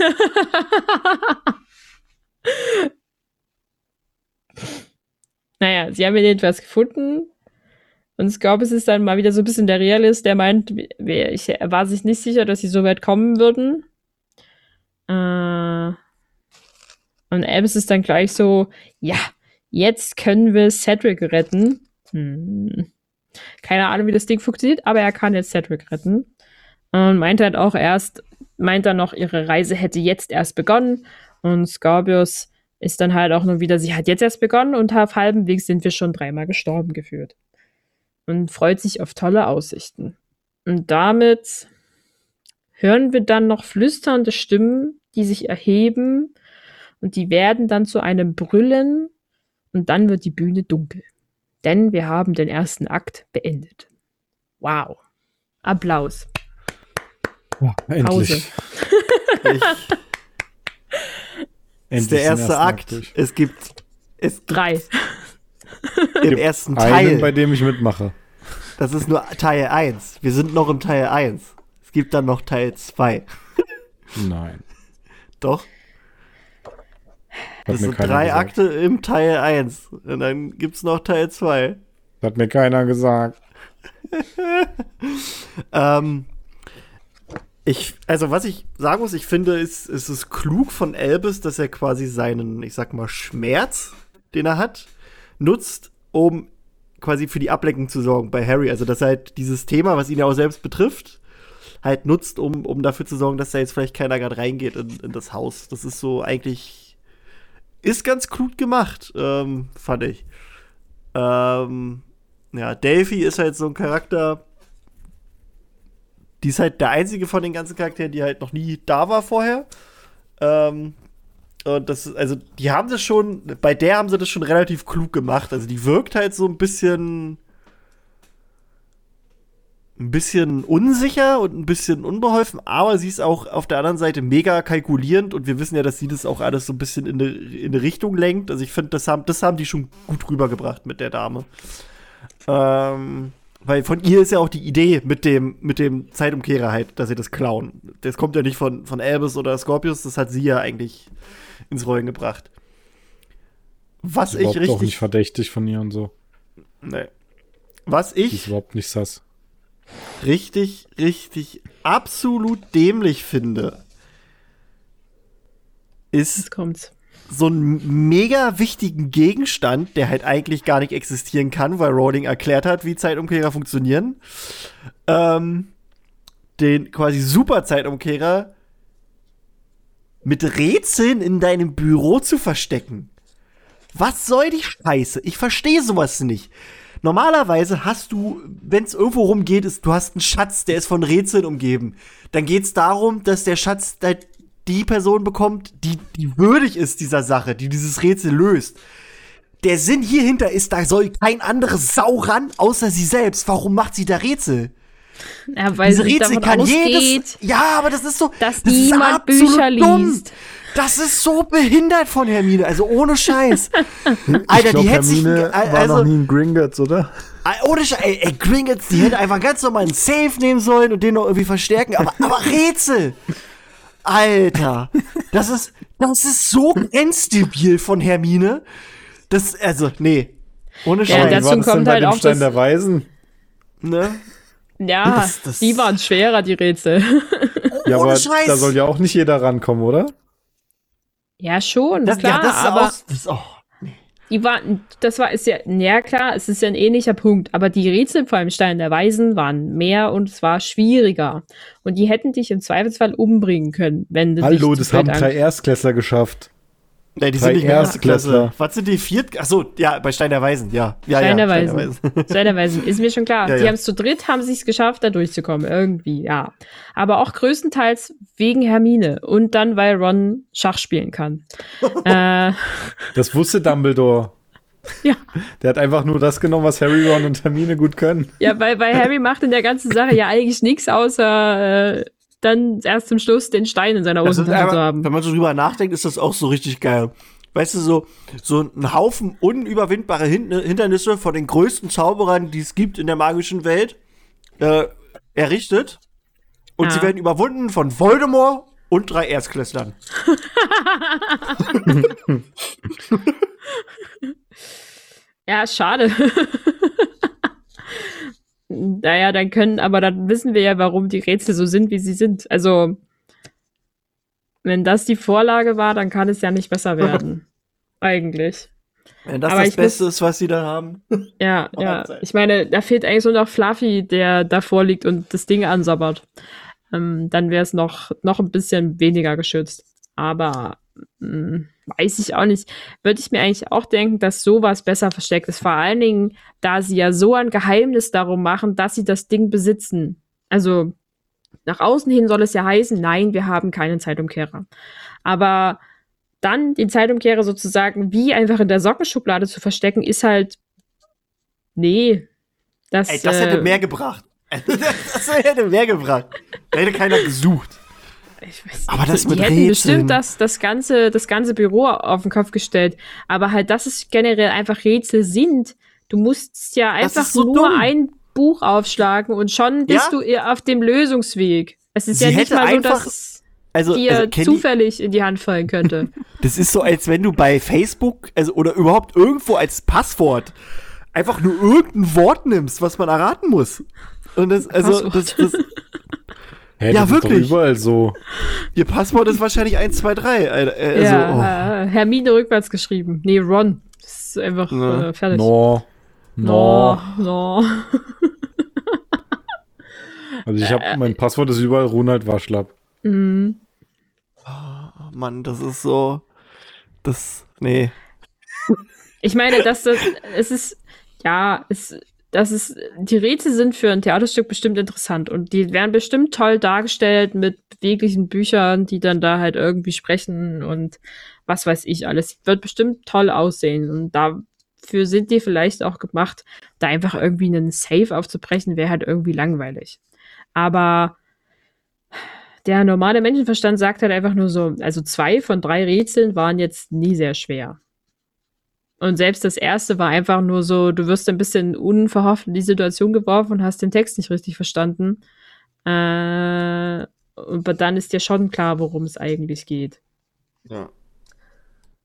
naja, sie haben etwas gefunden. Und es ist dann mal wieder so ein bisschen der Realist, der meint, ich, er war sich nicht sicher, dass sie so weit kommen würden. Äh, und Albus ist dann gleich so, ja, jetzt können wir Cedric retten. Hm. Keine Ahnung, wie das Ding funktioniert, aber er kann jetzt Cedric retten. Und meint halt auch erst, meint dann noch, ihre Reise hätte jetzt erst begonnen. Und Scorpius ist dann halt auch nur wieder, sie hat jetzt erst begonnen und auf halbem Weg sind wir schon dreimal gestorben geführt. Und freut sich auf tolle Aussichten. Und damit hören wir dann noch flüsternde Stimmen, die sich erheben und die werden dann zu einem Brüllen und dann wird die Bühne dunkel. Denn wir haben den ersten Akt beendet. Wow. Applaus. Ja, endlich. Pause. ist der erste Akt. Akt es gibt es drei. Im ersten Teil. Einen, bei dem ich mitmache. Das ist nur Teil 1. Wir sind noch im Teil 1. Es gibt dann noch Teil 2. Nein. Doch. Das sind drei gesagt. Akte im Teil 1. Und dann gibt es noch Teil 2. Hat mir keiner gesagt. ähm, ich, also was ich sagen muss, ich finde, ist, ist es klug von Elvis, dass er quasi seinen, ich sag mal, Schmerz, den er hat, nutzt, um quasi für die Ablenkung zu sorgen bei Harry. Also dass er halt dieses Thema, was ihn ja auch selbst betrifft, halt nutzt, um, um dafür zu sorgen, dass da jetzt vielleicht keiner gerade reingeht in, in das Haus. Das ist so eigentlich ist ganz klug gemacht, ähm, fand ich. Ähm, ja, Delphi ist halt so ein Charakter, die ist halt der einzige von den ganzen Charakteren, die halt noch nie da war vorher. Ähm, und das, also, die haben das schon, bei der haben sie das schon relativ klug gemacht. Also, die wirkt halt so ein bisschen, ein bisschen unsicher und ein bisschen unbeholfen, aber sie ist auch auf der anderen Seite mega kalkulierend und wir wissen ja, dass sie das auch alles so ein bisschen in eine, in eine Richtung lenkt. Also, ich finde, das haben, das haben die schon gut rübergebracht mit der Dame. Ähm, weil von ihr ist ja auch die Idee mit dem, mit dem Zeitumkehrer halt, dass sie das klauen. Das kommt ja nicht von, von Albus oder Scorpius, das hat sie ja eigentlich ins Rollen gebracht. Was ich richtig. auch nicht verdächtig von ihr und so. Nee. Was ich. ist überhaupt nicht sass. Richtig, richtig absolut dämlich finde, ist so einen mega wichtigen Gegenstand, der halt eigentlich gar nicht existieren kann, weil Rowling erklärt hat, wie Zeitumkehrer funktionieren. Ähm, den quasi Super Zeitumkehrer mit Rätseln in deinem Büro zu verstecken. Was soll die Scheiße? Ich verstehe sowas nicht. Normalerweise hast du, wenn es irgendwo rumgeht, ist, du hast einen Schatz, der ist von Rätseln umgeben. Dann geht es darum, dass der Schatz die Person bekommt, die, die würdig ist dieser Sache, die dieses Rätsel löst. Der Sinn hierhinter ist, da soll kein anderes Sau ran, außer sie selbst. Warum macht sie da Rätsel? Ja, weil Diese Rätsel kann ausgeht, jedes. Ja, aber das ist so. Dass das niemand Bücher dumm. liest. Das ist so behindert von Hermine, also ohne Scheiß. Alter, glaub, die hätte sich. Also, war noch nie ein Gringotts, oder? Ohne Scheiß, ey, ey, Gringotts, die hätte einfach ganz normal einen Safe nehmen sollen und den noch irgendwie verstärken, aber, aber Rätsel. Alter, das ist, das ist so instabil von Hermine. Das, also, nee. Ohne Scheiß. Ja, dazu kommt halt auch Stein das, der Weisen. Ne? Ja, das, das die waren schwerer, die Rätsel. ja, aber Scheiß. da soll ja auch nicht jeder rankommen, oder? Ja, schon, das, klar, ja, das aber auch, das, oh, die waren, das war, ist ja, ja klar, es ist ja ein ähnlicher Punkt, aber die Rätsel vor allem Stein der Weisen waren mehr und es war schwieriger. Und die hätten dich im Zweifelsfall umbringen können, wenn du Hallo, das haben drei Erstklässler geschafft. Nee, die sind nicht mehr erste Klasse. Was sind die viert? Achso, ja, bei Stein der Weisen, ja. ja Stein, ja, der der Weisen. Stein der Weisen, ist mir schon klar. Ja, die haben es zu dritt, haben sich geschafft, da durchzukommen, irgendwie, ja. Aber auch größtenteils wegen Hermine und dann, weil Ron Schach spielen kann. äh, das wusste Dumbledore. Ja. Der hat einfach nur das genommen, was Harry, Ron und Hermine gut können. Ja, weil, weil Harry macht in der ganzen Sache ja eigentlich nichts außer äh, dann erst zum Schluss den Stein in seiner Hosentasche zu haben. Wenn man so drüber nachdenkt, ist das auch so richtig geil. Weißt du, so, so ein Haufen unüberwindbare Hindernisse von den größten Zauberern, die es gibt in der magischen Welt, äh, errichtet. Und ja. sie werden überwunden von Voldemort und drei Erstklässlern. ja, schade. Naja, dann können, aber dann wissen wir ja, warum die Rätsel so sind, wie sie sind. Also, wenn das die Vorlage war, dann kann es ja nicht besser werden. Eigentlich. Wenn das aber das Beste muss, ist, was sie da haben. Ja, ja. Ich meine, da fehlt eigentlich so noch Fluffy, der davor liegt und das Ding ansabbert. Ähm, dann wäre es noch, noch ein bisschen weniger geschützt. Aber weiß ich auch nicht. Würde ich mir eigentlich auch denken, dass sowas besser versteckt ist. Vor allen Dingen, da sie ja so ein Geheimnis darum machen, dass sie das Ding besitzen. Also nach außen hin soll es ja heißen, nein, wir haben keinen Zeitumkehrer. Aber dann den Zeitumkehrer sozusagen wie einfach in der Sockenschublade zu verstecken, ist halt. Nee. Das, Ey, das äh, hätte mehr gebracht. das hätte mehr gebracht. Da hätte keiner gesucht. Ich weiß nicht. Aber das also, mit die hätten bestimmt das, das, ganze, das ganze Büro auf den Kopf gestellt. Aber halt, dass es generell einfach Rätsel sind. Du musst ja einfach so nur dumm. ein Buch aufschlagen und schon bist ja? du auf dem Lösungsweg. Es ist Sie ja nicht mal so, dass es also, dir also, zufällig in die Hand fallen könnte. Das ist so, als wenn du bei Facebook also, oder überhaupt irgendwo als Passwort einfach nur irgendein Wort nimmst, was man erraten muss. Und das, also, das, das, Hä, ja, wirklich. Ist überall so. Ihr Passwort ist wahrscheinlich 1, 2, 3. Also, ja, oh. äh, Hermine rückwärts geschrieben. Nee, Ron. Das ist einfach äh, fertig. No. No. No. no. also ich habe äh, mein Passwort ist überall Ronald Waschlapp. Mhm. Oh, Mann, das ist so. Das. Nee. Ich meine, dass das. Es ist ja, es, das ist, die Rätsel sind für ein Theaterstück bestimmt interessant und die werden bestimmt toll dargestellt mit beweglichen Büchern, die dann da halt irgendwie sprechen und was weiß ich alles. Wird bestimmt toll aussehen und dafür sind die vielleicht auch gemacht. Da einfach irgendwie einen Safe aufzubrechen, wäre halt irgendwie langweilig. Aber der normale Menschenverstand sagt halt einfach nur so, also zwei von drei Rätseln waren jetzt nie sehr schwer. Und selbst das erste war einfach nur so, du wirst ein bisschen unverhofft in die Situation geworfen und hast den Text nicht richtig verstanden. Äh, aber dann ist dir schon klar, worum es eigentlich geht. Ja.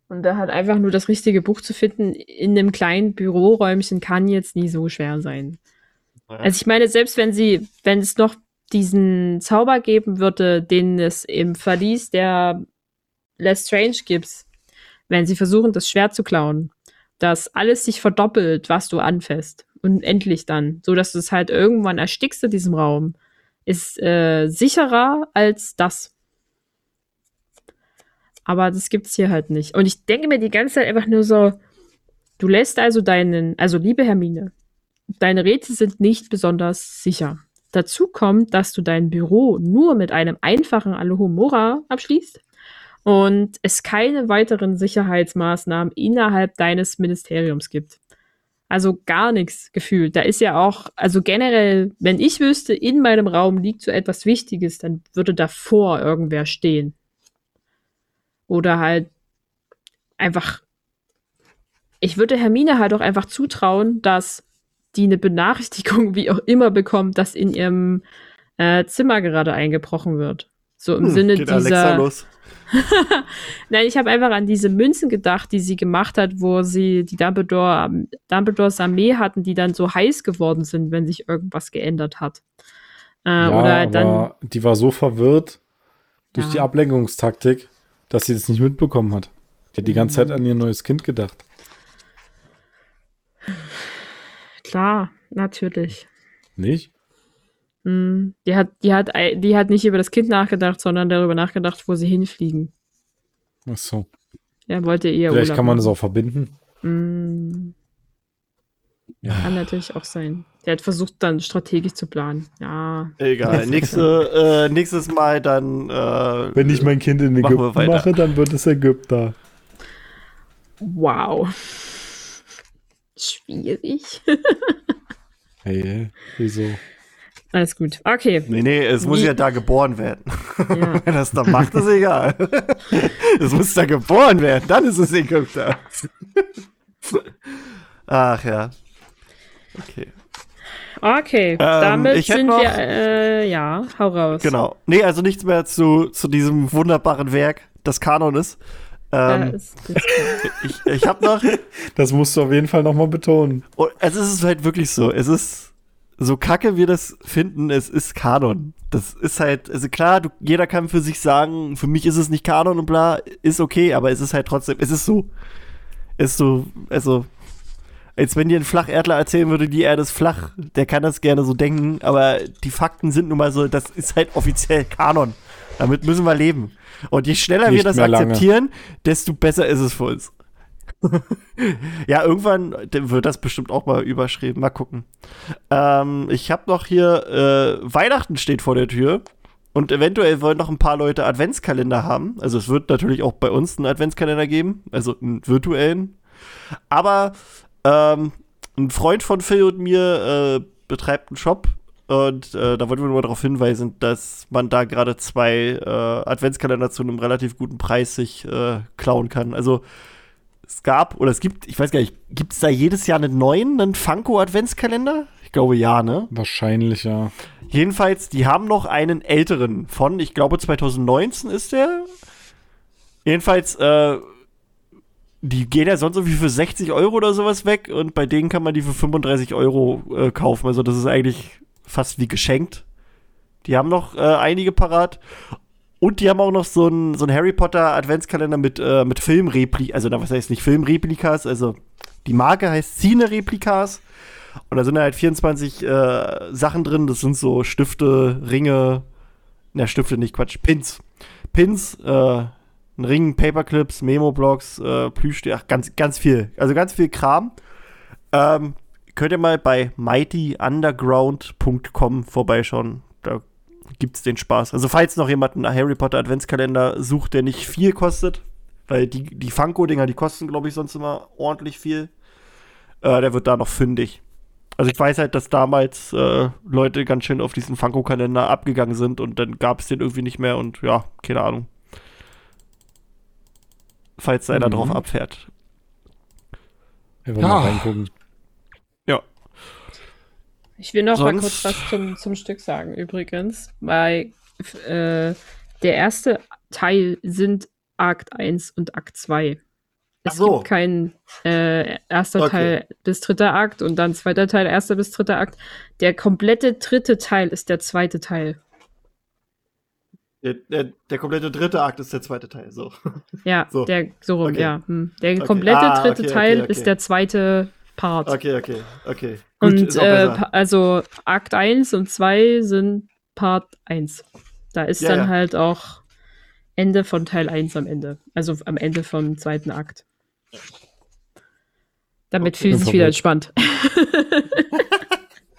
Und da hat einfach nur das richtige Buch zu finden in einem kleinen Büroräumchen kann jetzt nie so schwer sein. Ja. Also ich meine, selbst wenn sie, wenn es noch diesen Zauber geben würde, den es im Verlies der Less Strange gibt, wenn sie versuchen, das Schwert zu klauen, dass alles sich verdoppelt, was du anfasst. Und endlich dann, so dass du es halt irgendwann erstickst in diesem Raum, ist äh, sicherer als das. Aber das gibt's hier halt nicht. Und ich denke mir die ganze Zeit einfach nur so, du lässt also deinen, also liebe Hermine, deine Rätsel sind nicht besonders sicher. Dazu kommt, dass du dein Büro nur mit einem einfachen Alohomora abschließt und es keine weiteren Sicherheitsmaßnahmen innerhalb deines Ministeriums gibt. Also gar nichts gefühlt. Da ist ja auch, also generell, wenn ich wüsste, in meinem Raum liegt so etwas Wichtiges, dann würde davor irgendwer stehen. Oder halt einfach, ich würde Hermine halt auch einfach zutrauen, dass die eine Benachrichtigung, wie auch immer, bekommt, dass in ihrem äh, Zimmer gerade eingebrochen wird. So im hm, Sinne dieser. Alexa los. Nein, ich habe einfach an diese Münzen gedacht, die sie gemacht hat, wo sie die Dumbledore, Dumbledores Armee hatten, die dann so heiß geworden sind, wenn sich irgendwas geändert hat. Äh, ja, oder dann, die war so verwirrt durch ja. die Ablenkungstaktik, dass sie das nicht mitbekommen hat. Die hat die ganze Zeit an ihr neues Kind gedacht. Klar, natürlich. Nicht? Mm, die hat, die, hat, die hat nicht über das Kind nachgedacht, sondern darüber nachgedacht, wo sie hinfliegen. Ach so. Er wollte eher Vielleicht Urlaub kann man machen. das auch verbinden. Mm. Ja. Kann natürlich auch sein. Der hat versucht, dann strategisch zu planen. Ja. Egal. Nächste, äh, nächstes Mal dann. Äh, Wenn ich mein Kind in Ägypten mache, dann wird es Ägypter. Wow. Schwierig. hey, wieso? Alles gut. Okay. Nee, nee, es muss Wie? ja da geboren werden. Ja. Wenn das da macht, ist egal. es muss da geboren werden, dann ist es Ägypter. Ach ja. Okay. Okay, ähm, damit sind noch, wir, äh, ja, hau raus. Genau. Nee, also nichts mehr zu, zu diesem wunderbaren Werk, das Kanon ist. Ähm, ist ich ich habe noch. Das musst du auf jeden Fall nochmal betonen. Oh, also es ist halt wirklich so. Es ist so kacke wir das finden, es ist Kanon. Das ist halt, also klar, du, jeder kann für sich sagen, für mich ist es nicht Kanon und bla, ist okay, aber es ist halt trotzdem, es ist so. Es ist so, also, als wenn dir ein Flacherdler erzählen würde, die Erde ist flach, der kann das gerne so denken, aber die Fakten sind nun mal so, das ist halt offiziell Kanon. Damit müssen wir leben. Und je schneller nicht wir das akzeptieren, desto besser ist es für uns. ja, irgendwann wird das bestimmt auch mal überschrieben. Mal gucken. Ähm, ich habe noch hier, äh, Weihnachten steht vor der Tür. Und eventuell wollen noch ein paar Leute Adventskalender haben. Also es wird natürlich auch bei uns einen Adventskalender geben, also einen virtuellen. Aber ähm, ein Freund von Phil und mir äh, betreibt einen Shop und äh, da wollten wir nur darauf hinweisen, dass man da gerade zwei äh, Adventskalender zu einem relativ guten Preis sich äh, klauen kann. Also es gab oder es gibt, ich weiß gar nicht, gibt es da jedes Jahr einen neuen, einen Funko Adventskalender? Ich glaube ja, ne? Wahrscheinlich ja. Jedenfalls, die haben noch einen älteren von, ich glaube 2019 ist der. Jedenfalls, äh, die gehen ja sonst irgendwie für 60 Euro oder sowas weg und bei denen kann man die für 35 Euro äh, kaufen. Also das ist eigentlich fast wie geschenkt. Die haben noch äh, einige parat. Und die haben auch noch so einen so Harry Potter Adventskalender mit, äh, mit Filmreplikas. Also, was heißt nicht Filmreplikas? Also, die Marke heißt Cine Replikas. Und da sind halt 24 äh, Sachen drin. Das sind so Stifte, Ringe. Na, Stifte nicht, Quatsch. Pins. Pins, äh, ein Ring, Paperclips, Memo-Blocks, äh, Plüsch, ach, ganz, ganz viel. Also ganz viel Kram. Ähm, könnt ihr mal bei mightyunderground.com vorbeischauen. Da gibt es den Spaß. Also falls noch jemand einen Harry Potter Adventskalender sucht, der nicht viel kostet, weil die, die Funko-Dinger, die kosten, glaube ich, sonst immer ordentlich viel, äh, der wird da noch fündig. Also ich weiß halt, dass damals äh, Leute ganz schön auf diesen Funko-Kalender abgegangen sind und dann gab es den irgendwie nicht mehr und ja, keine Ahnung. Falls einer mhm. drauf abfährt. Wir wollen ja. mal reingucken. Ich will noch Sonst... mal kurz was zum, zum Stück sagen, übrigens. Weil äh, der erste Teil sind Akt 1 und Akt 2. Es so. gibt kein äh, erster okay. Teil bis dritter Akt und dann zweiter Teil, erster bis dritter Akt. Der komplette dritte Teil ist der zweite Teil. Der, der, der komplette dritte Akt ist der zweite Teil, so. Ja, so, der, so rum, okay. ja. Hm. Der okay. komplette ah, dritte Teil ist der zweite Part. Okay, okay, okay. Gut, und äh, also Akt 1 und 2 sind Part 1. Da ist ja, dann ja. halt auch Ende von Teil 1 am Ende. Also am Ende vom zweiten Akt. Damit okay. fühlt sich wieder entspannt.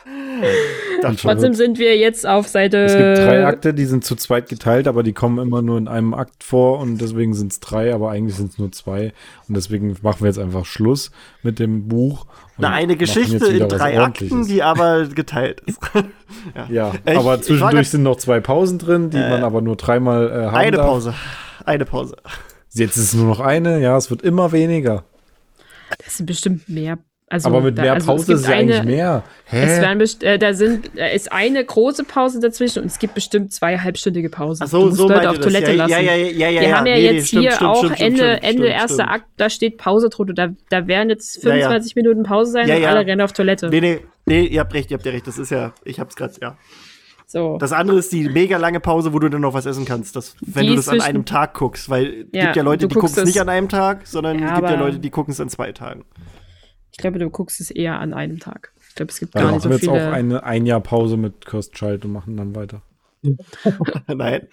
Trotzdem sind wir jetzt auf Seite. Es gibt drei Akte, die sind zu zweit geteilt, aber die kommen immer nur in einem Akt vor und deswegen sind es drei, aber eigentlich sind es nur zwei. Und deswegen machen wir jetzt einfach Schluss mit dem Buch. Na, eine Geschichte in drei Akten, die aber geteilt ist. ja, ja ich, aber zwischendurch sind noch zwei Pausen drin, die äh, man aber nur dreimal äh, haben Eine darf. Pause. Eine Pause. Jetzt ist es nur noch eine, ja, es wird immer weniger. Das sind bestimmt mehr. Also, aber mit da, mehr also Pause ist es ja eigentlich mehr. Hä? Es werden äh, da sind, da ist eine große Pause dazwischen und es gibt bestimmt zwei halbstündige Pausen. Ach so, du musst so Leute auf Toilette ja, lassen. Ja, ja, ja, ja, Wir haben ja nee, jetzt nee, hier stimmt, auch stimmt, Ende, stimmt, Ende erster Akt, da steht Pause drunter. Da, da werden jetzt 25 Minuten Pause sein und alle rennen auf Toilette. Nee, nee, nee, ihr habt recht, ihr habt ja recht. Das ist ja, ich hab's gerade, ja. So. Das andere ist die mega lange Pause, wo du dann noch was essen kannst. Das, wenn die du das an einem Tag guckst. Weil es ja, gibt ja Leute, die gucken es nicht an einem Tag, sondern ja, es gibt ja Leute, die gucken es an zwei Tagen. Ich glaube, du guckst es eher an einem Tag. Ich glaube, es gibt ja, gar nicht so viele. Wir jetzt auch eine, ein Jahr Pause mit Kirstschalt und machen dann weiter. Nein.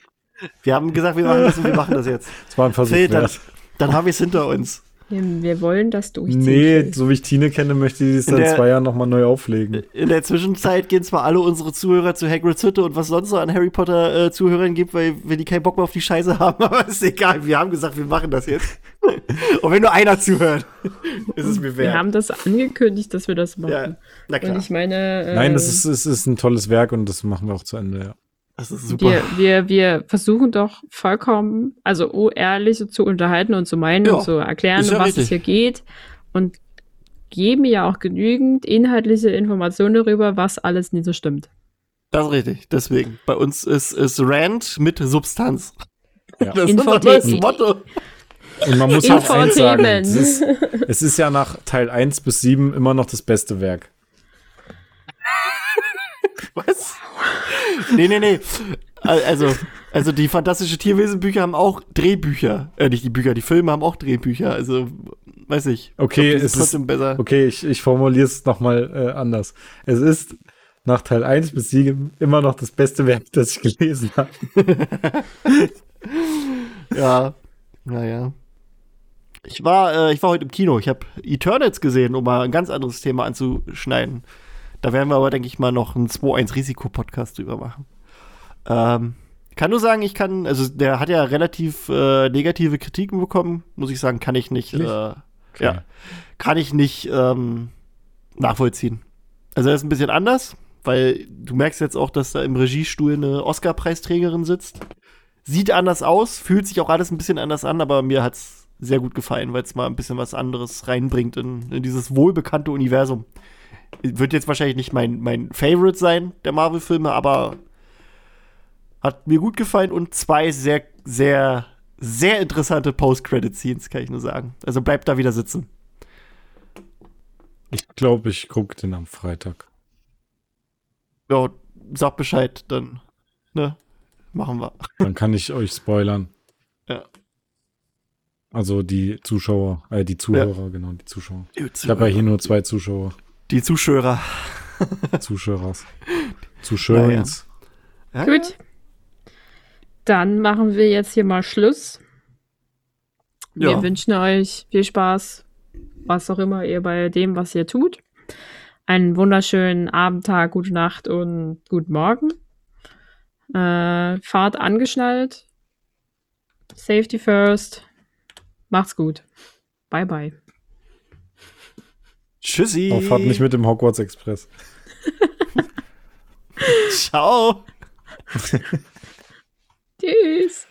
Wir haben gesagt, wir machen das und wir machen das jetzt. Das war ein Versuch. Phil, dann, dann haben wir es hinter uns. Wir wollen das durchziehen. Nee, so wie ich Tine kenne, möchte ich es in zwei Jahren nochmal neu auflegen. In der Zwischenzeit gehen zwar alle unsere Zuhörer zu Hagrid's Hütte und was sonst so an Harry Potter äh, Zuhörern gibt, weil wenn die keinen Bock mehr auf die Scheiße haben, aber ist egal. Wir haben gesagt, wir machen das jetzt. und wenn nur einer zuhört, ist es mir wert. Wir haben das angekündigt, dass wir das machen. Ja, na klar. Und ich meine. Äh, Nein, das ist, ist, ist ein tolles Werk und das machen wir auch zu Ende, ja. Das ist super. Wir, wir, wir versuchen doch vollkommen, also ehrlich zu unterhalten und zu meinen ja, und zu erklären, um was richtig. es hier geht. Und geben ja auch genügend inhaltliche Informationen darüber, was alles nicht so stimmt. Das ist richtig. Deswegen, bei uns ist, ist Rand mit Substanz. Ja. Das ist das Motto. Und man muss auch eins sagen, es ist, es ist ja nach Teil 1 bis 7 immer noch das beste Werk. Was? nee, nee, nee. Also, also die fantastische Tierwesen-Bücher haben auch Drehbücher. Äh, nicht die Bücher, die Filme haben auch Drehbücher. Also, weiß ich. Okay, es ist besser. Okay, ich, ich formuliere es nochmal äh, anders. Es ist nach Teil 1 bis 7 immer noch das beste Werk, das ich gelesen habe. ja, naja. Ich war, äh, ich war heute im Kino. Ich habe Eternals gesehen, um mal ein ganz anderes Thema anzuschneiden. Da werden wir aber, denke ich mal, noch einen 2-1-Risiko-Podcast drüber machen. Ähm, kann nur sagen, ich kann, also der hat ja relativ äh, negative Kritiken bekommen, muss ich sagen, kann ich nicht? Äh, ja, kann ich nicht ähm, nachvollziehen. Also er ist ein bisschen anders, weil du merkst jetzt auch, dass da im Regiestuhl eine Oscar-Preisträgerin sitzt. Sieht anders aus, fühlt sich auch alles ein bisschen anders an, aber mir hat es sehr gut gefallen, weil es mal ein bisschen was anderes reinbringt in, in dieses wohlbekannte Universum wird jetzt wahrscheinlich nicht mein, mein Favorite sein, der Marvel-Filme, aber hat mir gut gefallen und zwei sehr, sehr, sehr interessante Post-Credit-Scenes, kann ich nur sagen. Also bleibt da wieder sitzen. Ich glaube, ich gucke den am Freitag. Ja, sag Bescheid, dann, ne, machen wir. Dann kann ich euch spoilern. Ja. Also die Zuschauer, äh, die Zuhörer, ja. genau, die Zuschauer. Ich habe ja hier nur zwei Zuschauer. Die Zuschauer. Zuschauers. Zuschauers. Ja. Ja. Gut. Dann machen wir jetzt hier mal Schluss. Wir ja. wünschen euch viel Spaß, was auch immer ihr bei dem, was ihr tut. einen wunderschönen Abend, Tag, gute Nacht und guten Morgen. Äh, Fahrt angeschnallt. Safety first. Macht's gut. Bye, bye. Tschüssi. Auch fahrt nicht mit dem Hogwarts Express. Ciao. Tschüss.